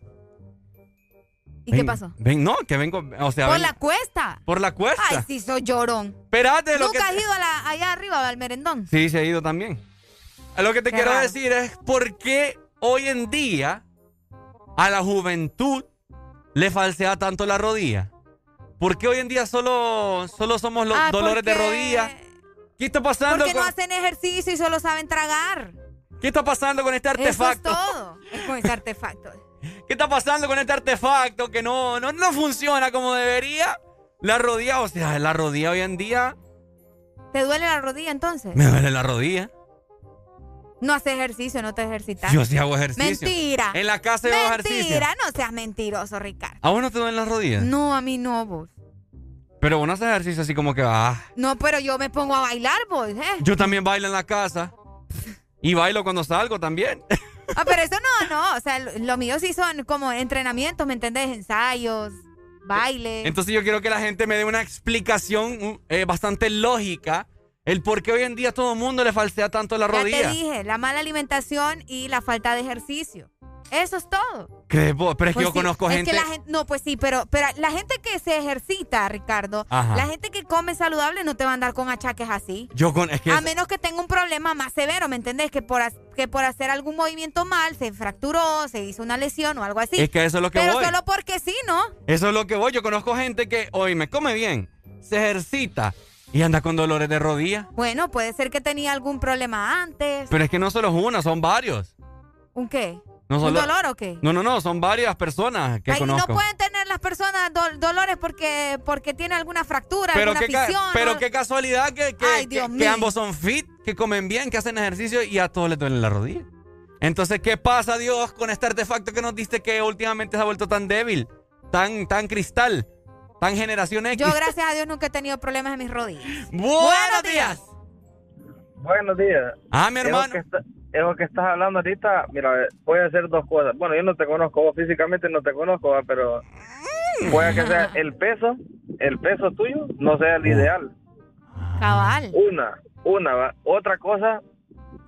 ¿Y qué pasó? Ven, no, que vengo, o sea, Por la cuesta. por la cuesta. Ay, sí, soy llorón. Espérate, lo que... ¿Nunca has ido a la- allá arriba al merendón? Sí, se ha ido también. Lo que te Qué quiero raro. decir es por qué hoy en día a la juventud le falsea tanto la rodilla. ¿Por qué hoy en día solo, solo somos los Ah, dolores de rodilla? ¿Qué está pasando Porque no con, hacen ejercicio y solo saben tragar. ¿Qué está pasando con este Eso es artefacto? todo. Es con ese artefacto. ¿Qué está pasando con este artefacto que no, no, no funciona como debería? La rodilla, o sea, la rodilla hoy en día ¿Te duele la rodilla entonces? me duele la rodilla. No haces ejercicio, no te ejercitas. Yo sí hago ejercicio. Mentira. En la casa yo hago ejercicio. Mentira, no seas mentiroso, Ricardo. ¿A vos no te duelen las rodillas? No, a mí no, vos. Pero vos no haces ejercicio así como que, ah, No, pero yo me pongo a bailar, vos, ¿eh? Yo también bailo en la casa. Y bailo cuando salgo también. Ah, pero eso no, no. O sea, lo, mío sí son como entrenamientos, ¿me entendés? Ensayos, baile. Entonces yo quiero que la gente me dé una explicación eh, bastante lógica. El por qué hoy en día todo el mundo le falsea tanto la ya rodilla. te dije, la mala alimentación y la falta de ejercicio. Eso es todo. ¿Crees vos? Pero es Pues que yo sí, conozco es gente... que la gente. No, pues sí, pero, pero la gente que se ejercita, Ricardo, Ajá. la gente que come saludable no te va a andar con achaques así. Yo con... Es que A es- menos que tenga un problema más severo, ¿me entendés? Que por, que por hacer algún movimiento mal se fracturó, se hizo una lesión o algo así. Es que eso es lo que Pero voy. solo porque sí, ¿no? Eso es lo que voy. Yo conozco gente que hoy me come bien, se ejercita y anda con dolores de rodilla. Bueno, puede ser que tenía algún problema antes. Pero es que no solo es una, son varios. ¿Un qué? No ¿Un solo- dolor o qué? No, no, no, son varias personas que Ay, no pueden tener las personas do- dolores porque, porque tiene alguna fractura, Pero, alguna qué, fisión. pero o- qué casualidad que, que- Ay, que- Dios que mío. ambos son fit, que comen bien, que hacen ejercicio y a todos les duele la rodilla. Entonces, ¿qué pasa, Dios, con este artefacto que nos diste que últimamente se ha vuelto tan débil, tan, tan cristal, tan generación X? Yo, gracias a Dios, nunca he tenido problemas en mis rodillas. ¡Buenos días! Buenos días. Ah, mi hermano. que está- Eso que estás hablando ahorita, mira, voy a hacer dos cosas. Bueno, yo no te conozco, vos físicamente no te conozco, ¿va? pero puede que sea el peso, el peso tuyo no sea el ideal. Cabal. Una, una, ¿va? otra cosa,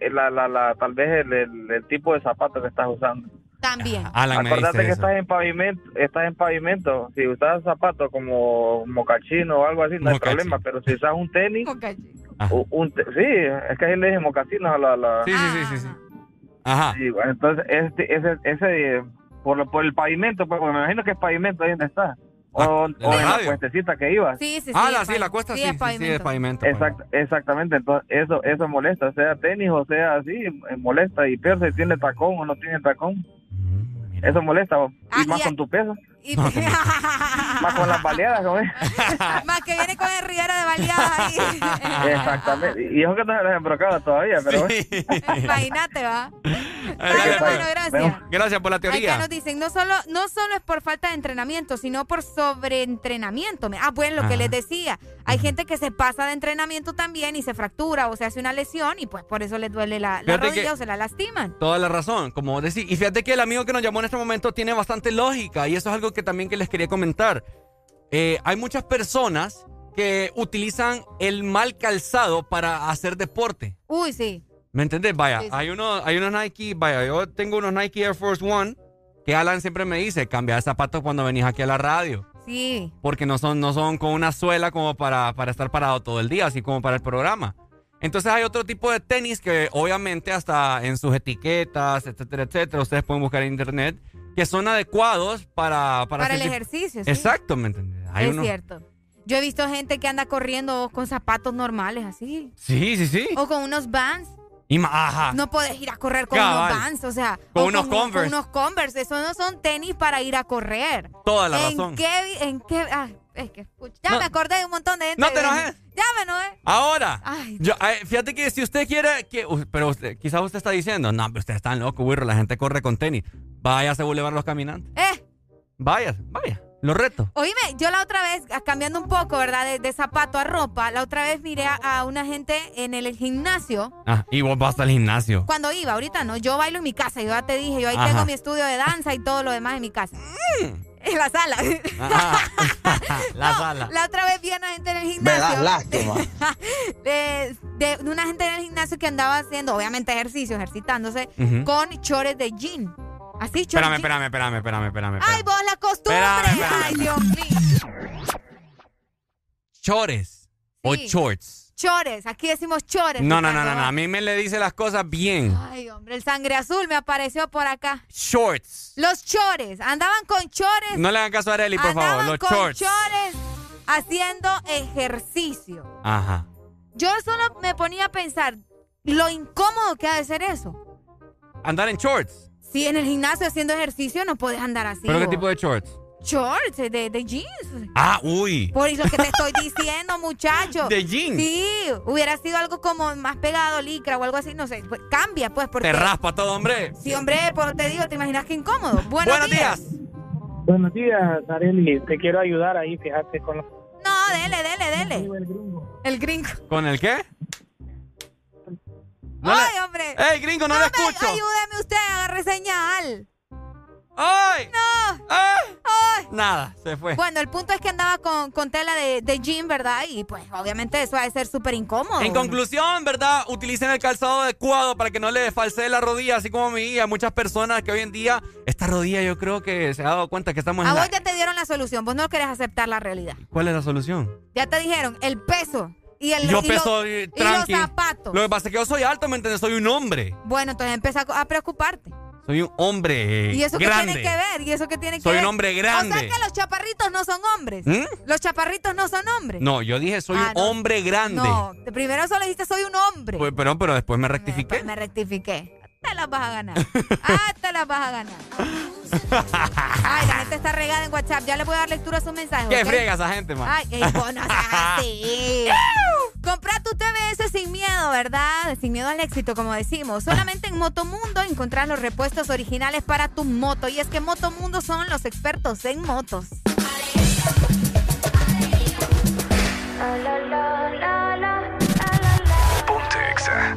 eh, la, la, la, tal vez el, el- el tipo de zapato que estás usando. También. Alan Acordate que eso. estás en pavimento, estás en pavimento. Si usas zapatos como mocachino o algo así, no hay problema. Pero si usas un tenis, u- un te- sí, es que ahí le dicen mocacinos a la, la- Sí, sí, sí, sí, sí. Ajá. Sí, bueno, entonces este, ese, ese, por, lo- por el pavimento, porque me imagino que es pavimento ahí donde está. O, Ah, o en en la cuestecita que ibas. Sí, sí, sí. Ah, la, sí, la cuesta sí, es sí, sí, es pavimento. pues. Exact- exactamente, entonces eso eso molesta, sea tenis o sea así, molesta y peor si tiene tacón o no tiene tacón. Eso molesta, vos. y Ah, más y a- con tu peso, Y- más con las baleadas, ¿no ves? Más que viene con el riera de baleadas ahí. Exactamente, y eso que no se les ha embrocado todavía, pero bueno. Imagínate, va. Ay, bueno, gracias. Gracias por la Acá teoría. nos dicen, no solo, no solo es por falta de entrenamiento, sino por sobreentrenamiento. Ah, bueno, lo que les decía. Hay gente que se pasa de entrenamiento también y se fractura o se hace una lesión y pues por eso les duele la, la rodilla que- o se la lastiman. Toda la razón, como decís. Y fíjate que el amigo que nos llamó en este momento tiene bastante lógica y eso es algo que también que les quería comentar. Eh, hay muchas personas que utilizan el mal calzado para hacer deporte. Uy, sí. ¿Me entendés? Vaya, Sí, sí. hay, uno, hay unos Nike, vaya, yo tengo unos Nike Air Force One que Alan siempre me dice, cambia de zapatos cuando venís aquí a la radio. Sí. Porque no son, no son con una suela como para, para estar parado todo el día, así como para el programa. Entonces hay otro tipo de tenis que obviamente hasta en sus etiquetas, etcétera, etcétera, ustedes pueden buscar en internet, que son adecuados para... Para, Para, el ejercicio, sí. Exacto, ¿me entiendes? Hay es uno- cierto. Yo he visto gente que anda corriendo con zapatos normales así. Sí, sí, sí. O con unos Vans. Y ajá. No puedes ir a correr con Cabal. unos Vans, o sea. Con o unos Converse. Con unos Converse. Eso no son tenis para ir a correr. Toda la ¿En razón. Qué, ¿En qué? ah, es que, ya No. me acordé de un montón de gente. No te enojes. Ya me enojé. Ahora, Ay. yo, eh, fíjate que si usted quiere, que, pero usted, quizás usted está diciendo, no, pero ustedes están locos, güey, la gente corre con tenis. Váyase a Boulevard Los Caminantes. Eh, Vaya, vaya, lo reto. oíme, yo la otra vez, ah, cambiando un poco, ¿verdad? De, de zapato a ropa, la otra vez miré a, a una gente en el gimnasio. Ah, y vos vas al gimnasio. Cuando iba, ahorita no, yo bailo en mi casa, yo ya te dije, yo ahí Ajá. tengo mi estudio de danza y todo lo demás en mi casa. En la sala. La sala. La otra vez vi a una gente en el gimnasio. Me lástima. de, de- de una gente en el gimnasio que andaba haciendo, obviamente, ejercicio, ejercitándose, con chores de jean. Así, chores Espérame, espérame, espérame, espérame, espérame. Ay, vos la costumbre. Espérame, espérame. Ay, Dios mío. Chores o Sí. shorts. Chores, aquí decimos chores. No, no, no, Ricardo. no, no, a mí me le dice las cosas bien. Ay, hombre, el sangre azul me apareció por acá. Shorts. Los chores, andaban con chores. No le hagan caso a Arely, por favor, los con shorts. chores haciendo ejercicio. Ajá. Yo solo me ponía a pensar lo incómodo que ha de ser eso. Andar en shorts. Si en el gimnasio haciendo ejercicio no puedes andar así. ¿Pero qué tipo de shorts? Shorts, de, de jeans. Ah, uy. Por eso que te estoy diciendo, muchacho. ¿De jeans? Sí, hubiera sido algo como más pegado, licra o algo así, no sé. Pues, cambia, pues, porque... Te raspa todo, hombre. Sí, hombre, pues te digo, te imaginas qué incómodo. Buenos, Buenos días. Buenos días, Areli. Te quiero ayudar ahí, fíjate, con los... No, dele, dele, dele. El gringo. ¿Con el qué? No le- ¡Ay, hombre! ¡Ey, gringo, no le escucho! Ayúdeme usted, agarre señal. ¡Ay! ¡No! ¡Ay! ¡Ay! Nada, se fue. Bueno, el punto es que andaba con, con tela de, de jean, ¿verdad? Y pues obviamente eso ha de ser súper incómodo. En conclusión, ¿verdad? Utilicen el calzado adecuado para que no le falsee la rodilla, así como a mí y a muchas personas que hoy en día, esta rodilla yo creo que se ha dado cuenta que estamos A en la... vos ya te dieron la solución, vos no querés aceptar la realidad. ¿Cuál es la solución? Ya te dijeron el peso y el yo y peso los- y los tranqui. zapatos. Lo que pasa es que yo soy alto, ¿me entiendes? Soy un hombre. Bueno, entonces empieza a preocuparte. Soy un hombre ¿Y eso grande. qué tiene que ver? ¿Y eso qué tiene que Soy ver? un hombre grande. O sea que los chaparritos no son hombres. ¿Mm? Los chaparritos no son hombres. No, yo dije soy Ah, un no. hombre grande. No, primero solo dijiste soy un hombre. Pues, pero, pero después me rectifiqué. Me rectifiqué. Te las vas a ganar. Ah, te las vas a ganar. Ay, la gente está regada en WhatsApp. Ya le voy a dar lectura a sus mensajes. ¿Qué ¿ok? friega esa gente, man? Ay, ey, vos no seas así. Compra tu TBS sin miedo, ¿verdad? Sin miedo al éxito, como decimos. Solamente en Motomundo encontrás los repuestos originales para tu moto. Y es que Motomundo son los expertos en motos. Ponte Exa.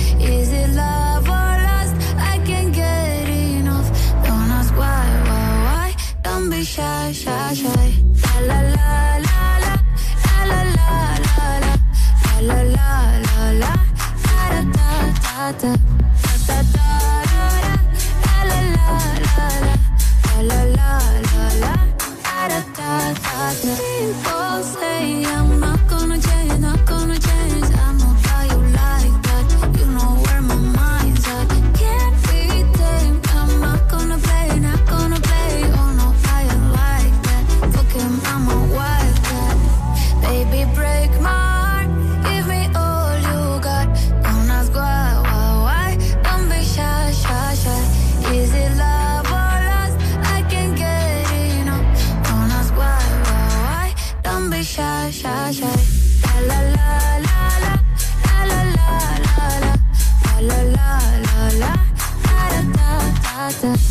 La la la la myself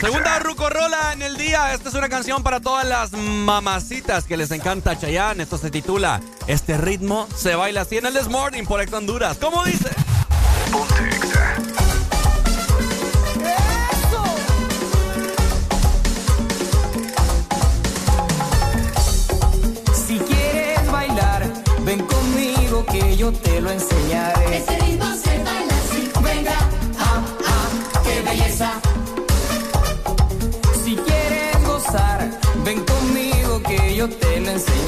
Segunda Rucorola en el día. Esta es una canción para todas las mamacitas que les encanta Chayanne. Esto se titula Este ritmo se baila así en el This Morning por Ex Honduras. ¿Cómo dice? Si quieres bailar, ven conmigo que yo te lo enseñaré. Este ritmo yo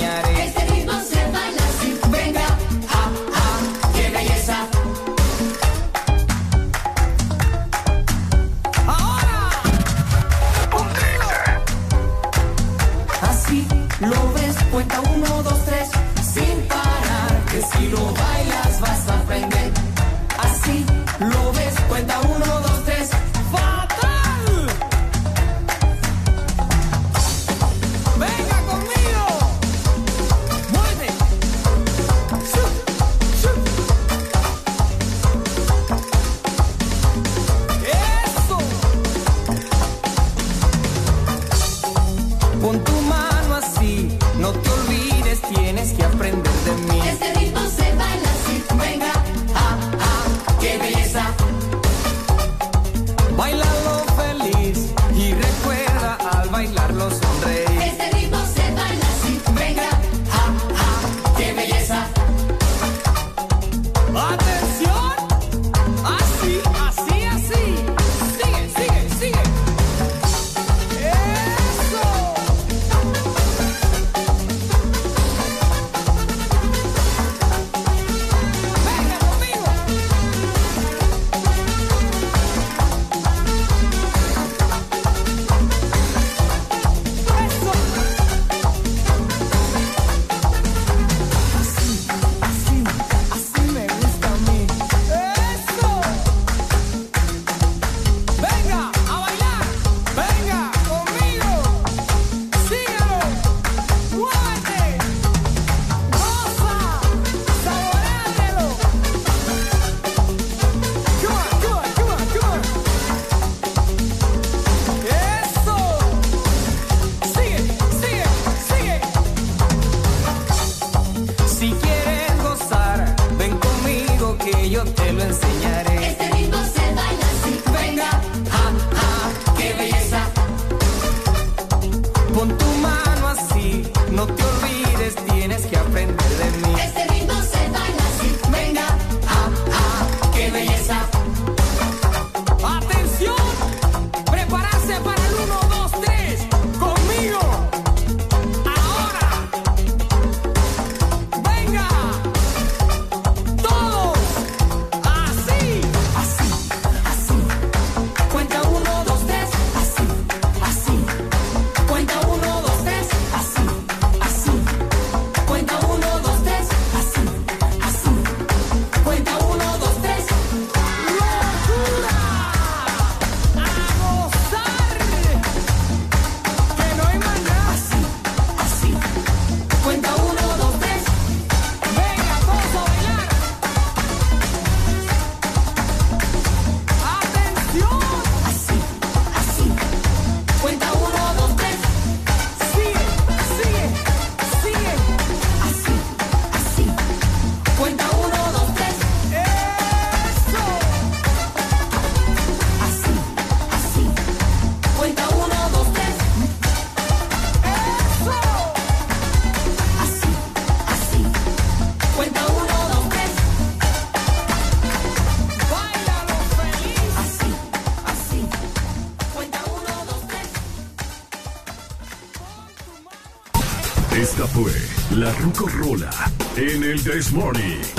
This Morning.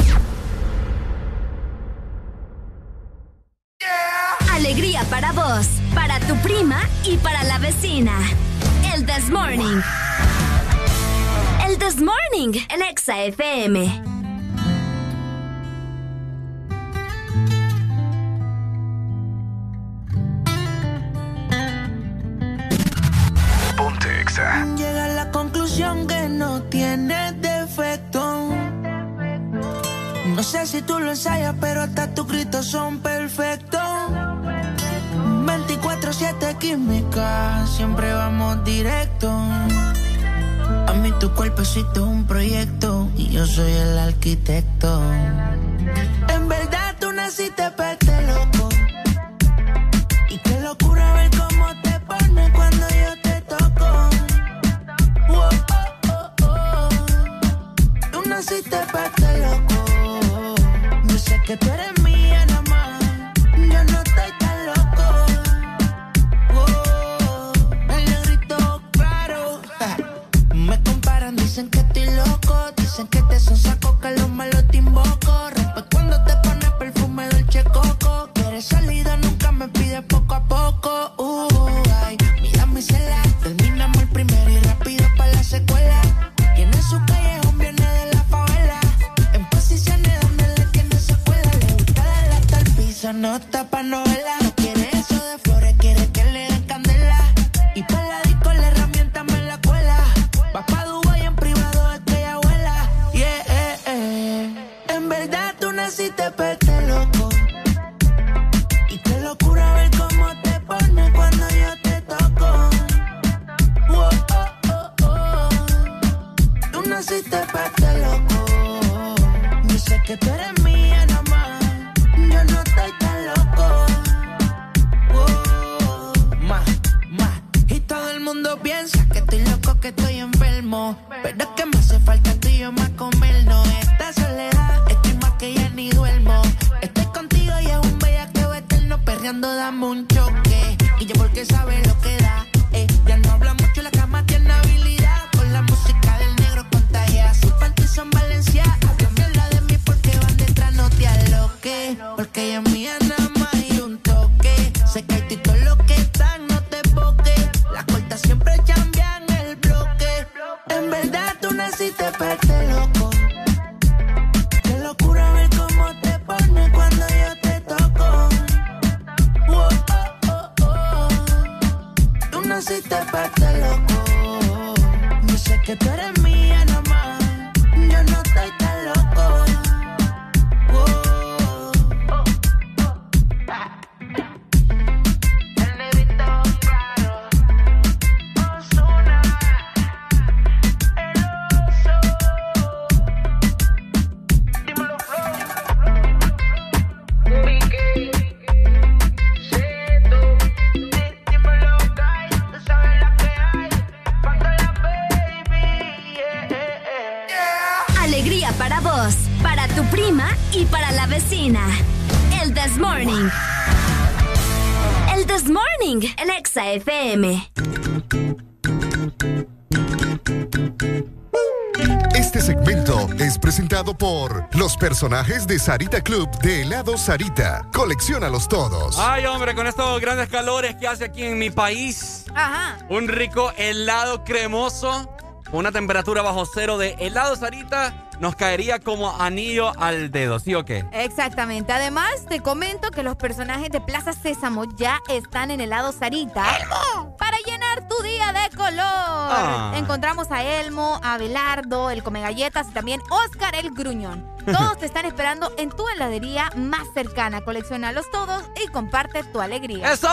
personajes de Sarita Club de helado Sarita. Colecciónalos todos. Ay, hombre, con estos grandes calores que hace aquí en mi país. Ajá. Un rico helado cremoso. Una temperatura bajo cero de helado Sarita nos caería como anillo al dedo, ¿sí o qué? Exactamente. Además, te comento que los personajes de Plaza Sésamo ya están en helado Sarita. ¡Elmo! Para llenar tu día de color Ah. Encontramos a Elmo, a Belardo, el Come Galletas y también Oscar el Gruñón. Todos te están esperando en tu heladería más cercana. Coleccionalos todos y comparte tu alegría. ¡Eso!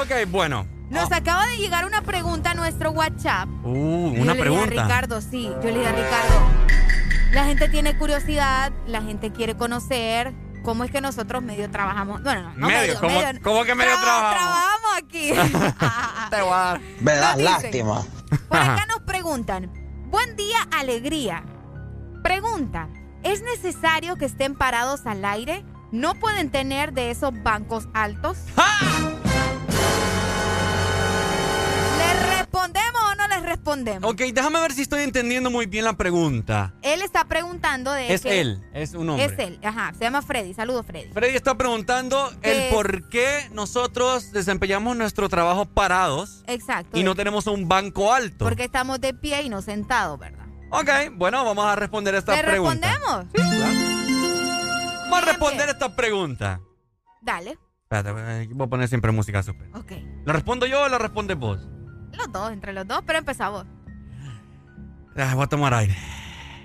Ok, bueno. Nos ah. acaba de llegar una pregunta a nuestro WhatsApp. Uh, yo una le pregunta. A Ricardo, sí, yo le dije a Ricardo. La gente tiene curiosidad, la gente quiere conocer ¿Cómo es que nosotros medio trabajamos? Bueno, no, no medio, medio, ¿cómo, medio, ¿cómo, que medio traba, trabajamos? Trabajamos aquí. Te voy a dar. Me das lástima. Por acá nos preguntan, buen día, alegría. Pregunta, ¿es necesario que estén parados al aire? ¿No pueden tener de esos bancos altos? ¡Ah! Respondemos. Ok, déjame ver si estoy entendiendo muy bien la pregunta. Él está preguntando de Es que- él, es un hombre. Es él, ajá, se llama Freddy. Saludos, Freddy. Freddy está preguntando el por qué nosotros desempeñamos nuestro trabajo parados Exacto. y no tenemos un banco alto. Porque estamos de pie y no sentados, ¿verdad? Ok, bueno, vamos a responder esta ¿Le pregunta. respondemos? Vamos a responder esta pregunta. Dale. Espérate, voy a poner siempre música super. Ok. ¿Lo respondo yo o lo respondes vos? Los dos, entre los dos, pero empezamos. Ah, voy a tomar aire.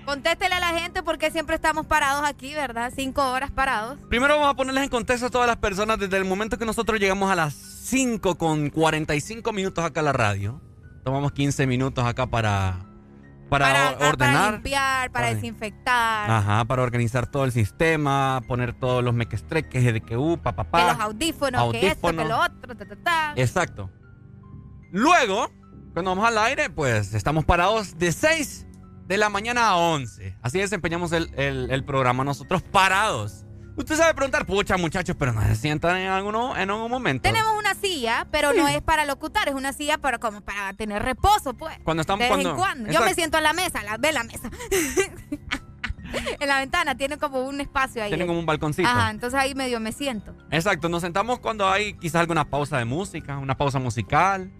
Contéstele a la gente porque siempre estamos parados aquí, ¿verdad? Cinco horas parados. Primero vamos a ponerles en contexto a todas las personas desde el momento que nosotros llegamos a las 5 con 45 minutos acá a la radio. Tomamos 15 minutos acá para, para, Para, o- ah, para ordenar. limpiar, para Para- desinfectar. Ajá, para organizar todo el sistema, poner todos los mequestreques de que uh, pa, pa, pa. Que los audífonos, que esto, que Audífonos. lo otro, ta, ta, ta. Exacto. Luego, cuando vamos al aire, pues estamos parados de 6 de la mañana a 11. Así desempeñamos el, el- el programa nosotros parados. Usted sabe preguntar, pucha muchachos, pero no se sientan en, alguno, en algún momento. Tenemos una silla, pero no es para locutar, es una silla para como para tener reposo, pues. Cuando estamos de vez cuando- en cuando. Yo me siento en la mesa, la, ve la mesa. en la ventana tiene como un espacio ahí. Tienen como un balconcito. Ajá, entonces ahí medio me siento. Exacto, nos sentamos cuando hay quizás alguna pausa de música, una pausa musical.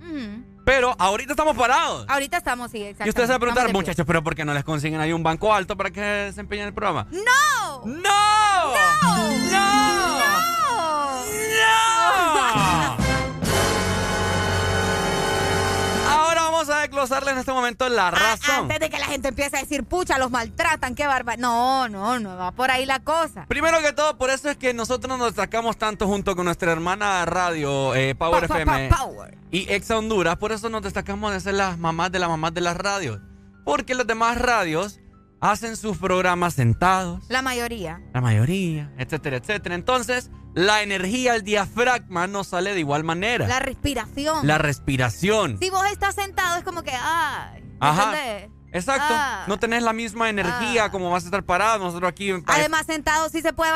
Pero ahorita estamos parados. Ahorita estamos, sí, exacto. Y usted se va a preguntar, muchachos, pero ¿por qué no les consiguen ahí un banco alto para que desempeñen el programa? ¡No! ¡No! ¡No! ¡No! ¡No! Desglosarle en este momento la razón. Antes de que la gente empiece a decir, pucha, los maltratan, qué barba. No, no, no va por ahí la cosa. Primero que todo, por eso es que nosotros nos destacamos tanto junto con nuestra hermana radio eh, Power Pa, pa, FM pa, Power. y Exa Honduras. Por eso nos destacamos de ser las mamás de las mamás de las radios. Porque las demás radios hacen sus programas sentados, La mayoría. la mayoría, etcétera, etcétera. Entonces, la energía, el diafragma no sale de igual manera. La respiración. La respiración. Si vos estás sentado es como que, ay. ¿me Ajá. entendés? Exacto. Ah. No tenés la misma energía como vas a estar parado. Nosotros aquí Además, sentado sí se puede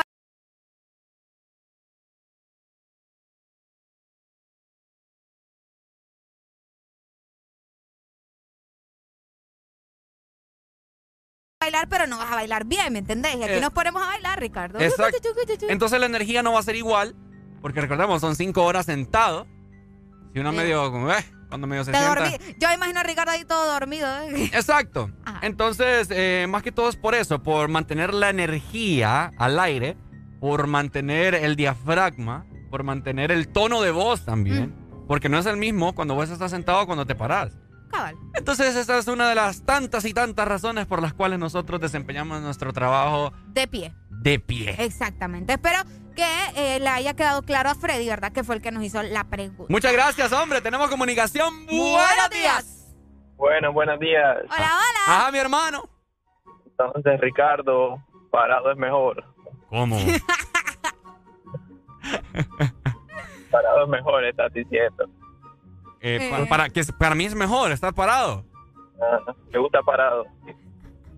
bailar, pero no vas a bailar bien, ¿me entendés? Y aquí Eh, nos ponemos a bailar, Ricardo. Exacto. Entonces la energía no va a ser igual, porque recordemos, son cinco horas sentado. Si uno Sí. medio, como, eh, cuando medio se Te sienta. dormí. Yo imagino a Ricardo ahí todo dormido. ¿eh? Exacto. Entonces, eh, más que todo es por eso, por mantener la energía al aire, por mantener el diafragma, por mantener el tono de voz también, porque no es el mismo cuando vos estás sentado cuando te parás. Cabal. Entonces, esa es una de las tantas y tantas razones por las cuales nosotros desempeñamos nuestro trabajo De pie. de pie. Exactamente. Espero que eh, le haya quedado claro a Freddy, ¿verdad? Que fue el que nos hizo la pregunta. Muchas gracias, hombre. Tenemos comunicación. Buenos días. Bueno, buenos días. Hola, hola. Ajá, mi hermano. Entonces, Ricardo, parado es mejor. ¿Cómo? Parado es mejor, estás diciendo. Eh, pa- para, que para mí es mejor estar parado. ¿Te gusta parado?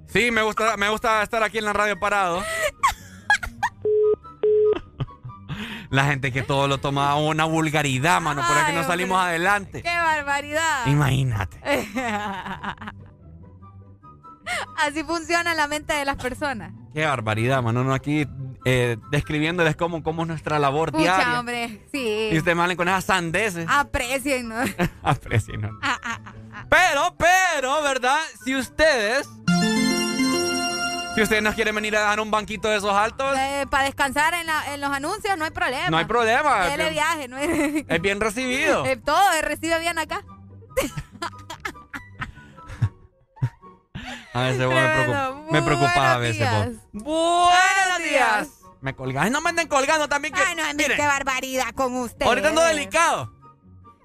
Sí, me gusta, me gusta estar aquí en la radio parado. La gente que todo lo toma a una vulgaridad, mano. Por eso que no salimos hombre. adelante. ¡Qué barbaridad! Imagínate. Así funciona la mente de las personas. Qué barbaridad, mano. No aquí eh, describiéndoles cómo, cómo es nuestra labor Pucha, diaria. hombre, sí. Y ustedes me hablan con esas sandeces. Aprecien, ¿no? Aprecien, ¿no? Ah, ah, ah. Pero, pero, ¿verdad? Si ustedes. Si ustedes nos quieren venir a dar un banquito de esos altos, Eh, para descansar en, la- en los anuncios no hay problema. no hay problema. Dele viaje, no hay... Es bien recibido. Eh, todo se recibe bien acá. A veces vos me, preocup- me preocupas a veces días. vos. Buenos días. Me colgáis. No me anden colgando también que. Ay, no, miren, qué barbaridad con usted. ahorita ando delicado.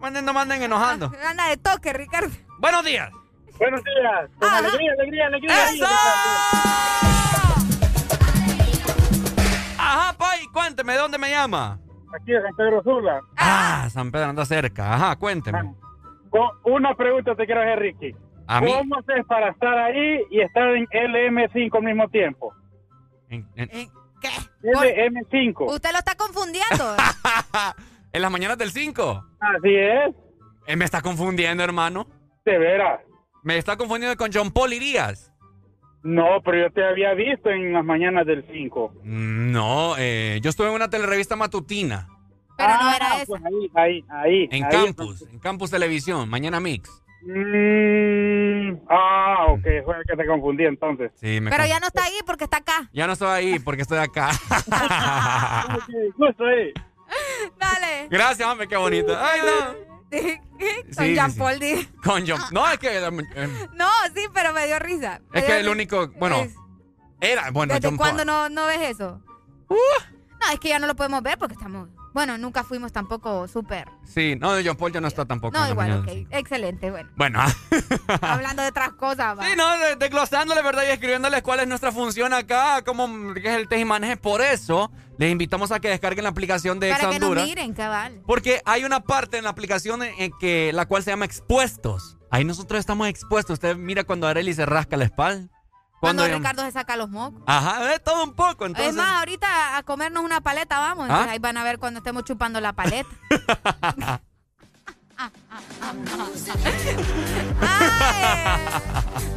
Manden, no manden enojando. Anda de toque, Ricardo. Buenos días. Buenos días. Con alegría, alegría, alegría. ¡Eso! Ajá, Pai, cuénteme, ¿de dónde me llama? Aquí de San Pedro Sula. Ah, San Pedro anda cerca. Ajá, cuénteme. Con una pregunta te quiero hacer, Ricky. A mí. ¿Cómo haces para estar ahí y estar en LM5 al mismo tiempo? En, en- ¿Qué? LM5. Usted lo está confundiendo. en las mañanas del 5. Así es. me está confundiendo, hermano. De veras. Me está confundiendo con John Paul Irías. No, pero yo te había visto en las mañanas del 5. Mm, No, eh, yo estuve en una telerevista matutina. Pero no Ah, era esa. pues ahí, ahí, ahí. En ahí. Campus, en Campus Televisión, Mañana Mix. Mm, ah, ok, fue el que te confundí entonces. Sí, me Pero ya no está ahí porque está acá. Ya no estoy ahí porque estoy acá. Justo ahí. Dale. Gracias, hombre, qué bonito. Ay, no. Con Sí, Jean sí. Paul di- Con John. No, es que. eh, No, sí, pero me dio risa. Me Es dio que el único. Bueno, era. Bueno, ¿Desde John cuándo Paul. no, no ves eso? No, es que ya no lo podemos ver porque estamos. Bueno, nunca fuimos tampoco súper. Sí, no, de John Paul ya no está tampoco. No, igual, mañana, ok. sí. Excelente, bueno. Bueno, Hablando de otras cosas, va. Sí, no, de- desglosándoles, ¿verdad? Y escribiéndoles cuál es nuestra función acá, cómo es el teje y maneje. Por eso, les invitamos a que descarguen la aplicación de Para que nos miren, cabal. Porque hay una parte en la aplicación en, en que la cual se llama expuestos. Ahí nosotros estamos expuestos. Usted mira cuando Areli se rasca la espalda. Cuando yo- Ricardo se saca los mocos. Ajá, es todo un poco. Entonces, Es más, ahorita a comernos una paleta vamos. ¿Ah? Ahí van a ver cuando estemos chupando la paleta. Ay,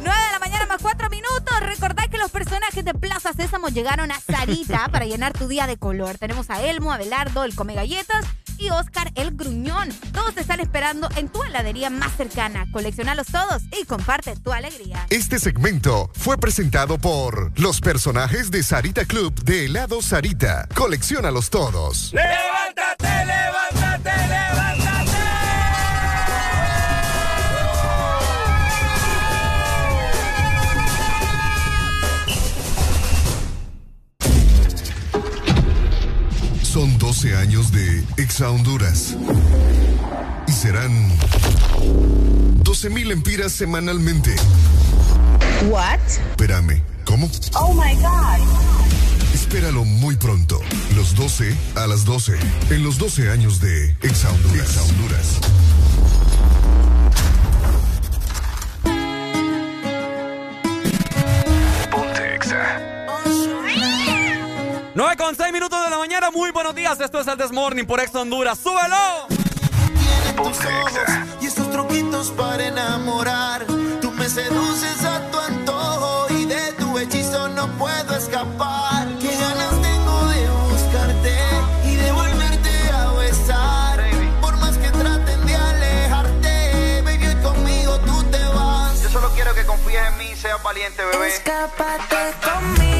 9 de la mañana más 4 minutos. Recordad que los personajes de Plaza Sésamo llegaron a Sarita para llenar tu día de color. Tenemos a Elmo, Abelardo, el Come Galletas y Oscar el Gruñón. Todos te están esperando en tu heladería más cercana. Coleccionalos todos y comparte tu alegría. Este segmento fue presentado por los personajes de Sarita Club de helado Sarita. Colecciónalos todos. ¡Levántate, levántate, levántate! Son 12 años de Exa Honduras. Y serán 12 mil empiras semanalmente. What? Espérame, ¿cómo? Oh my god. Espéralo muy pronto. Los 12 a las 12. En los 12 años de Exa Honduras. Exa Honduras. 9 con 6 minutos de la mañana. Muy buenos días. Esto es el Desmorning por Ex Honduras. ¡Súbelo! y estos truquitos para enamorar. Tú me seduces a tu antojo y de tu hechizo no puedo escapar. Qué ganas tengo de buscarte y de volverte a besar. Por más que traten de alejarte, baby, hoy conmigo tú te vas. Yo solo quiero que confíes en mí y seas valiente, bebé. Escápate conmigo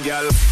girl.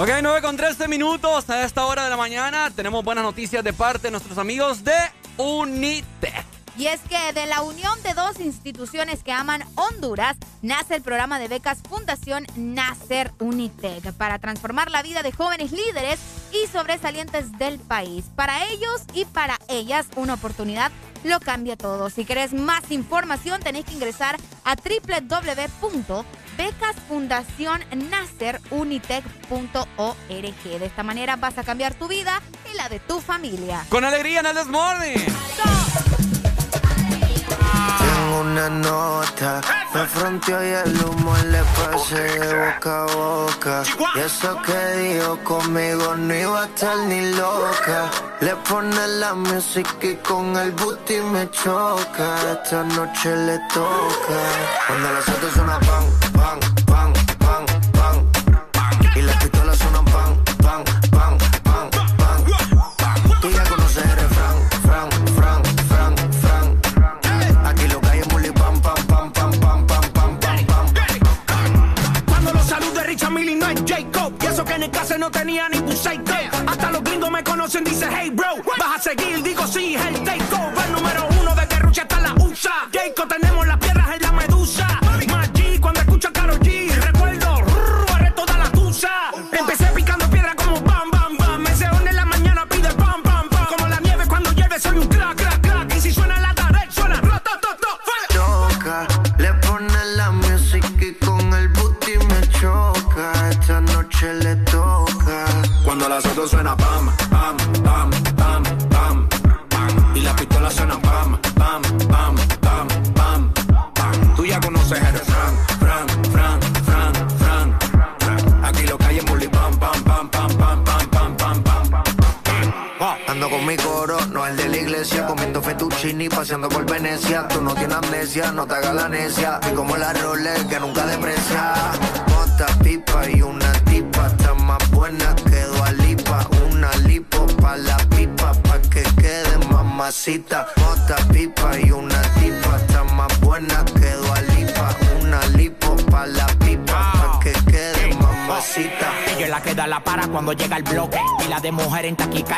Ok, 9 con 13 minutos a esta hora de la mañana. Tenemos buenas noticias de parte de nuestros amigos de Unitec. Y es que de la unión de dos instituciones que aman Honduras, nace el programa de becas Fundación Nacer Unitec para transformar la vida de jóvenes líderes y sobresalientes del país. Para ellos y para ellas, una oportunidad lo cambia todo. Si querés más información, tenés que ingresar a De esta manera vas a cambiar tu vida y la de tu familia. Con alegría en el Desmorning. Tengo una nota, me fronteó y el humo le pasé de boca a boca. Y eso que dijo conmigo no iba a estar ni loca. Le pone la música y con el booty me choca. Esta noche le toca. Cuando las otras pan, pan,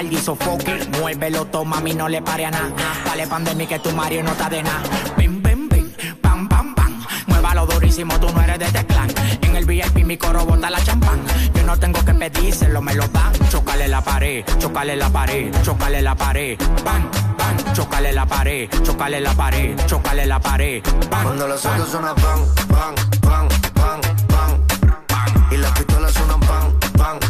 y sofoque. Muévelo, toma, mami, no le pare a nada. Dale pandemia que tu Mario no está de nada. Bim, bim, bim, pam, pam, pam. Muévalo durísimo, tú no eres de este clan. En el VIP mi coro bota la champán. Yo no tengo que pedírselo, me lo dan. Chocale la pared, chocale la pared, chocale la pared. Bam, bam, chocale la pared, chocale la pared, chocale la pared. Cuando los autos suenan pan, pan, pan, pan, pan. Y las pistolas suenan pan, pan, pan, pan,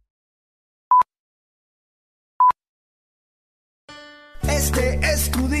Este es tu día.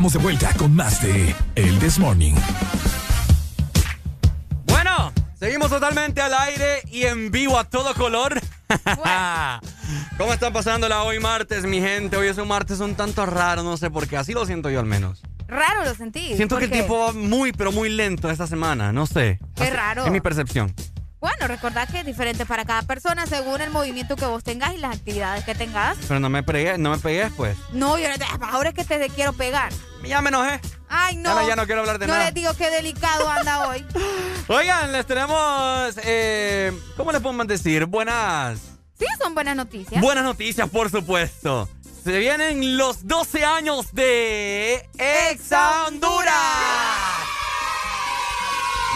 Estamos de vuelta con más de El This Morning. Bueno, seguimos totalmente al aire y en vivo a todo color. ¿Cómo están pasándola hoy martes, mi gente? Hoy es un martes un tanto raro, no sé por qué. Así lo siento yo al menos. Raro lo sentí. Siento que ¿Por el qué? tiempo va muy, pero muy lento esta semana. No sé. Qué Así- raro. Es mi percepción. Bueno, recordad que es diferente para cada persona según el movimiento que vos tengas y las actividades que tengas. Pero no me pegué, no me pegué después. No, yo no te- ahora es que te quiero pegar. Ya me enojé. Ay, no. Ya no- ya no quiero hablar de no nada. les digo qué delicado anda hoy. Oigan, les tenemos. Eh, ¿Cómo les podemos decir? Buenas. Sí, son buenas noticias. Buenas noticias, por supuesto. Se vienen los 12 años de Exa Honduras.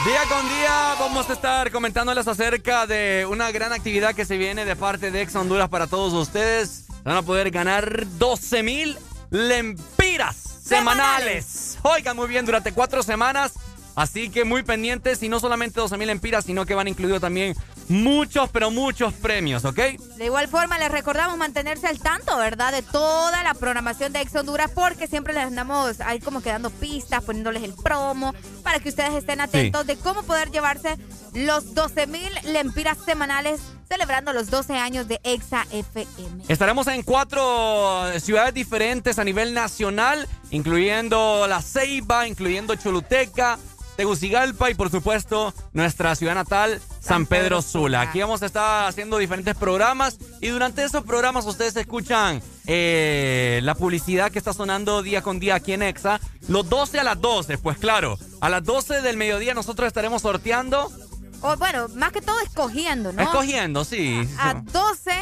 Día con día vamos a estar comentándoles acerca de una gran actividad que se viene de parte de Exa Honduras para todos ustedes. Van a poder ganar 12 mil lempiras semanales. Oigan muy bien, durante cuatro semanas Así que muy pendientes y no solamente 12 mil empiras, sino que van incluidos también muchos, pero muchos premios, ¿ok? De igual forma, les recordamos mantenerse al tanto, ¿verdad? De toda la programación de Ex Honduras, porque siempre les andamos ahí como quedando pistas, poniéndoles el promo, para que ustedes estén atentos de cómo poder llevarse los 12 mil lempiras semanales celebrando los 12 años de Exa FM. Estaremos en cuatro ciudades diferentes a nivel nacional, incluyendo La Ceiba, incluyendo Choluteca, Tegucigalpa y por supuesto nuestra ciudad natal, San Pedro Sula. Aquí vamos a estar haciendo diferentes programas y durante esos programas ustedes escuchan eh, la publicidad que está sonando día con día aquí en Exa. Los 12 a las 12, pues claro, a las 12 del mediodía nosotros estaremos sorteando. O bueno, más que todo escogiendo, ¿no? Escogiendo, sí. A 12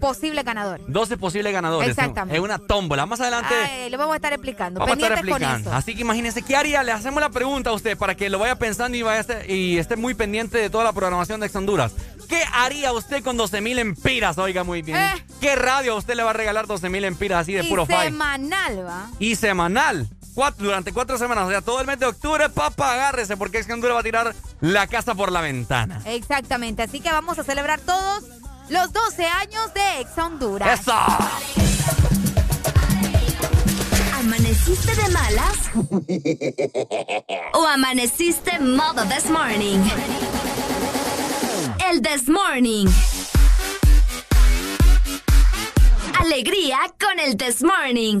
posibles ganadores. 12 posibles ganadores. Exactamente. Es una tómbola. Más adelante. Ay, le vamos a estar explicando. Vamos a estar explicando. eso. Así que imagínense, ¿qué haría? Le hacemos la pregunta a usted para que lo vaya pensando y, vaya a estar- y esté muy pendiente de toda la programación de Ex Honduras. ¿Qué haría usted con 12 mil empiras? Oiga, muy bien. Eh. ¿Qué radio a usted le va a regalar 12 mil empiras así de y puro five? semanal, ¿va? Y semanal. Cuatro- durante cuatro semanas, o sea, todo el mes de octubre, papá, agárrese, porque Ex Honduras va a tirar la casa por la ventana. Exactamente. Así que vamos a celebrar todos los 12 años de Ex Honduras. ¡Eso! ¿Amaneciste de malas? ¿O amaneciste modo this morning? El this morning. Alegría con el this morning.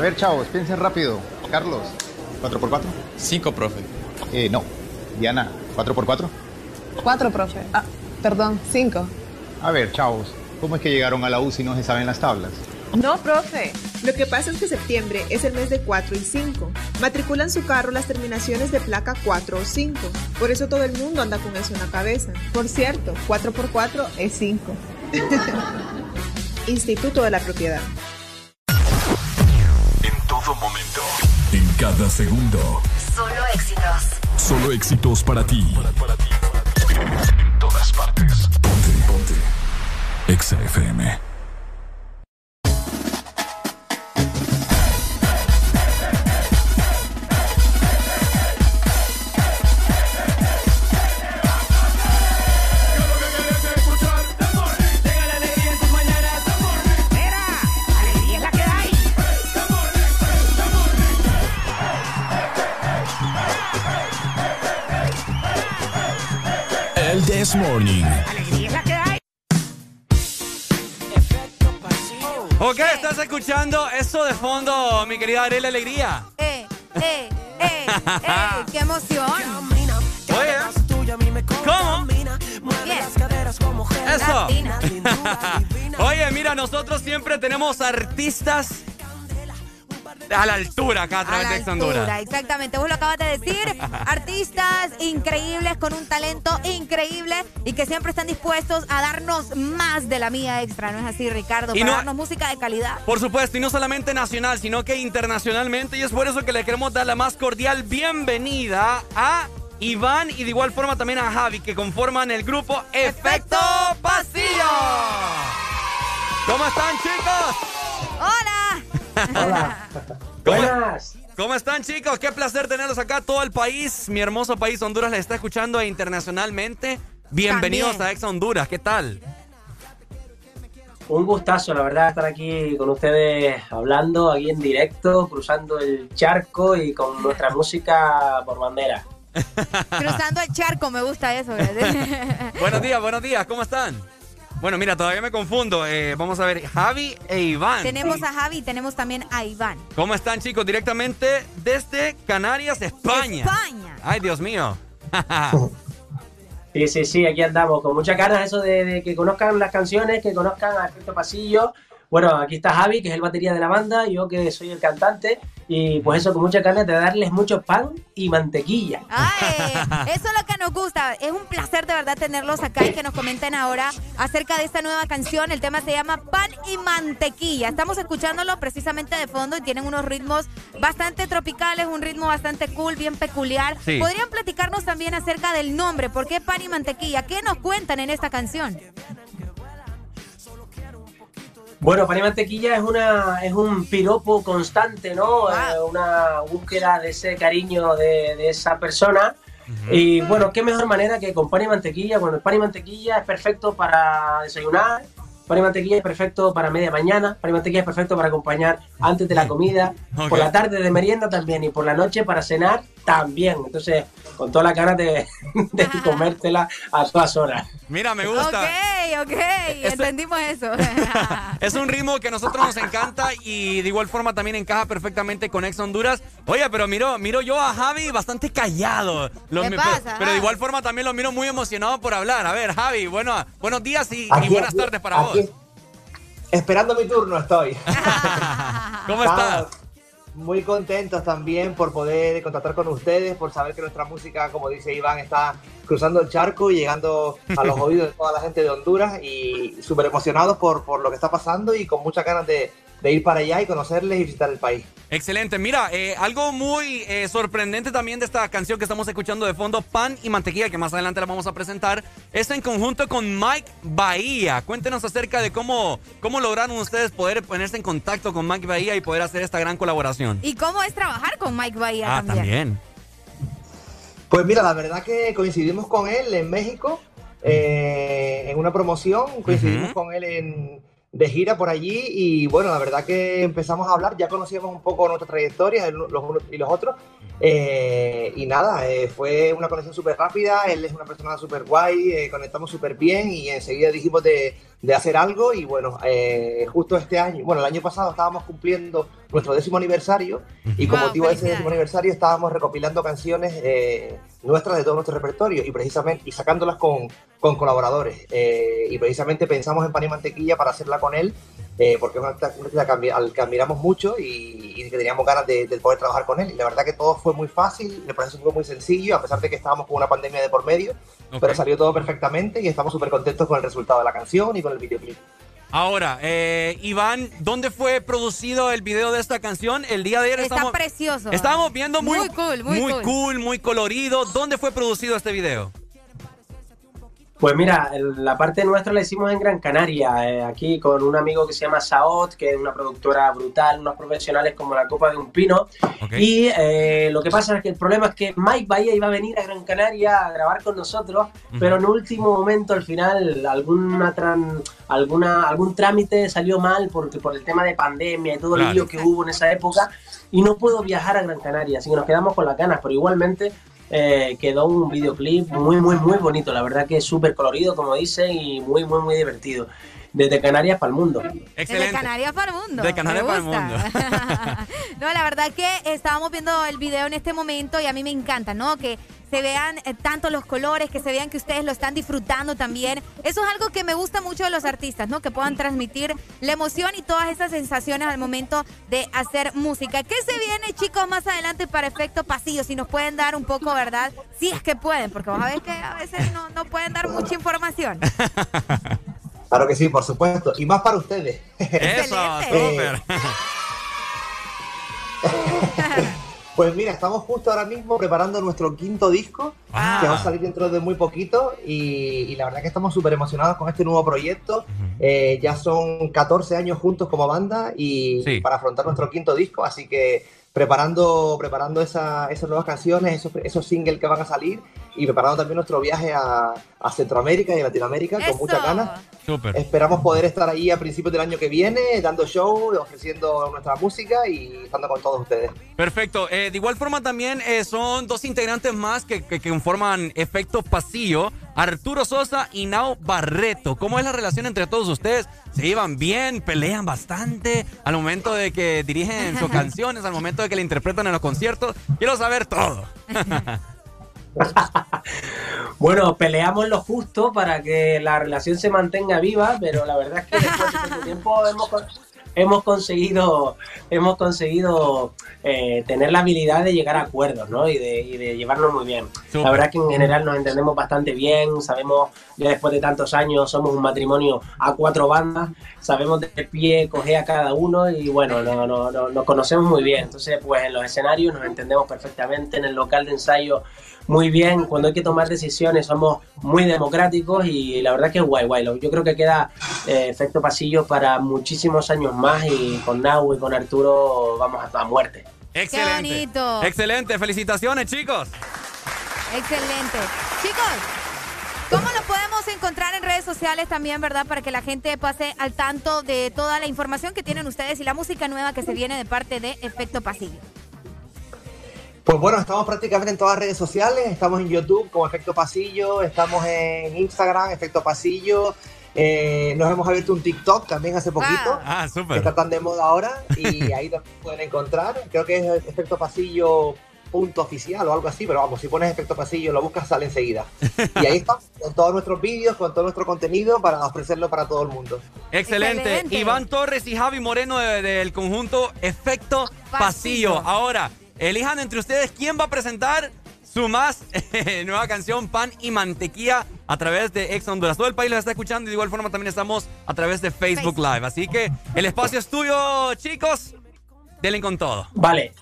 A ver, chavos, piensen rápido. Carlos, ¿4x4? 5, profe. Eh, no. Diana, ¿4x4? Cuatro, profe. Ah, perdón, cinco. A ver, chavos, ¿cómo es que llegaron a la U si no se saben las tablas? No, profe. Lo que pasa es que septiembre es el mes de 4 y 5. Matriculan su carro las terminaciones de placa 4 o 5. Por eso todo el mundo anda con eso en la cabeza. Por cierto, 4 por 4 es 5. Instituto de la Propiedad. En todo momento. En cada segundo. Solo éxitos. Solo éxitos para ti. En todas partes. Ponte. Ponte. Exa FM. This Morning. Ok, estás escuchando eso de fondo, mi querida Arela Alegría. Eh, eh, eh, eh, qué emoción. Oye, ¿cómo? Eso. Oye, mira, nosotros siempre tenemos artistas a la altura acá a A través la de altura, exactamente. Vos lo acabas de decir. Artistas increíbles con un talento increíble y que siempre están dispuestos a darnos más de la mía extra. ¿No es así, Ricardo? Y Para no- darnos música de calidad. Por supuesto, y no solamente nacional, sino que internacionalmente. Y es por eso que le queremos dar la más cordial bienvenida a Iván y de igual forma también a Javi que conforman el grupo Efecto Pasillo. ¿Cómo están chicos? Hola. Hola. Buenas. ¿Cómo están chicos? Qué placer tenerlos acá. Todo el país, mi hermoso país Honduras les está escuchando internacionalmente. Bienvenidos También. a Ex Honduras. ¿Qué tal? Un gustazo, la verdad, estar aquí con ustedes hablando, aquí en directo, cruzando el charco y con nuestra música por bandera. Cruzando el charco, me gusta eso. ¿verdad? buenos días, buenos días. ¿Cómo están? Bueno, mira, todavía me confundo. Eh, vamos a ver, Javi e Iván. tenemos a Javi y tenemos también a Iván. ¿Cómo están chicos? Directamente desde Canarias, España. España. Ay, Dios mío. Sí, sí, sí, aquí andamos, con muchas ganas eso de, de que conozcan las canciones, que conozcan a Efecto Pasillo. Bueno, aquí está Javi, que es el batería de la banda, yo que soy el cantante, y pues eso, con muchas ganas de darles mucho pan y mantequilla. Eso es lo que nos gusta. Es un placer de verdad tenerlos acá y que nos comenten ahora acerca de esta nueva canción. El tema se llama Pan y Mantequilla. Estamos escuchándolo precisamente de fondo y tienen unos ritmos bastante tropicales, un ritmo bastante cool, bien peculiar. Sí. ¿Podrían platicarnos también acerca del nombre? ¿Por qué Pan y Mantequilla? ¿Qué nos cuentan en esta canción? Bueno, pan y mantequilla es una es un piropo constante, ¿no? Eh, una búsqueda de ese cariño de, de esa persona. Y bueno, qué mejor manera que con pan y mantequilla. Bueno, el pan y mantequilla es perfecto para desayunar, pan y mantequilla es perfecto para media mañana, pan y mantequilla es perfecto para acompañar antes de la comida, por la tarde de merienda también y por la noche para cenar también. Entonces, con todas las ganas de, de comértela a todas horas. Mira, me gusta. Ok, entendimos eso. Es un ritmo que a nosotros nos encanta y de igual forma también encaja perfectamente con Ex Honduras. Oye, pero miro, miro yo a Javi bastante callado. Lo- ¿Qué pasa, pero, pero de igual forma también lo miro muy emocionado por hablar. A ver, Javi, bueno, buenos días y, buenas aquí, tardes para aquí. vos. Esperando mi turno estoy. ¿Cómo estás? Muy contentos también por poder contactar con ustedes, por saber que nuestra música, como dice Iván, está cruzando el charco y llegando a los oídos de toda la gente de Honduras y súper emocionados por, por lo que está pasando y con muchas ganas de, de ir para allá y conocerles y visitar el país. Excelente. Mira, eh, algo muy eh, sorprendente también de esta canción que estamos escuchando de fondo, Pan y Mantequilla, que más adelante la vamos a presentar, es en conjunto con Mike Bahía. Cuéntenos acerca de cómo, cómo lograron ustedes poder ponerse en contacto con Mike Bahía y poder hacer esta gran colaboración. ¿Y cómo es trabajar con Mike Bahía Ah, también? también. Pues mira, la verdad que coincidimos con él en México, eh, en una promoción, coincidimos con él en, de gira por allí y bueno, la verdad que empezamos a hablar, ya conocíamos un poco nuestra trayectoria, el- los unos y los otros, eh, y nada, eh, fue una conexión súper rápida, él es una persona súper guay, eh, conectamos súper bien y enseguida dijimos de, de hacer algo y bueno, eh, justo este año, bueno, el año pasado estábamos cumpliendo nuestro décimo aniversario y con Wow, motivo de ese décimo aniversario estábamos recopilando canciones eh, nuestras de todo nuestro repertorio y precisamente y sacándolas con, con colaboradores. Eh, y precisamente pensamos en Pan y Mantequilla para hacerla con él, eh, porque es un artista al que admiramos mucho y, y que teníamos ganas de, de poder trabajar con él. Y la verdad que todo fue muy fácil, el proceso fue muy sencillo, a pesar de que estábamos con una pandemia de por medio, pero salió todo perfectamente y estamos súper contentos con el resultado de la canción y con el videoclip. Ahora, eh, Iván, ¿dónde fue producido el video de esta canción? El día de ayer Está estamos, precioso. estábamos viendo muy, Muy cool, muy cool. cool, muy colorido. ¿Dónde fue producido este video? Pues mira, el- la parte nuestra la hicimos en Gran Canaria, eh, aquí con un amigo que se llama Saot, que es una productora brutal, unos profesionales como la copa de un pino. Y eh, lo que pasa es que el problema es que Mike Bahía iba a venir a Gran Canaria a grabar con nosotros, pero en último momento, al final, alguna tran- alguna, algún trámite salió mal porque por el tema de pandemia y todo el Claro. lío que hubo en esa época, y no puedo viajar a Gran Canaria, así que nos quedamos con las ganas, pero igualmente eh, quedó un videoclip muy, muy, muy bonito. La verdad que es súper colorido, como dicen, y muy, muy, muy divertido. Desde Canarias para el mundo. De Canarias para el mundo. De Canarias para el gusta. no, la verdad que estábamos viendo el video en este momento y a mí me encanta, ¿no? Que se vean eh, tanto los colores, que se vean que ustedes lo están disfrutando también. Eso es algo que me gusta mucho de los artistas, ¿no? Que puedan transmitir la emoción y todas esas sensaciones al momento de hacer música. ¿Qué se viene, chicos, más adelante para efecto pasillo? Si nos pueden dar un poco, ¿verdad? Si es que pueden, porque vas a ver que a veces no, no pueden dar mucha información. Claro que sí, por supuesto. Y más para ustedes. Eso, súper. Pues mira, estamos justo ahora mismo preparando nuestro quinto disco, Ah. que va a salir dentro de muy poquito, y, y la verdad que estamos súper emocionados con este nuevo proyecto. Eh, ya son 14 años juntos como banda y Sí. para afrontar nuestro quinto disco, así que preparando, preparando esa- esas nuevas canciones, esos, esos singles que van a salir y preparando también nuestro viaje a, a Centroamérica y Latinoamérica con muchas ganas. Súper. Esperamos poder estar ahí a principios del año que viene, dando show, ofreciendo nuestra música y estando con todos ustedes. Perfecto. Eh, de igual forma también eh, son dos integrantes más que, que, que conforman Efecto Pasillo, Arturo Sosa y Nao Barreto. ¿Cómo es la relación entre todos ustedes? ¿Se llevan bien? ¿Pelean bastante? Al momento de que dirigen sus canciones, al momento de que la interpretan en los conciertos. Quiero saber todo. Bueno, peleamos lo justo para que la relación se mantenga viva, pero la verdad es que después de tiempo hemos, hemos conseguido, hemos conseguido eh, tener la habilidad de llegar a acuerdos, ¿no? Y de, y de llevarnos muy bien. La verdad es que en general nos entendemos bastante bien, sabemos, ya después de tantos años, somos un matrimonio a cuatro bandas, sabemos de qué pie coger a cada uno y bueno, no, no, no- nos conocemos muy bien. Entonces, pues en los escenarios nos entendemos perfectamente, en el local de ensayo muy bien, cuando hay que tomar decisiones somos muy democráticos y la verdad que es guay, guay. Lo- Yo creo que queda eh, efecto pasillo para muchísimos años más y con Nau y con Arturo vamos a, a muerte. Excelente. bonito. Excelente. Felicitaciones, chicos. Excelente. Chicos, ¿cómo lo podemos encontrar en redes sociales también, verdad? Para que la gente pase al tanto de toda la información que tienen ustedes y la música nueva que se viene de parte de Efecto Pasillo. Pues bueno, estamos prácticamente en todas las redes sociales, estamos en YouTube como Efecto Pasillo, estamos en Instagram, Efecto Pasillo, eh, nos hemos abierto un TikTok también hace poquito, Ah, que está tan de moda ahora, y ahí también pueden encontrar, creo que es Efecto Pasillo punto oficial o algo así, pero vamos, si pones efecto pasillo, lo buscas, sale enseguida. Y ahí estamos, con todos nuestros vídeos, con todo nuestro contenido para ofrecerlo para todo el mundo. Excelente. Excelente. Iván Torres y Javi Moreno de- del conjunto Efecto Pasillo. Pasillo. Ahora, elijan entre ustedes quién va a presentar su más eh, nueva canción Pan y Mantequilla a través de Ex Honduras. Todo el país los está escuchando y de igual forma también estamos a través de Facebook Live. Así que el espacio es tuyo, chicos. Denle con todo. Vale.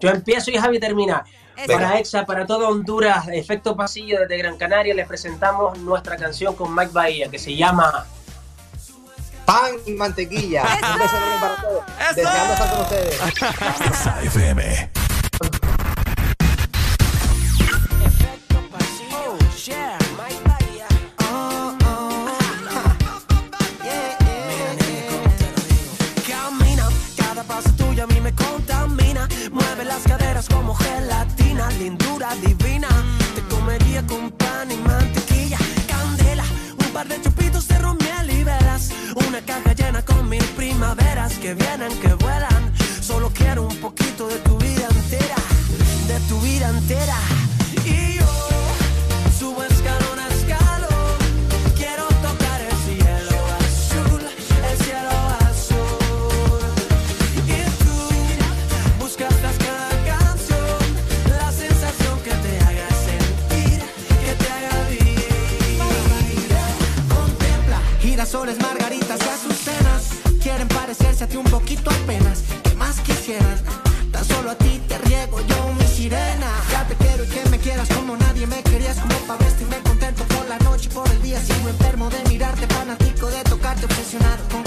Yo empiezo y Javi termina. Eso. Para EXA, para toda Honduras, Efecto Pasillo desde Gran Canaria, les presentamos nuestra canción con Mike Bahía que se llama Pan y mantequilla. Un beso enorme para todos. ¡Eso! Deseando estar con ustedes. Exa FM. Camina, cada paso tuyo a mí me contamina. Mueve las caderas como gelatina, lindura divina. Te comería con pan y mantequilla, candela. Un par de chupitos de romiel y Una caja llena con mil primaveras que vienen, que vuelan. Solo quiero un poquito de tu vida entera, de tu vida entera. girasoles, margaritas y azucenas quieren parecerse a ti un poquito apenas. ¿Qué más quisieran? Tan solo a ti te riego yo, mi sirena. Ya te quiero y que me quieras como nadie me querías, como pa' vestirme contento por la noche y por el día. Sigo enfermo de mirarte, fanático de tocarte, obsesionado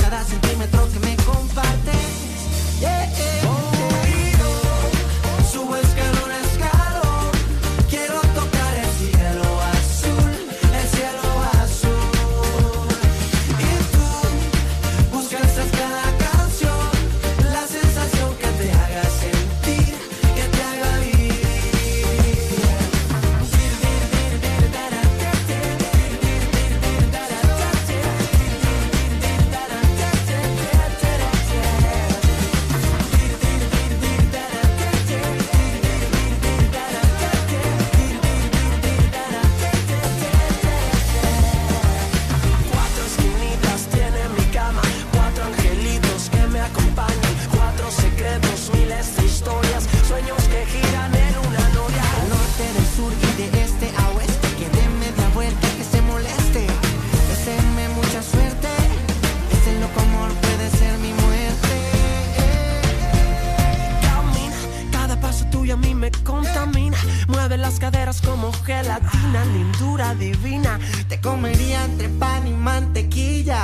gelatina, lindura divina. Te comería entre pan y mantequilla.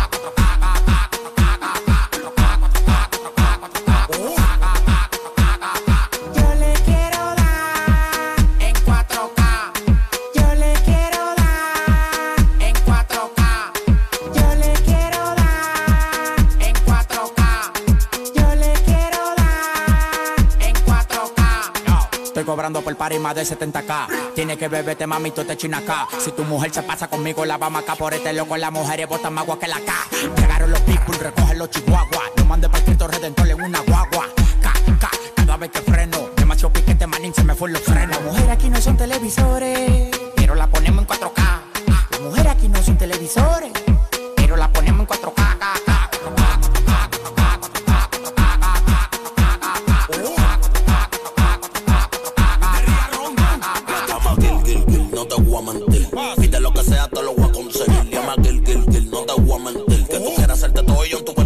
cobrando por party más de 70k. Tiene que beberte, mami, tú te china acá. Si tu mujer se pasa conmigo, la vamos acá por este loco. Las mujeres botan más agua que la K. Llegaron los people, recogen los chihuahuas. Yo mandé para Cristo Redentor en una guagua. K, K, cada vez que freno. Demasiado piquete, manín, se me fue los frenos. Las mujeres aquí no son televisores, pero la ponemos en 4K. Las mujeres aquí no son televisores, yo tu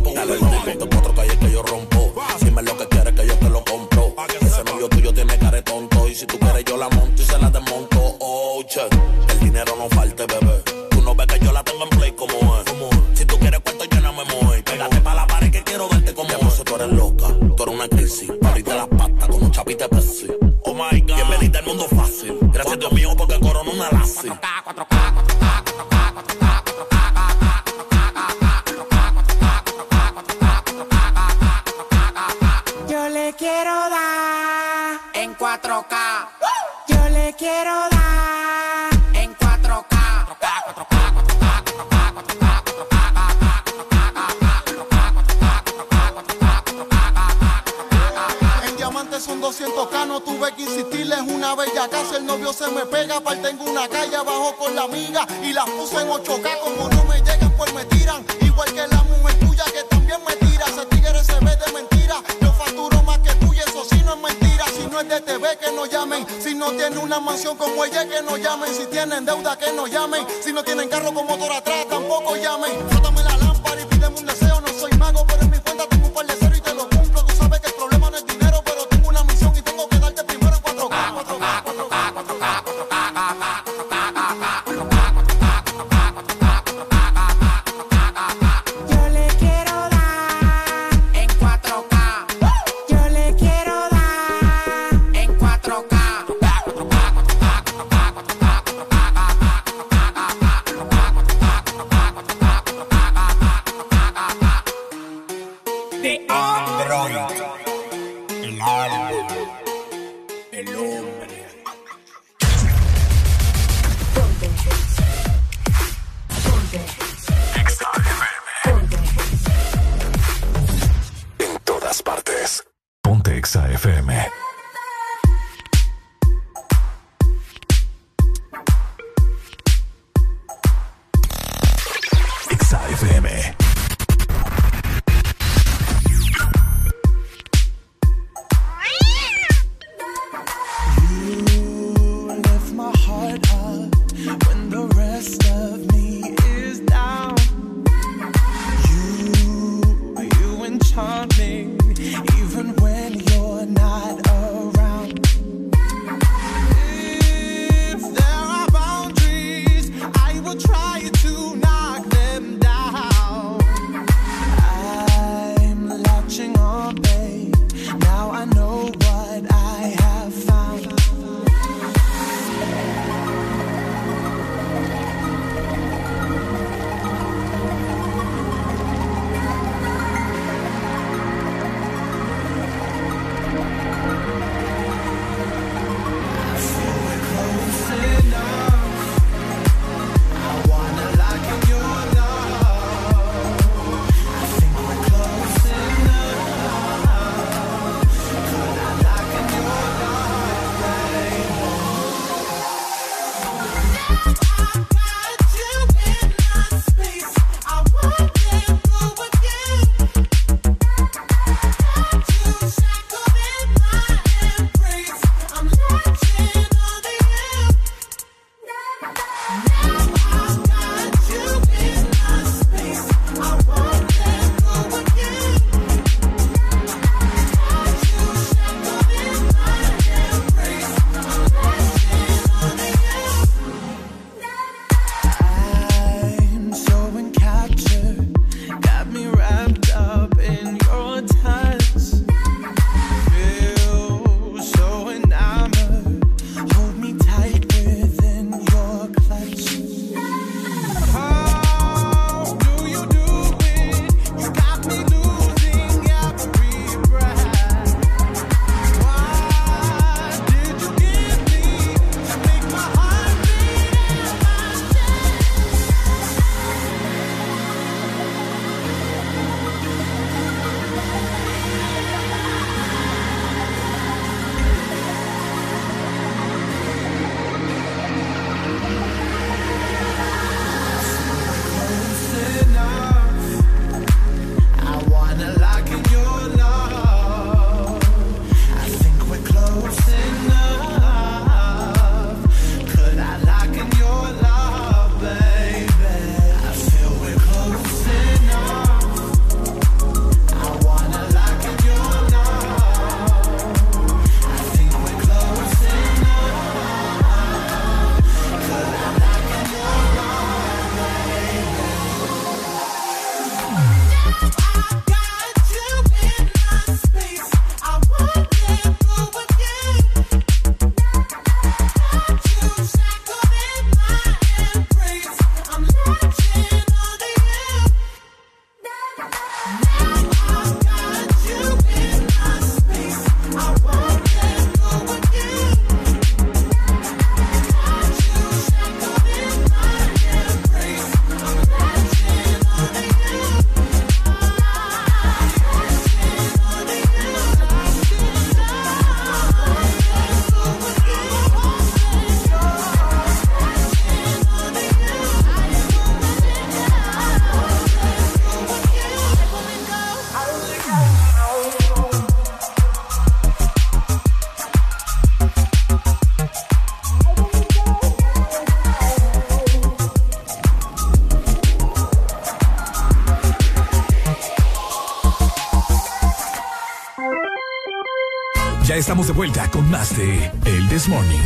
estamos de vuelta con más de El This Morning.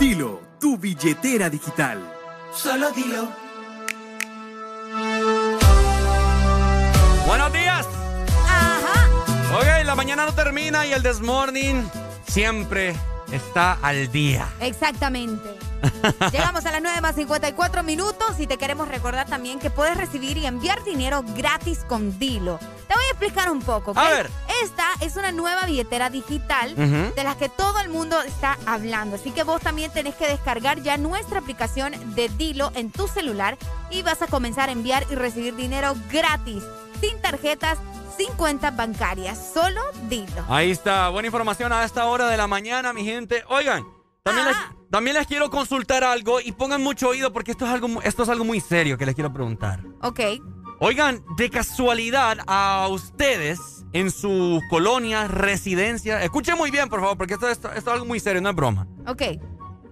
Dilo, tu billetera digital. Solo dilo. Buenos días. Ajá. Ok, la mañana no termina y el This Morning siempre está al día. Exactamente. Llegamos a las 9 más 54 minutos y te queremos recordar también que puedes recibir y enviar dinero gratis con Dilo. Te voy a explicar un poco. A ver. Esta es una nueva billetera digital de la que todo el mundo está hablando. Así que vos también tenés que descargar ya nuestra aplicación de Dilo en tu celular y vas a comenzar a enviar y recibir dinero gratis, sin tarjetas, sin cuentas bancarias. Solo Dilo. Ahí está. Buena información a esta hora de la mañana, mi gente. Oigan también, les, también les quiero consultar algo y pongan mucho oído porque esto es algo, esto es algo muy serio que les quiero preguntar. Ok. Oigan, de casualidad a ustedes en sus colonias, residencias, escuchen muy bien, por favor, porque esto, esto- esto es algo muy serio, no es broma. Ok.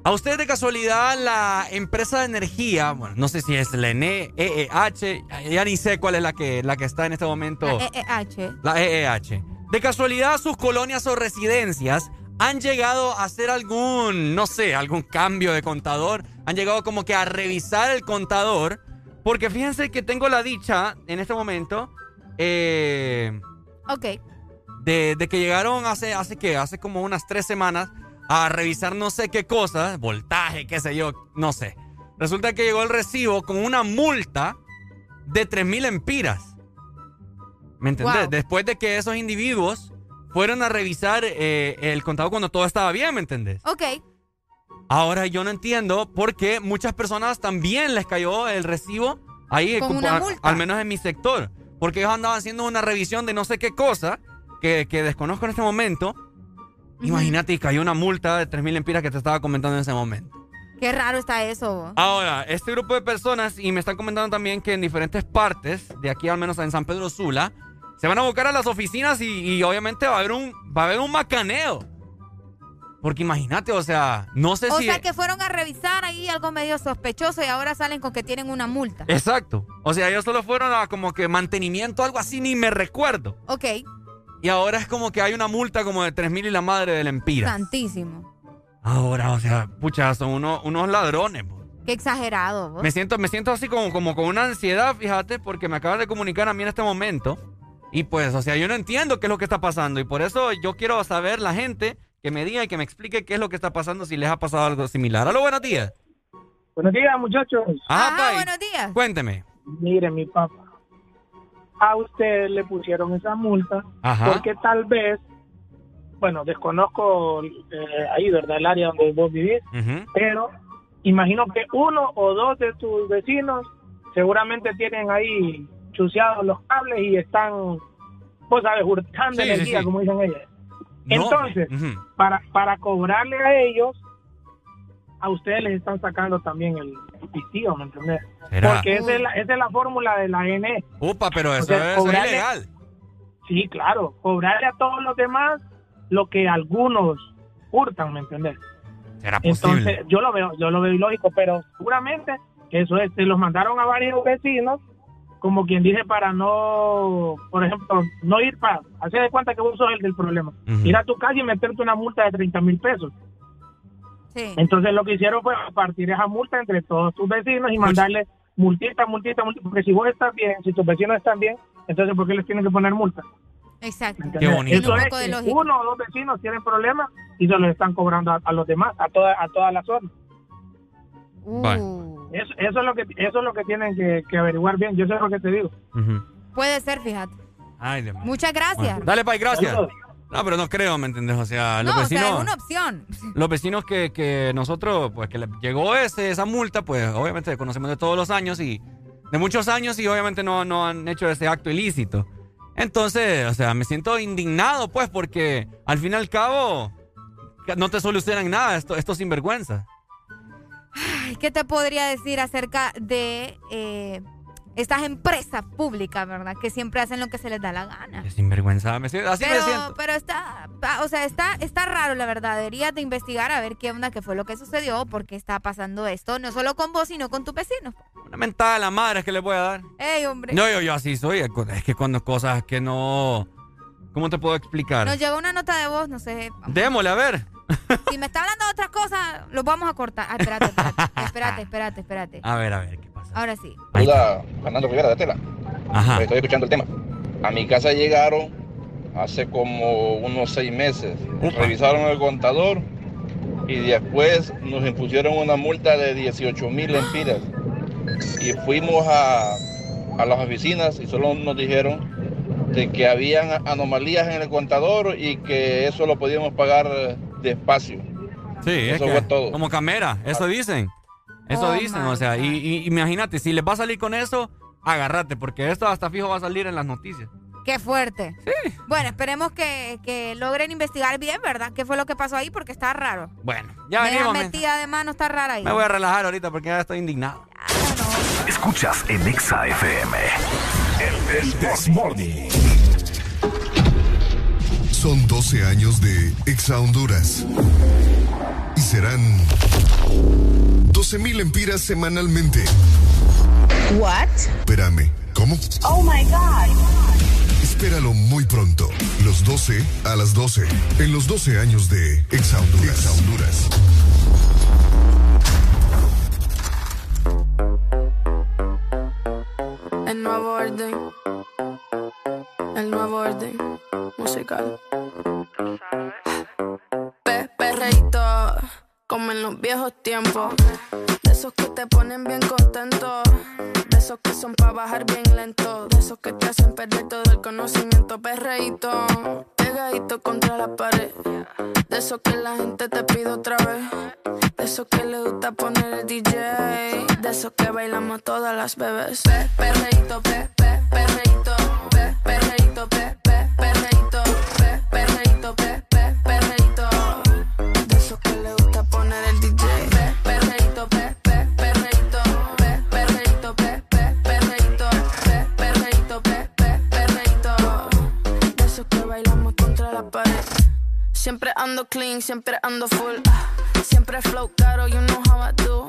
A ustedes de casualidad la empresa de energía, bueno, no sé si es la EEH, ya ni sé cuál es la que, la que está en este momento. La EEH. La EEH. De casualidad, sus colonias o residencias han llegado a hacer algún, no sé, algún cambio de contador. Han llegado como que a revisar el contador. Porque fíjense que tengo la dicha en este momento eh, Ok. de, de que llegaron hace, hace qué, hace como unas tres semanas a revisar no sé qué cosa, voltaje, qué sé yo, no sé. Resulta que llegó el recibo con una multa de 3.000 empiras. ¿Me entendés? Wow. Después de que esos individuos fueron a revisar eh, el contador cuando todo estaba bien, ¿me entendés? Ok. Ahora yo no entiendo por qué muchas personas también les cayó el recibo ahí, Con una multa. al menos en mi sector. Porque ellos andaban haciendo una revisión de no sé qué cosa que, que desconozco en este momento. Imagínate, y cayó una multa de 3.000 empiras que te estaba comentando en ese momento. Qué raro está eso. Ahora, este grupo de personas, y me están comentando también que en diferentes partes, de aquí al menos en San Pedro Sula, se van a buscar a las oficinas y, y obviamente va a haber un, va a haber un macaneo. Porque imagínate, o sea, no sé O si... sea que fueron a revisar ahí algo medio sospechoso y ahora salen con que tienen una multa. Exacto. O sea, ellos solo fueron a como que mantenimiento, algo así, ni me recuerdo. Ok. Y ahora es como que hay una multa como de 3 mil y la madre del Empira. Santísimo. Ahora, o sea, pucha, son unos, unos ladrones. po. Qué exagerado. vos. Me siento, me siento así como, como con una ansiedad, fíjate, porque me acaban de comunicar a mí en este momento. Y pues, o sea, yo no entiendo qué es lo que está pasando. Y por eso yo quiero saber la gente que me diga y que me explique qué es lo que está pasando, si les ha pasado algo similar. Aló, buenos días. Buenos días, muchachos. Ajá, pai. buenos días. Cuénteme. Mire, mi papá. A usted le pusieron esa multa Ajá. porque tal vez, bueno, desconozco eh, ahí, ¿verdad? El área donde vos vivís, pero imagino que uno o dos de tus vecinos seguramente tienen ahí chuseados los cables y están, vos sabes, hurtando Sí, energía, sí. como dicen ellas. No. Entonces, para, para cobrarle a ellos, a ustedes les están sacando también el pistillo, ¿me entendés? ¿Será? Porque esa es la, esa es la fórmula de la NE. Upa, pero eso, sea, es- eso es cobrarle- ilegal. Sí, claro, cobrarle a todos los demás lo que algunos hurtan, ¿me entendés? ¿Será posible? Entonces, yo lo veo, yo lo veo ilógico, pero seguramente eso es, se los mandaron a varios vecinos, como quien dice, para no, por ejemplo, no ir para hacer de cuenta que vos sos el del problema. Ir a tu casa y meterte una multa de 30 mil pesos. Sí. Entonces lo que hicieron fue partir esa multa entre todos tus vecinos y mandarle multita, multita, multita, porque si vos estás bien, si tus vecinos están bien, entonces ¿por qué les tienen que poner multa? Exacto. Qué bonito. Eso Un es poco de uno o dos vecinos tienen problemas y se los están cobrando a, a los demás, a toda, a toda la zona. Uh, Eso, eso es lo que eso es lo que tienen que, que averiguar bien. Yo sé lo que te digo. Puede ser, fíjate. Ay, mío. Muchas gracias. Bueno, dale, Pai, gracias. Saludos. No, pero no creo, ¿me entendés? O sea, los no, vecinos... o sea, es una opción. Los vecinos que, que nosotros, pues que le llegó ese, esa multa, pues obviamente conocemos de todos los años y de muchos años y obviamente no, no han hecho ese acto ilícito. Entonces, o sea, me siento indignado, pues, porque al fin y al cabo no te solucionan nada esto, estos sinvergüenza. Ay, ¿Qué te podría decir acerca de eh, estas empresas públicas, verdad? Que siempre hacen lo que se les da la gana. Sinvergüenza, me siento- así pero, me siento. pero está, o sea, está, está raro, la verdad. Deberías de investigar a ver qué onda, qué fue lo que sucedió, por qué está pasando esto, no solo con vos, sino con tus vecinos. Una mentada a la madre es que le voy a dar. Ey, hombre. No, yo, yo así soy. Es que cuando cosas que no... ¿Cómo te puedo explicar? Nos llegó una nota de voz, no sé. Démosle, a ver. Si me está hablando de otras cosas, lo vamos a cortar. Ah, espérate, espérate, espérate, espérate, espérate. A ver, a ver, ¿qué pasa? Ahora sí. Fernando Rivera de Tela. Ajá. Estoy escuchando el tema. A mi casa llegaron hace como unos seis meses. Revisaron el contador y después nos impusieron una multa de 18 mil empiras. Y fuimos a, a las oficinas y solo nos dijeron de que habían anomalías en el contador y que eso lo podíamos pagar despacio. Sí, Eso es fue todo. como camera, eso dicen. Eso Oh, dicen, o sea, y, y imagínate, si les va a salir con eso, agárrate, porque esto hasta fijo va a salir en las noticias. Qué fuerte. Bueno, esperemos que, que logren investigar bien, ¿verdad? ¿Qué fue lo que pasó ahí? Porque está raro. Bueno, ya venimos. Me, metida de mano está rara ahí. me voy a relajar ahorita porque ya estoy indignado. Escuchas en Exa FM. El This Morning. Son 12 años de Exa Honduras. Y serán 12.000 empiras semanalmente. What? Espérame, ¿cómo? Oh my god. Espéralo muy pronto. Los 12 a las 12. En los 12 años de Exa Honduras. Exa Honduras. El nuevo orden. El nuevo orden musical. Pe perreíto, como en los viejos tiempos. De esos que te ponen bien contento. De esos que son para bajar bien lento. De esos que te hacen perder todo el conocimiento. Perreíto, pegadito contra la pared. De esos que la gente te pide otra vez. De esos que le gusta poner el DJ. De esos que bailamos todas las bebés. Pe perreíto, pe, pe, perreíto. Pe perreíto, pe, pe, perreíto. Pe perreíto, pe, pe, perreíto. De esos que le gusta poner el DJ. Pe perreíto, pe, pe, perreíto. Pe perreíto, pe, pe, perreíto. Pe perreíto, pe, pe. De esos que bailamos contra la pared. Siempre ando clean, siempre ando full. ah. Siempre flow caro, you know how I do.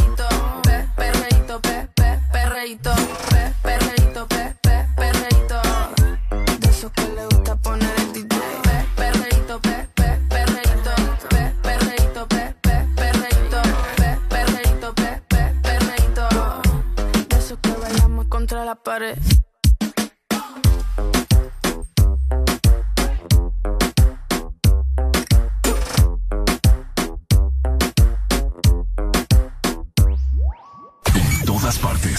Perreíto. Pe, perreíto, pe, pe, perreíto. De esos que le gusta poner el DJ. Pe, perreíto, pe, pe, perreíto. Pe, perreíto, pe, pe, perreíto. Pe, perreíto, pe, pe, perreíto. De esos que bailamos contra la pared.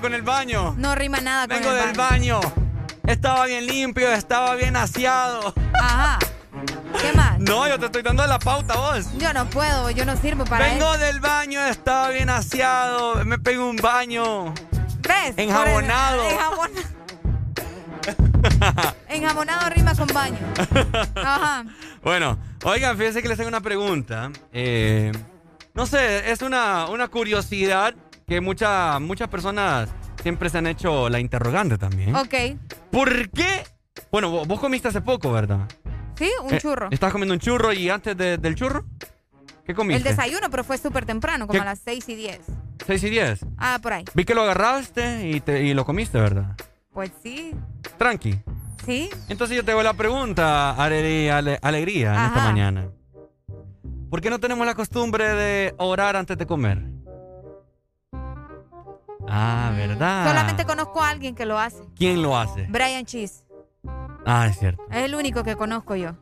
baño. Con el baño. No rima nada con Vengo el del baño. Estaba bien limpio, estaba bien aseado. Ajá. ¿Qué más? No, yo te estoy dando la pauta vos. Yo no puedo, yo no sirvo para Vengo eso. del baño, estaba bien aseado, me pego un baño. ¿Ves? Enjabonado. Por- enjabonado. Enjabonado rima con baño. Ajá. Bueno, oigan, fíjense que les hago una pregunta. Eh, no sé, es una, una curiosidad que mucha- muchas personas siempre se han hecho la interrogante también. Ok. ¿Por qué? Bueno, vos, vos comiste hace poco, ¿verdad? Sí, un Eh, churro. ¿Estabas comiendo un churro y antes de- del churro? ¿Qué El comiste? desayuno, pero fue súper temprano, como ¿Qué? a las 6 y 10. 6 y 10. Ah, por ahí. Vi que lo agarraste y, te- y lo comiste, ¿verdad? Pues sí. Tranqui. Sí. Entonces yo te hago la pregunta, Ale- Ale- Alegría, en esta mañana. ¿Por qué no tenemos la costumbre de orar antes de comer? Ah, ¿verdad? Solamente conozco a alguien que lo hace. ¿Quién lo hace? Brian Cheese. Ah, es cierto. Es el único que conozco yo.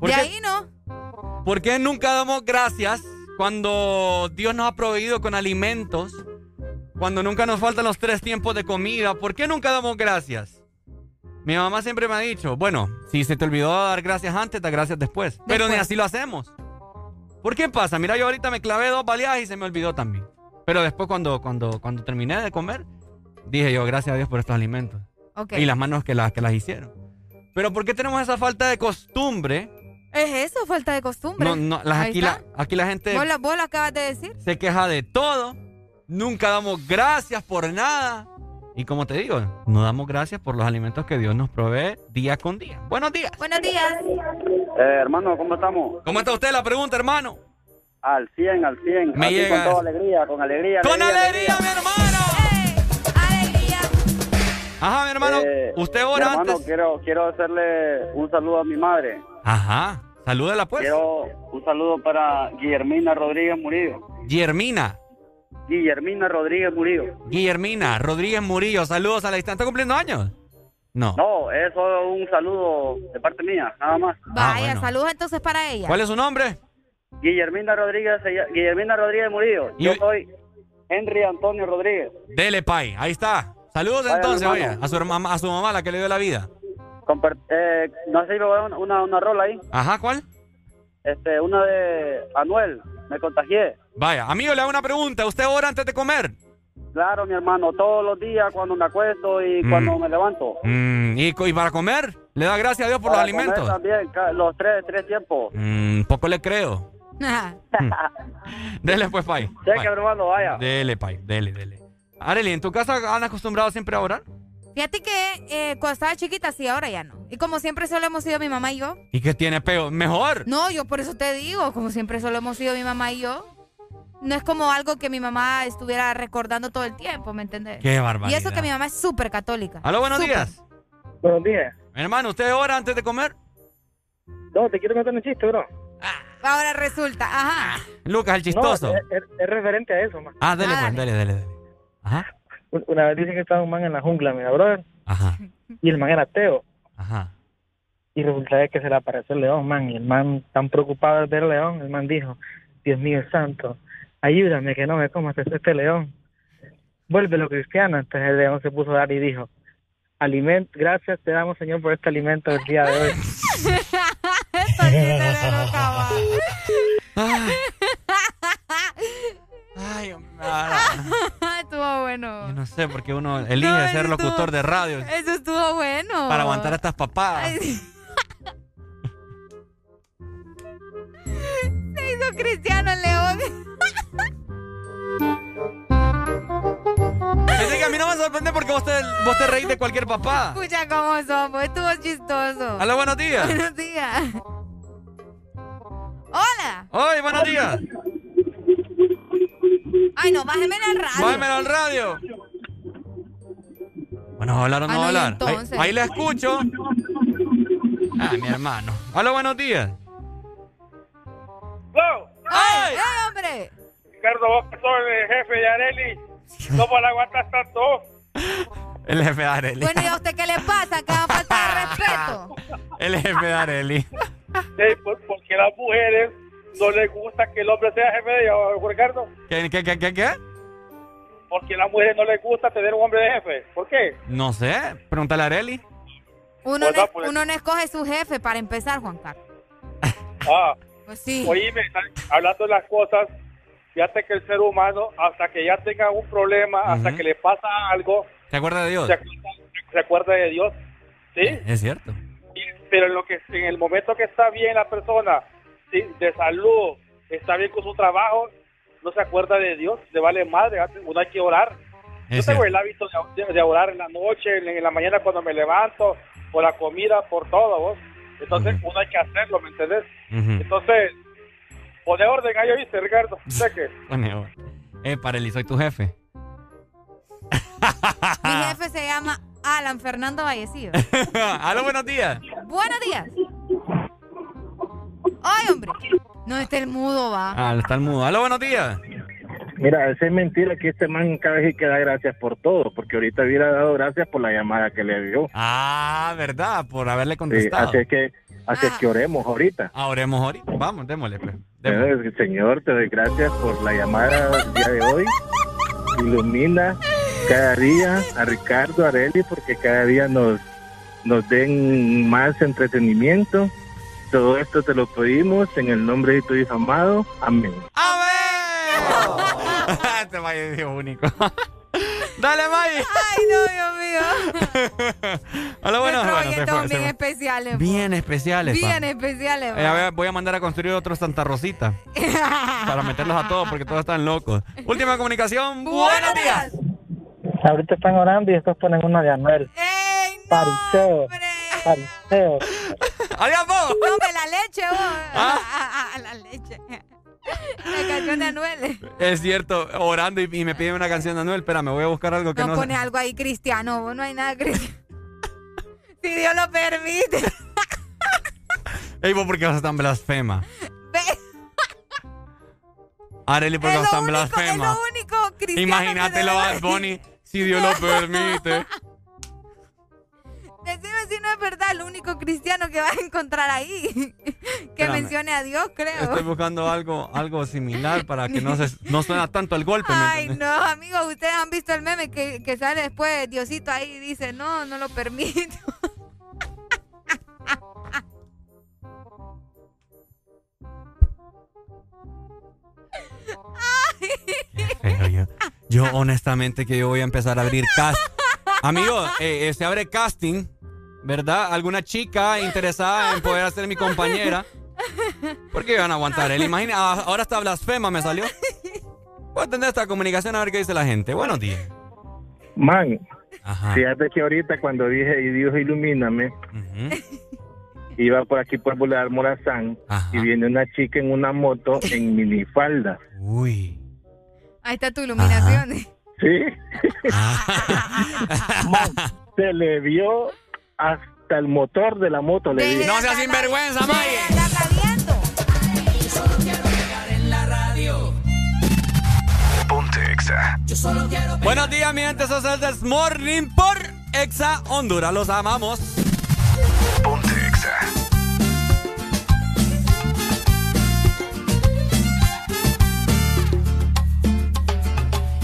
¿Por De qué? ahí no. ¿Por qué nunca damos gracias cuando Dios nos ha proveído con alimentos? Cuando nunca nos faltan los tres tiempos de comida. ¿Por qué nunca damos gracias? Mi mamá siempre me ha dicho, bueno, si se te olvidó dar gracias antes, da gracias después. Pero ni Después. así lo hacemos. ¿Por qué pasa? Mira, yo ahorita me clavé dos baleadas y se me olvidó también. Pero después cuando, cuando, cuando terminé de comer, dije yo, gracias a Dios por estos alimentos. Ok. Y las manos que las, que las hicieron. Pero ¿por qué tenemos esa falta de costumbre? Es eso, falta de costumbre. No, no, las- aquí, la, aquí la gente ¿Vos, lo, vos lo acabas de decir? se queja de todo. Nunca damos gracias por nada. Y como te digo, no damos gracias por los alimentos que Dios nos provee día con día. Buenos días. Buenos días. Eh, hermano, ¿cómo estamos? ¿Cómo está usted? La pregunta, hermano. Al 100, al 100. Me Aquí llega- Con toda alegría, con alegría. ¡Con alegría, mi hermano! Ajá, mi hermano. Eh, usted mi ora hermano, antes. quiero, quiero hacerle un saludo a mi madre. Ajá. Salúdela pues. Quiero un saludo para Guillermina Rodríguez Murillo. Guillermina. Guillermina Rodríguez Murillo. Guillermina Rodríguez Murillo. Saludos a la distancia. ¿Está cumpliendo años? No. No, es solo un saludo de parte mía, nada más. Vaya, bueno. saludos entonces para ella. ¿Cuál es su nombre? Guillermina Rodríguez, Guillermina Rodríguez Murillo. Yo soy Henry Antonio Rodríguez. Dele, Pai. Ahí está. Saludos entonces, oye, a su, herma- a su mamá, la que le dio la vida. Eh, no sé si una, una rola ahí. Ajá, ¿cuál? Este, una de Anuel, me contagié. Vaya, amigo, le hago una pregunta. ¿Usted ora antes de comer? Claro, mi hermano, todos los días cuando me acuesto y Mm. cuando me levanto. Mm, ¿y, para comer? ¿Le da gracias a Dios por Para los alimentos? comer También, los tres, tres tiempos. Mm, poco le creo. Dele pues, Pai. Cheque, hermano, vaya. Dele, Pai, dele, dele. Arely, ¿en tu casa han acostumbrado siempre a orar? Fíjate que eh, cuando estaba chiquita sí, ahora ya no. Y como siempre solo hemos sido mi mamá y yo. ¿Y qué tiene peo? Mejor. No, yo por eso te digo, como siempre solo hemos sido mi mamá y yo. No es como algo que mi mamá estuviera recordando todo el tiempo, ¿me entendés? Qué barbaridad. Y eso que mi mamá es súper católica. Aló, buenos Súper. días. Buenos días. Hermano, ¿usted ora antes de comer? No, te quiero contar un chiste, bro. Ahora resulta, ajá. Lucas, el chistoso. No, es, es- es referente a eso, man. ah, pues, dele, dele, dele. Ajá. Un- Una vez dicen que estaba un man en la jungla, mira, brother. Ajá. Y el man era ateo. Ajá. Y resulta de que se le apareció el león, man. Y el man, tan preocupado de ver el león, el man dijo, Dios mío santo, ayúdame que no me comas este, este león. Vuélvelo cristiano. Entonces el león se puso a dar y dijo, Aliment, gracias te damos, Señor, por este alimento del día de hoy. Ay, estuvo bueno. Yo no sé por qué uno elige No, ser locutor estuvo- de radio Eso estuvo bueno. para aguantar estas papadas. Ay. Se hizo cristiano el león. Es que a mí no me sorprende porque vos te, vos te reís de cualquier papada. Escucha cómo somos. Estuvo chistoso. Aló, buenos días. Buenos días. Hola. Hoy, buenos días. Ay, no, bájeme el radio. Bájemelo al radio. Bueno, ¿va a hablar o no Ah, va a no, y hablar? Ahí, ahí la escucho. Ah, mi hermano. Aló, buenos días. ¡Ay! ¡Eh, hombre! Ricardo, vos que sos el jefe de Areli, ¿cómo la aguantas tanto? El jefe de Areli. Bueno, ¿y a usted qué le pasa? Que va a faltar de respeto. El jefe de Areli. Sí, por- porque las mujeres no les gusta que el hombre sea jefe de ellas, Ricardo. ¿Qué, qué, qué, qué, qué? Porque a las mujeres no les gusta tener un hombre de jefe. ¿Por qué? No sé. Pregúntale a Areli. Uno, Pues no, no, pues. uno no escoge su jefe para empezar, Juan Carlos. Ah, Pues sí. oíme, hablando de las cosas, fíjate que el ser humano, hasta que ya tenga un problema, hasta que le pasa algo, ¿Te acuerdas de Dios? se acuerda, se acuerda de Dios. ¿Sí? Es cierto. Pero en lo que en el momento que está bien la persona sí, de salud está bien con su trabajo no se acuerda de Dios le vale madre uno hay que orar. Yo tengo cierto. el hábito de, de- de orar en la noche en, en la mañana cuando me levanto por la comida por todo vos entonces uno hay que hacerlo ¿me entendés? entonces pone orden ahí oíste Ricardo sé que Bueno, eh, Pareli, soy tu jefe. Mi jefe se llama Alan Fernando Vallecillo. Aló, buenos días. Buenos días. Ay, hombre. No, este el mudo va. Ah, está el mudo. Aló, buenos días. Mira, esa es mentira que este man cada vez que da gracias por todo, porque ahorita hubiera dado gracias por la llamada que le dio. Ah, verdad, por haberle Sí, contestado. así es que, así es que oremos ahorita. Ah, oremos ahorita. Vamos, démosle, pues. Eh, Señor, te doy gracias por la llamada del día de hoy. Ilumina cada día a Ricardo, a Areli, porque cada día nos, nos den más entretenimiento. Todo esto te lo pedimos en el nombre de tu Hijo amado. Amén. este May es Dios único. Dale, May. Ay, no, Dios mío. Aló, bueno, Nuestros bueno, se oyentes fue, son se bien fue. especiales. Bien especiales. Bien especiales. Eh, a ver, voy a mandar a construir otro Santa Rosita para meterlos a todos porque todos están locos. Última comunicación. Buenos días. Ahorita están orando y después ponen una de Anuel. Pariseo. Pariseo. Adiós, vos. La leche, vos. ¿Ah? Ah, ah, la leche. La canción de Anuel. Es cierto, orando y, y me piden una canción de Anuel. Espera, me voy a buscar algo que No no. pone algo ahí cristiano, vos no hay nada cristiano. Si Dios lo permite. Ey, vos, ¿por qué vas a estar tan blasfema? Areli, ¿por qué vas a estar tan blasfema? Lo único cristiano. Imagínatelo, que Bad Bunny, si Dios lo permite. Decime si no es verdad, lo único cristiano que vas a encontrar ahí. que Espérame. mencione a Dios, creo. Estoy buscando algo, algo similar para que no se no suena tanto el golpe. ¿me Ay, no, amigos, ustedes han visto el meme que, que sale después, Diosito ahí dice, no, no lo permito. yo, honestamente que yo voy a empezar a abrir cast. Amigo, eh, eh, se abre casting, ¿verdad? Alguna chica interesada en poder ser mi compañera. ¿Por qué van a aguantar él? Imagina, ah, ahora hasta blasfema me salió. Voy a atender esta comunicación a ver qué dice la gente. Buenos días. Man, Ajá. fíjate que ahorita cuando dije, y Dios ilumíname, iba por aquí por Boulevard Morazán y viene una chica en una moto en minifalda. Uy. Ahí está tu iluminación. Sí. Man, se le vio hasta el motor de la moto. Le vi. No seas sinvergüenza, May. Ponte Exa. Buenos días, mi gente. Eso es el This Morning por Exa Honduras. Los amamos. Ponte Exa.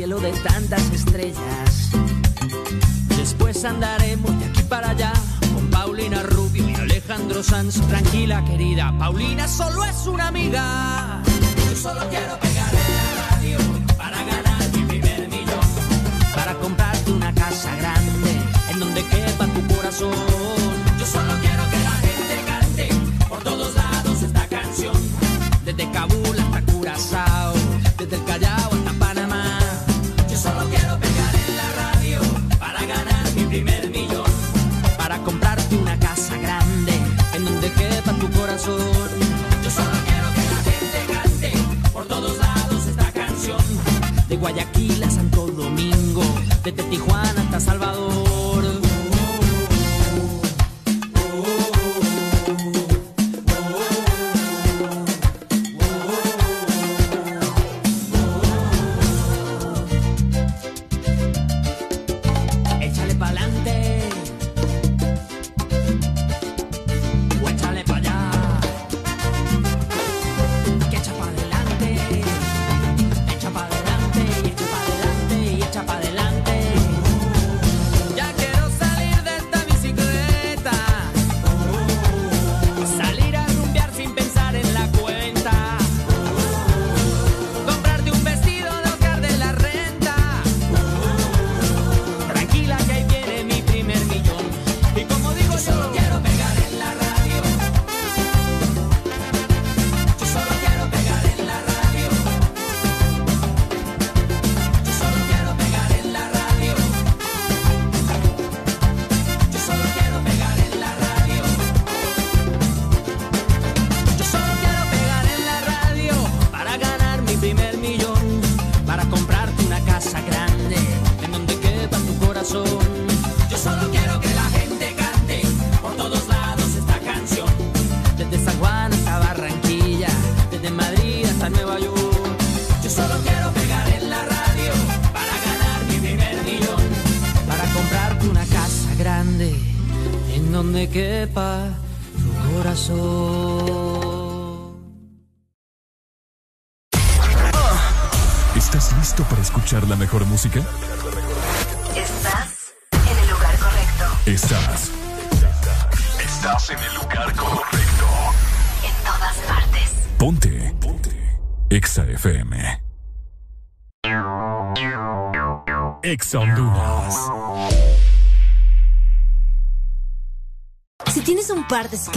cielo de tantas estrellas. Después andaremos de aquí para allá con Paulina Rubio y Alejandro Sanz. Tranquila, querida, Paulina solo es una amiga. Yo solo quiero pegarle la radio para ganar mi primer millón. Para comprarte una casa grande en donde quepa tu corazón. Yo solo quiero que la gente cante por todos lados esta canción. Desde Kabul hasta Curazao, desde el Callao Yo solo quiero que la gente cante por todos lados esta canción. De Guayaquil a Santo Domingo, desde Tijuana hasta Salvador.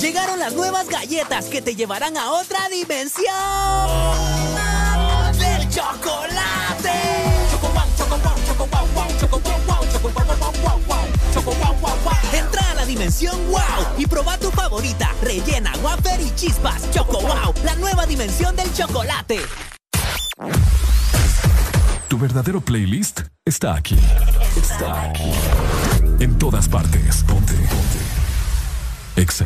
Llegaron las nuevas galletas que te llevarán a otra dimensión. ¡Del chocolate! Entra a la dimensión wow y proba tu favorita. Rellena, wafer y chispas. Choco wow, la nueva dimensión del chocolate. Tu verdadero playlist está aquí. Está aquí. En todas partes. Exa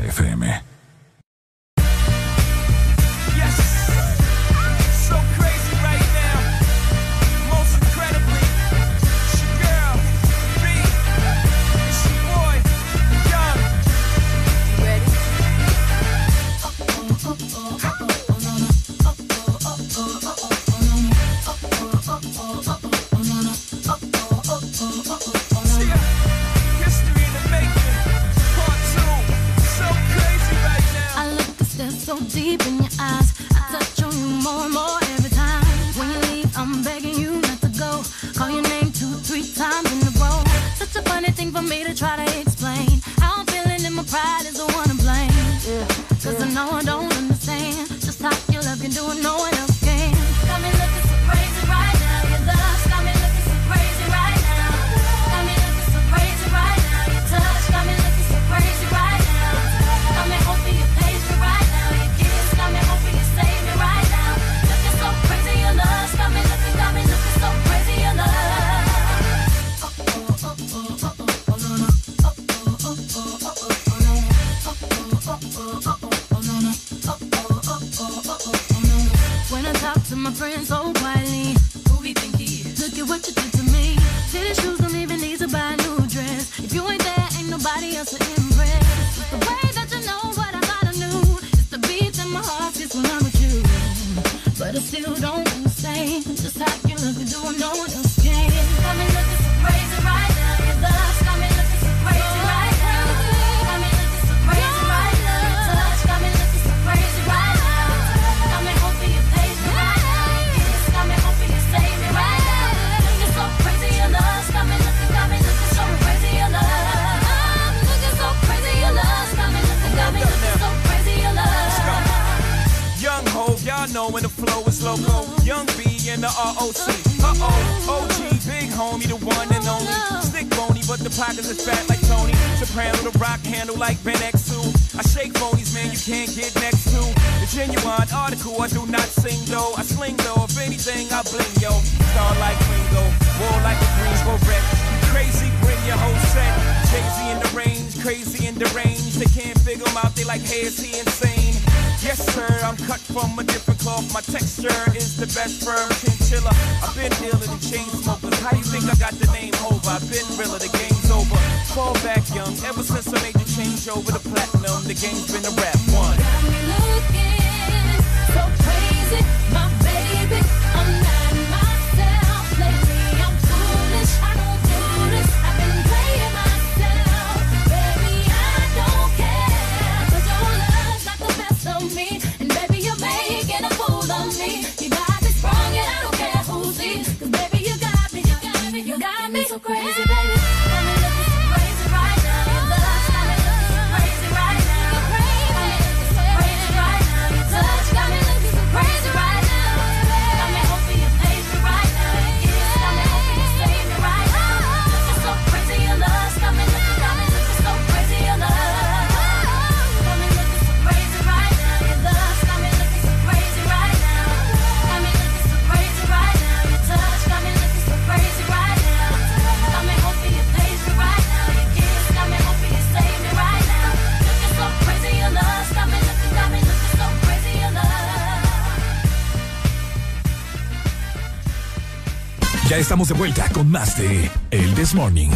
estamos de vuelta con más de El This Morning.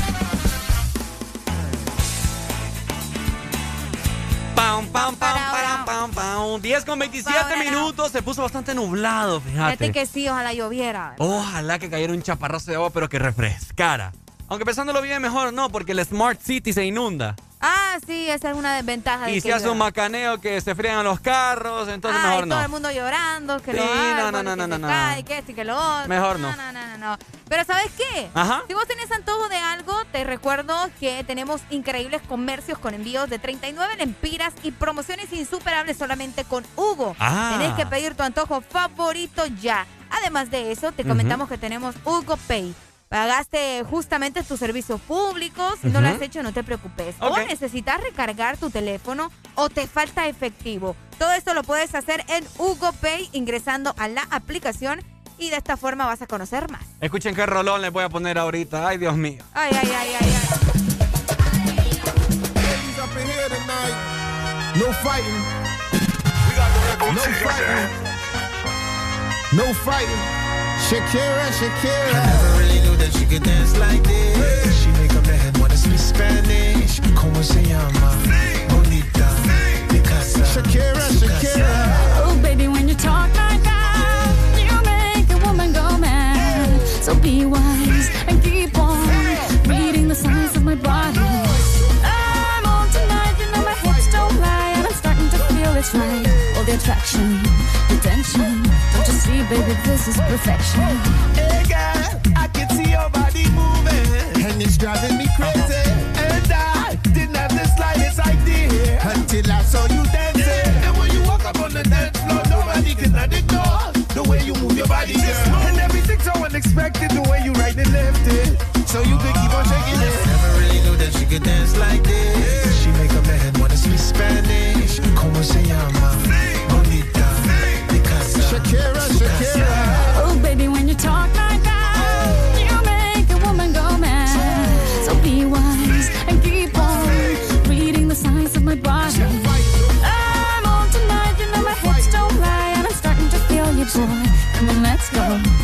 Pam, pam, pam, pam, pam, pam. 10 con 27 minutos. Se puso bastante nublado, Fíjate fíjate. que sí, ojalá lloviera. Ojalá que cayera un chaparrazo de agua, pero que refrescara. Aunque pensándolo bien, mejor no, porque el Smart City se inunda. Ah, sí, esa es una desventaja. de Y que se hace un macaneo que se frían los carros, entonces Ay, mejor todo no. el mundo llorando, que Sí, lo no, no, no, que no, no, no. cae, que esto y que lo otro. Mejor no. No, no, no, no. Pero ¿sabes qué? Ajá. Si vos tenés antojo de algo, te recuerdo que tenemos increíbles comercios con envíos de 39 lempiras y promociones insuperables solamente con Hugo. Ah. Tenés que pedir tu antojo favorito ya. Además de eso, te comentamos que tenemos Hugo Pay. Pagaste justamente tus servicios públicos. Si no lo has hecho, no te preocupes. O necesitas recargar tu teléfono o te falta efectivo. Todo esto lo puedes hacer en Hugo Pay ingresando a la aplicación y de esta forma vas a conocer más. Escuchen qué rolón les voy a poner ahorita. Ay, Dios mío. Ay, ay, ay, ay, ay. up. No fighting. No fighting. No fighting. Shakira, Shakira. I never really knew that she could dance like this. She make a man wanna speak Spanish. Como se llama? Bonita. Shakira, Shakira. So be wise and keep on reading the signs of my body. I'm on tonight, you know my hips don't lie, and I'm starting to feel it's right. All the attraction, the tension. Don't you see, baby, this is perfection. Hey girl, I can see your body moving. And it's driving me crazy. And I didn't have the slightest idea. Until I saw you so unexpected, the way you right and left it. So you could keep on shaking it. Never really knew that she could dance like this. She make a man wanna speak Spanish. Como se llama? Bonita. Picasa. Shakira, Shakira. Oh, baby, when you talk like that, you make a woman go mad. So be wise and keep on reading the signs of my body. I'm on tonight, you know my hips don't lie, and I'm starting to feel you, boy. Come on, let's go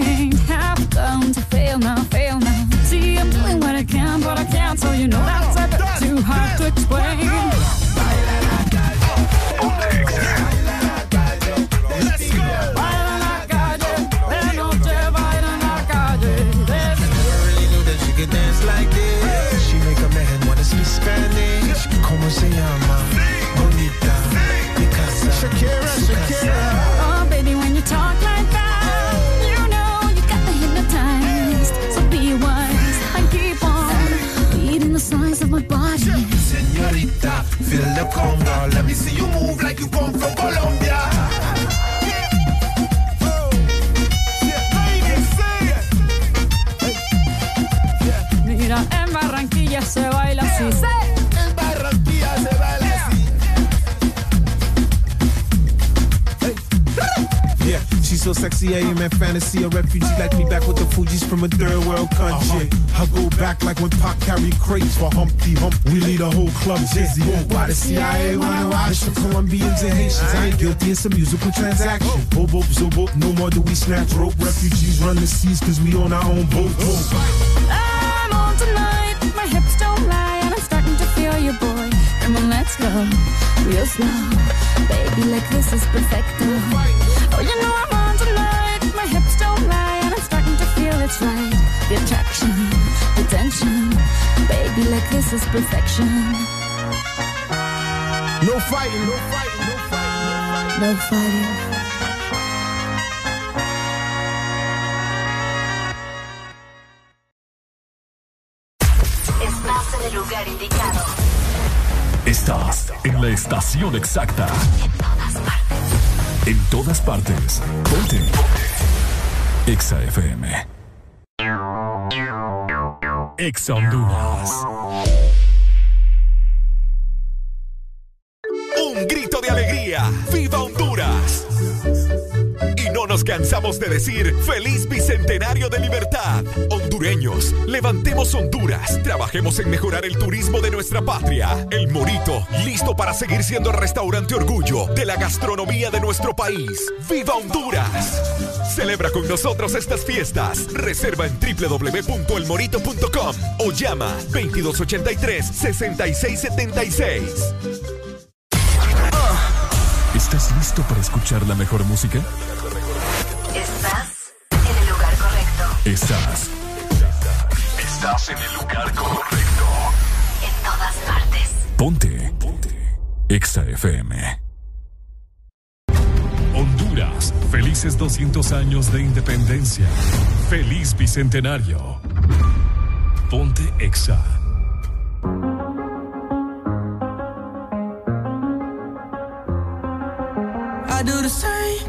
I can, but I can't, so you know that's a bit too hard to explain. Feel the conga. Let me see you move like you come from Colombia. So sexy, I am in fantasy. A refugee like me back with the Fuji's from a third world country. Uh-huh. I go back like when Pac carried crates for Humpty Hump. We lead a whole club dizzy. Oh. Why the CIA wanna watch the Colombians and Haitians? I ain't guilty, it's a musical transaction. Oh. boop, zo, boop, no more do we snatch rope. Refugees run the seas cause we own our own boat. boat. I'm on tonight, my hips don't lie, and I'm starting to feel you, boy. Come on, let's go, real slow. Baby, like this is perfect. Oh, you know I'm on tonight, my hips don't lie, and I'm starting to feel it's right. The attraction, the tension. Baby, like this is perfection. No fighting, no fighting, no fighting. No fighting. Estás en el lugar indicado. Estás en la estación exacta. En todas partes. Ponte. Exa FM. Exa Honduras. Un grito de alegría. ¡Viva Honduras! Nos cansamos de decir feliz bicentenario de libertad. Hondureños, levantemos Honduras. Trabajemos en mejorar el turismo de nuestra patria. El Morito, listo para seguir siendo el restaurante orgullo de la gastronomía de nuestro país. ¡Viva Honduras! Celebra con nosotros estas fiestas. Reserva en www.elmorito.com o llama 2283-6676. ¿Estás listo para escuchar la mejor música? Estás. Estás en el lugar correcto. En todas partes. Ponte. Ponte. Exa FM. Honduras, felices 200 años de independencia. Feliz bicentenario. Ponte Exa. I do the same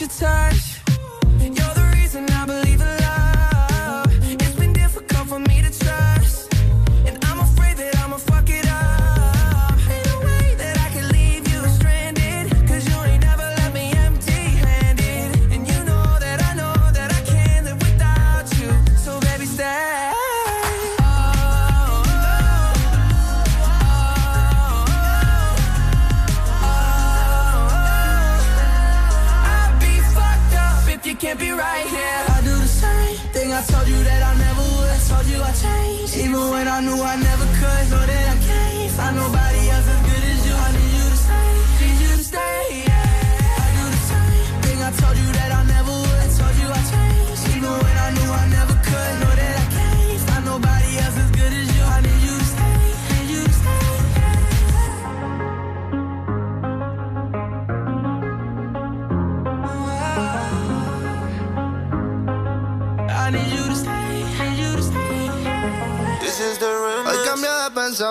your touch.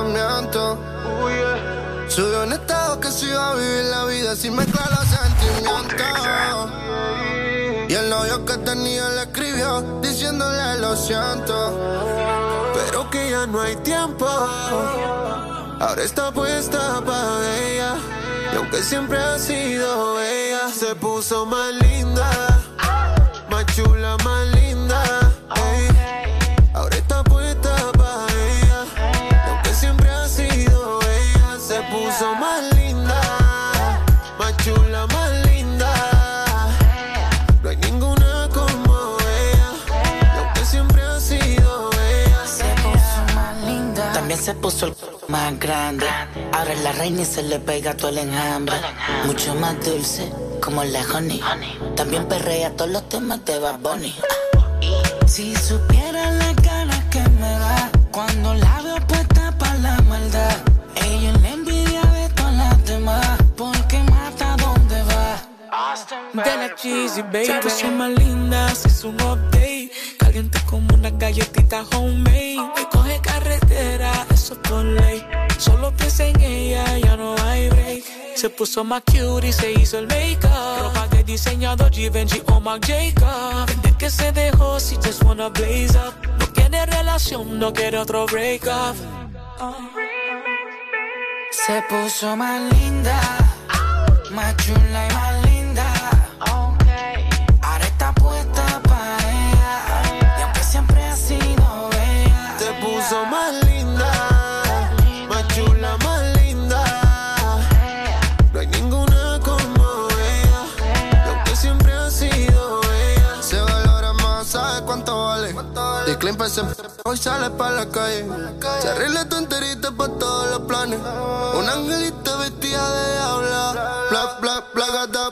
Pensamiento. Subió un estado que se iba a vivir la vida sin mezclar los sentimientos. Y el novio que tenía le escribió diciéndole lo siento. Pero que ya no hay tiempo. Ahora está puesta para ella. Yo aunque siempre ha sido ella, se puso más linda, más chula, más linda. Puso el más grande. Ahora la reina y se le pega todo el enjambre. Mucho más dulce, como la honey. También perrea todos los temas de Bad. Si supiera la cara que me da cuando la veo puesta para la maldad. Ella la envidia de todas las demás. Porque mata donde va. De la cheesy, baby. Se más linda, se hizo un update. Caliente como una galletita homemade. Que coge carretera, eso por ley. Solo piensa en ella, ya no hay break. Se puso más cute y se hizo el make-up. Ropa de diseñador Givenchy o Marc Jacob. Desde que se dejó, si just wanna blaze up. No quiere relación, no quiere otro break-up. Se puso más linda, más chula y más hoy sale pa' la calle. Se arregla tu enterita pa' todos los planes. Un angelito vestida de diabla. Bla, bla, bla, gata,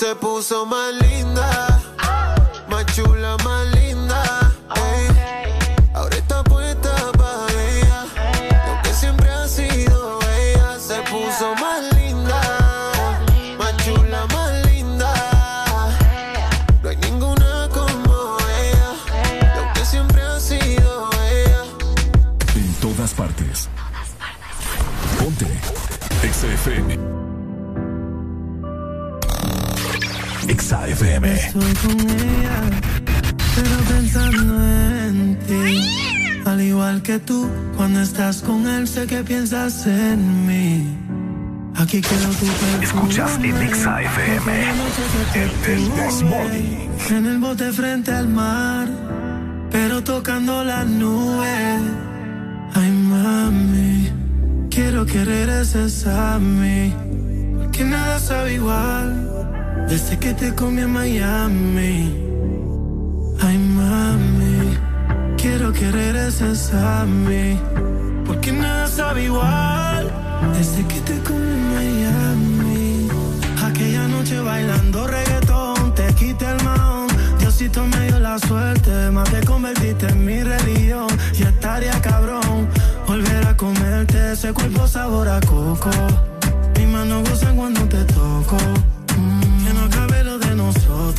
se puso más linda. Más chula, más Exa FM. Estoy con ella, pero pensando en ti. Al igual que tú, cuando estás con él, sé que piensas en mí. Aquí quedó tu perfume. Escuchas en Exa FM. El del Desmorning. En el bote frente al mar, pero tocando las nubes. Ay, mami, quiero que regreses a mí. Porque nada sabe igual desde que te comí en Miami. Ay, mami, quiero que regreses a mí. Porque nada sabe igual desde que te comí en Miami. Aquella noche bailando reggaetón, te quité el maón. Diosito me dio la suerte, más te convertiste en mi religión. Y estaría cabrón volver a comerte ese cuerpo sabor a coco. Mis manos gozan cuando te toco.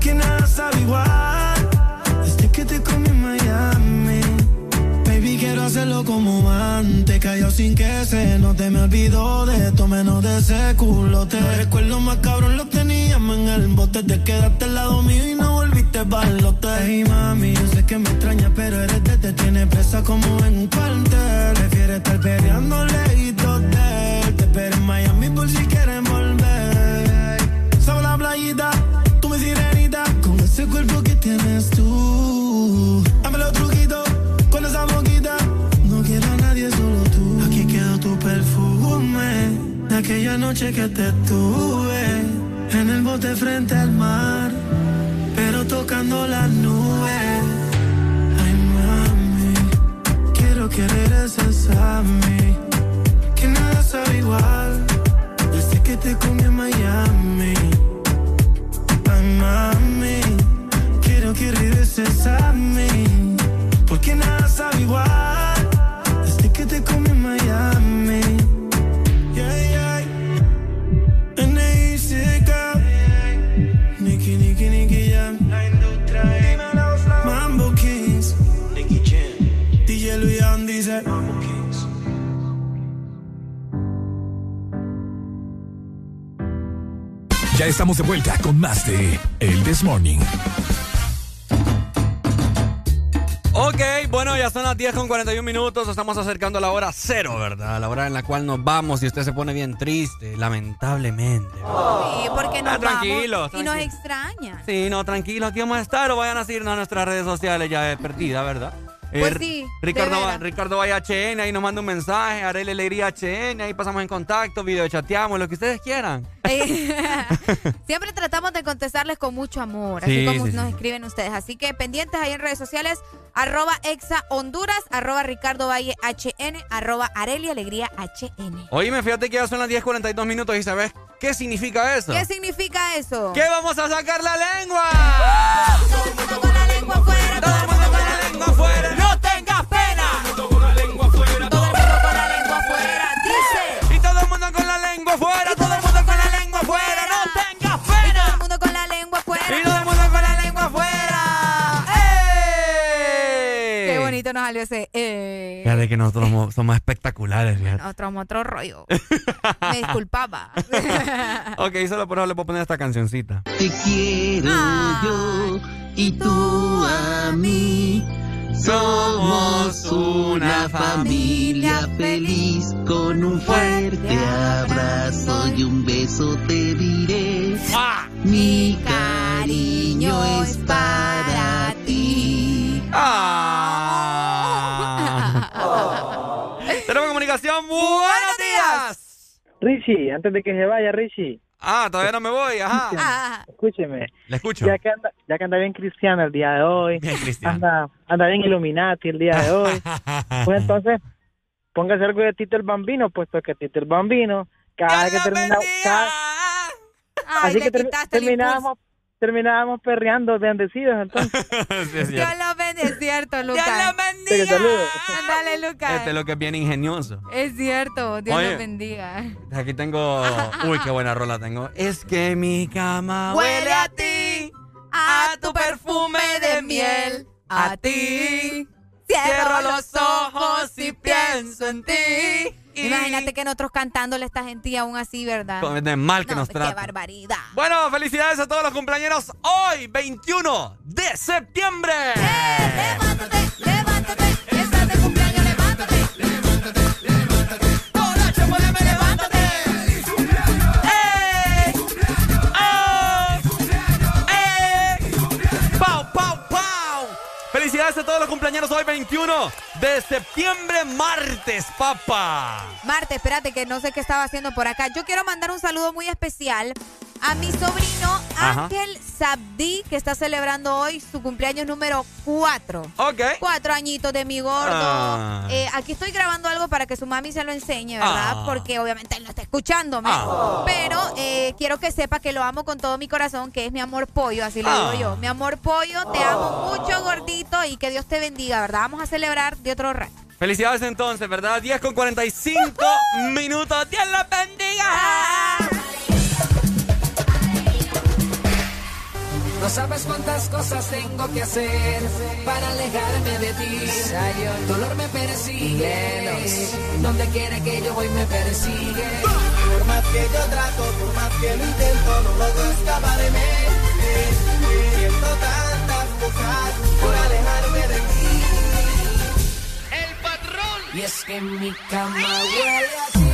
Porque nada sabe igual. Desde que te comí en Miami. Baby, quiero hacerlo como antes. cayó sin que se no te me olvidó de esto menos de ese culote. Recuerdo más cabrón lo teníamos en el bote. Te quedaste al lado mío y no volviste balote. Hey mami, yo sé que me extraña, pero eres de te tiene presa como en un cuartel. Prefiere estar peleando lejitos de él. Te espero en Miami por si quieren volver. Sobre la playita, ese cuerpo que tienes tú. Dame los truquitos con esa boquita. No quiero a nadie, solo tú. Aquí quedó tu perfume de aquella noche que te tuve en el bote frente al mar, pero tocando las nubes. Ay, mami, quiero que regreses a mí, que nada sabe igual desde que te comí en Miami. Ay, mami, quiero que regreses a mí, porque nada sabe igual desde que te comí en Miami. Yeah, yeah. N.I.C.K. Nicky, Nicky, Nicky Jam. Mambo Kings. Nicky Jam. DJ Luyan dice. Mambo Kings. Ya estamos de vuelta con más de El This Morning. Ok, bueno, ya son las 10 con 41 minutos. Estamos acercando a la hora cero, ¿verdad? La hora en la cual nos vamos y usted se pone bien triste, lamentablemente. Sí, porque nos Ah, tranquilo, vamos y nos extraña. Sí, no, tranquilo, aquí vamos a estar o vayan a seguirnos a nuestras redes sociales, ya es perdida, ¿verdad? Pues Eh, sí, Ricardo. Ricardo Vaya HN, ahí nos manda un mensaje, Arele Alegría HN, ahí pasamos en contacto, video chateamos, lo que ustedes quieran. Siempre tratamos de contestarles con mucho amor, Sí, así como sí, nos escriben ustedes. Así que pendientes ahí en redes sociales, arroba exa Honduras, arroba Ricardo Valle HN, arroba Arelia Alegría HN. Oíme, fíjate que ya son las 10.42 minutos y ¿sabes qué significa eso? ¿Qué significa eso? ¡Que vamos a sacar la lengua! Todo el mundo con la lengua afuera, todo el mundo con la lengua afuera, Ese. Eh. Fíjate que nosotros mo- somos espectaculares, fíjate. Nosotros otro rollo. Me disculpaba. Ok, solo por eso le puedo poner esta cancioncita. Te quiero yo y tú a mí. Somos una familia feliz con un fuerte abrazo y un beso te diré. Mi cariño es para ti. Ah. Tenemos comunicación. Buenos días. Richie, antes de que se vaya, Richie. Ah, todavía no me voy, ajá. Ah, Escúcheme. Le escucho. Ya que anda, ya que anda bien cristiano el día de hoy. Bien cristiano. Anda, anda bien Illuminati el día de hoy. Pues entonces, póngase algo de Tito el Bambino, puesto que Tito el Bambino, cada vez que termina, cada- Ay, así le que ter- quitaste el terminábamos, perreando bendecidos entonces. Sí, Dios lo bendiga, es cierto, Lucas. Dios lo bendiga. Ándale, Lucas. Este es lo que es bien ingenioso. Es cierto, Dios Oye. lo bendiga. Aquí tengo. Uy, qué buena rola tengo. Es que mi cama Huele a ti, a tu perfume de miel, a ti. Cierro los ojos y pienso en ti. Imagínate que nosotros cantándole a esta gente y aún así, ¿verdad? De mal que No, nos qué trata. barbaridad. Bueno, felicidades a todos los cumpleaños hoy, 21 de septiembre. Estás todos los cumpleaños hoy, 21 de septiembre, martes, papá. Marte, espérate que no sé qué estaba haciendo por acá. Yo quiero mandar un saludo muy especial a mi sobrino Ajá. Ángel Sabdi, que está celebrando hoy su cumpleaños número 4. Ok. Cuatro añitos de mi gordo. Ah. Eh, aquí estoy grabando algo para que su mami se lo enseñe, ¿verdad? Ah. Porque obviamente él no está escuchándome. Ah. Pero eh, quiero que sepa que lo amo con todo mi corazón, que es mi amor pollo, así le digo yo. Mi amor pollo, te amo mucho, gordito, y que Dios te bendiga, ¿verdad? Vamos a celebrar de otro rato. Felicidades entonces, ¿verdad? 10 con 45 minutos. ¡Dios los bendiga! Ah. sabes cuántas cosas tengo que hacer para alejarme de ti. Dolor me persigue, donde quiera que yo voy me persigue. Por más que yo trato, por más que lo intento, no logro escaparme. Siento tantas cosas por alejarme de ti. El patrón. Y es que mi cama huele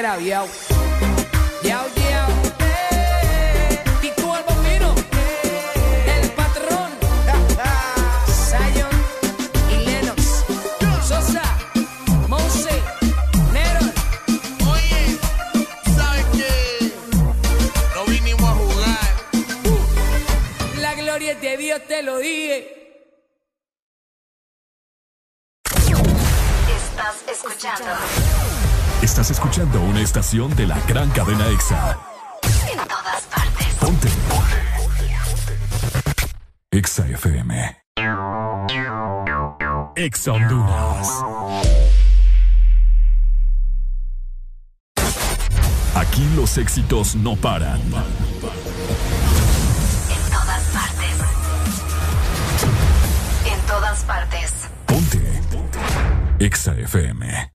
a ti. yo. Yo, EXA Honduras. Aquí los éxitos no paran. En todas partes. En todas partes. Ponte. EXA FM.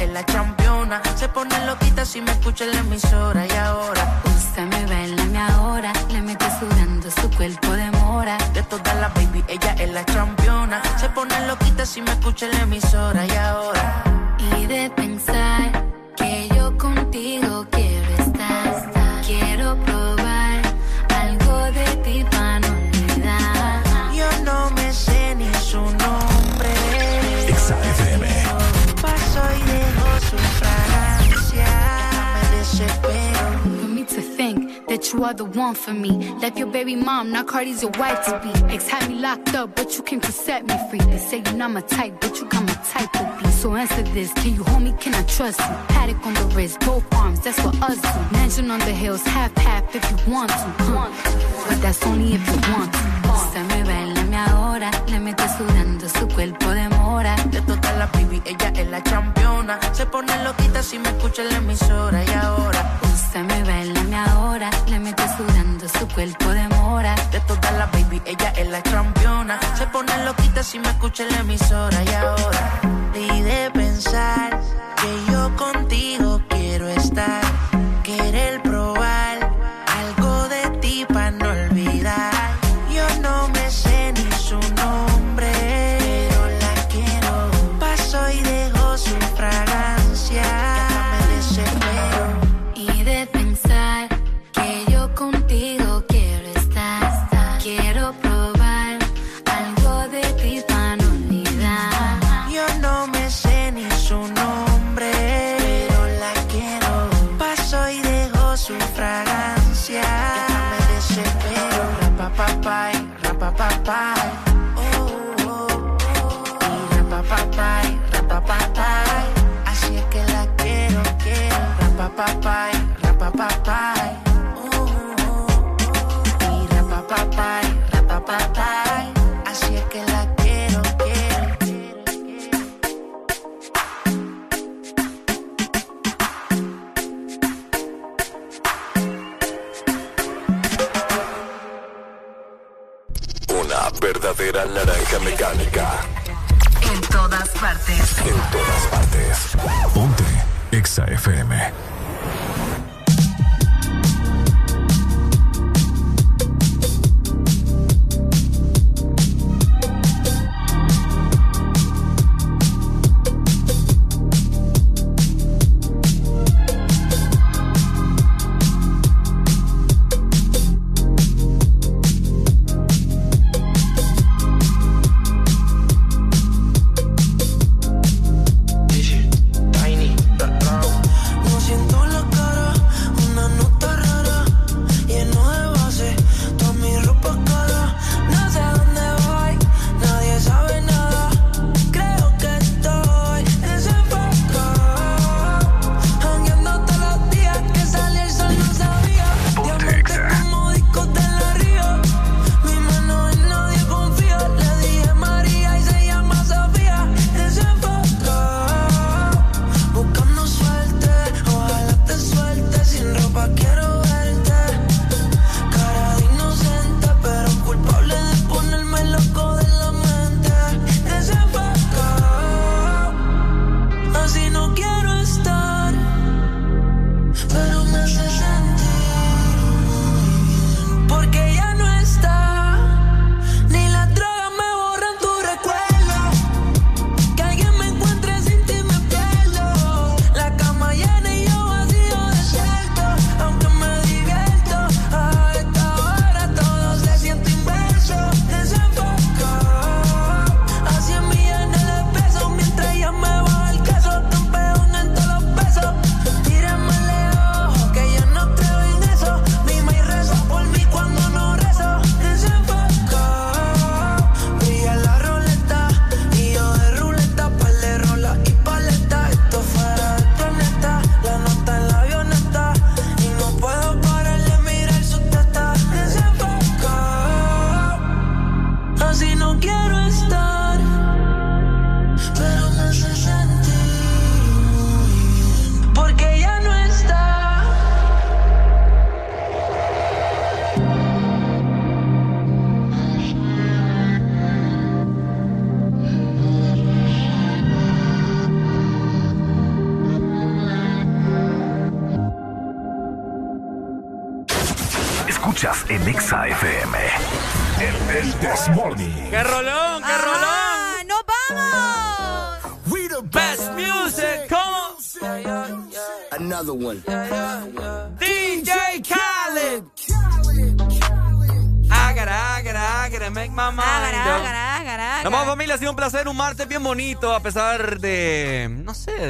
Es la championa. Se pone loquita si me escucha en la emisora. Y ahora, Úsame, bailame ahora. Le mete sudando su cuerpo de mora. de todas las baby, ella es la championa. Se pone loquita si me escucha en la emisora. Y ahora, Y de pensar que yo that you are the one for me. Left your baby mom, now Cardi's your wife to be. Ex had me locked up, but you came to set me free. They say you're not my type, but you got my type to be. So answer this, can you hold me, can I trust you? Paddock on the wrist, both arms, that's what us do. Mansion on the hills, half half if you want to. huh. But that's only if you want to. Ahora, le mete sudando su cuerpo de mora. De todas las baby, ella es la championa. Se pone loquita si me escucha en la emisora. Y ahora, Úsame, bailame ahora, le mete sudando su cuerpo de mora. de todas las baby, ella es la championa. Se pone loquita si me escucha en la emisora. Y ahora, y de pensar que yo contigo quiero estar. Verdadera naranja mecánica. En todas partes. En todas partes. Ponte Exa FM.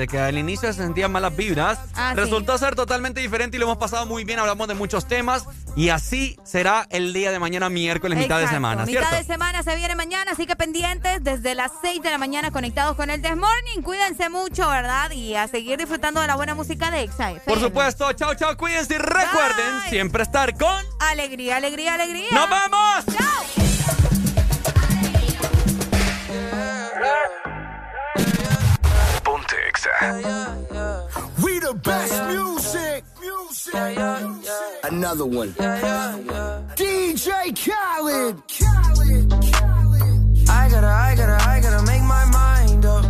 Que al inicio se sentían malas vibras. Ah, sí. Resultó ser totalmente diferente y lo hemos pasado muy bien, hablamos de muchos temas y así será el día de mañana, miércoles, mitad de semana, Mitad de semana se viene mañana, así que pendientes desde las 6 de la mañana conectados con el This Morning. Cuídense mucho, ¿verdad? Y a seguir disfrutando de la buena música de Exa. Por supuesto, chao, chao, cuídense y recuerden siempre estar con... Alegría, alegría, alegría. ¡Nos vemos! Ponte Exa. We the best music. Music. Another one. DJ Khaled. I gotta, I gotta, I gotta make my mind up.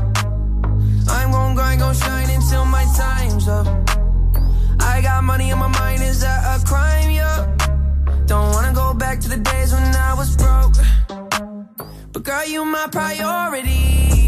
I'm gon' grind, gon' shine until my time's up. I got money in my mind, is that a crime? Yeah. Don't wanna go back to the days when I was broke. But girl, you my priority.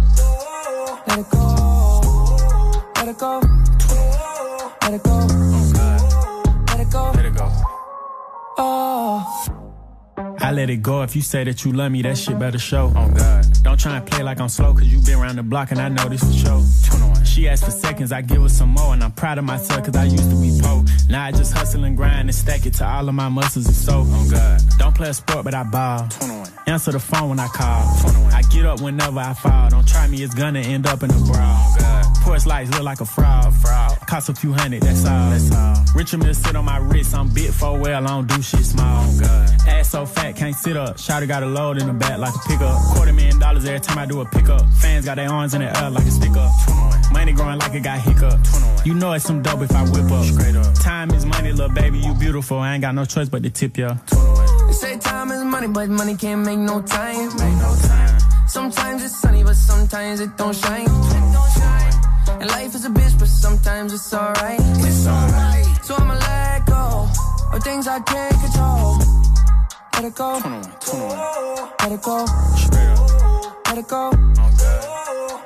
Let it go. Let it go. Let it go. Let it go. Let it go. Oh. I let it go if you say that you love me, that shit better show. Oh God. Don't try and play like I'm slow, cause you been around the block and I know this for sure. She asked for seconds, I give her some more, and I'm proud of myself cause I used to be poor. Now I just hustle and grind and stack it to all of my muscles and so. Oh God. Don't play a sport, but I ball. Answer the phone when I call. I get up whenever I fall. Don't try me, it's gonna end up in a brawl. Porch lights look like a fraud. fraud. Cost a few hundred, that's all. That's all. Richard Mill sit on my wrist, I'm bit for well, I don't do shit small. Ass so fat, can't sit up. Shotty got a load in the back like a pickup. Quarter million dollars every time I do a pickup. Fans got their arms in the air like a stick up. Money growing like it got hiccup. You know it's some dope if I whip up. Time is money, little baby, you beautiful. I ain't got no choice but to tip ya. They say time is money, but money can't make no time. Sometimes it's sunny, but sometimes it don't shine. And life is a bitch, but sometimes it's alright. So I'ma let go of things I can't control. Let it go. 21, 21. Let it go. Let it go. I'm good.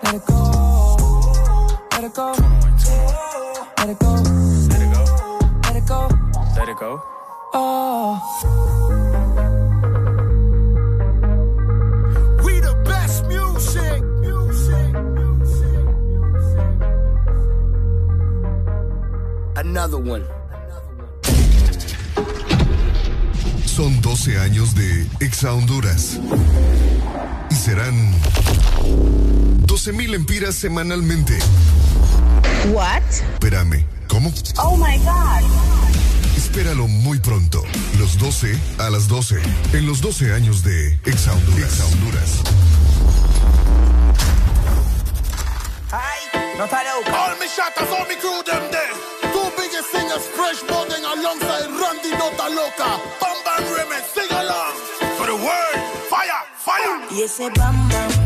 Let it go. Let it go. Let it go. Let it go. Let it go. Let it go. Oh. We the best music. Music. Another one. Son 12 años de Exa Honduras. Y serán 12 mil empiras semanalmente. What? Espérame, ¿cómo? Oh my god. Espéralo muy pronto. Los 12 a las 12. En los 12 años de Exa Honduras. Exa Honduras. All me shatters, all me crew them there. Two biggest singers, fresh boarding alongside Randy Nota Loca. Bam Bam Remix, sing along. For the word, fire, fire. Y ese bam bam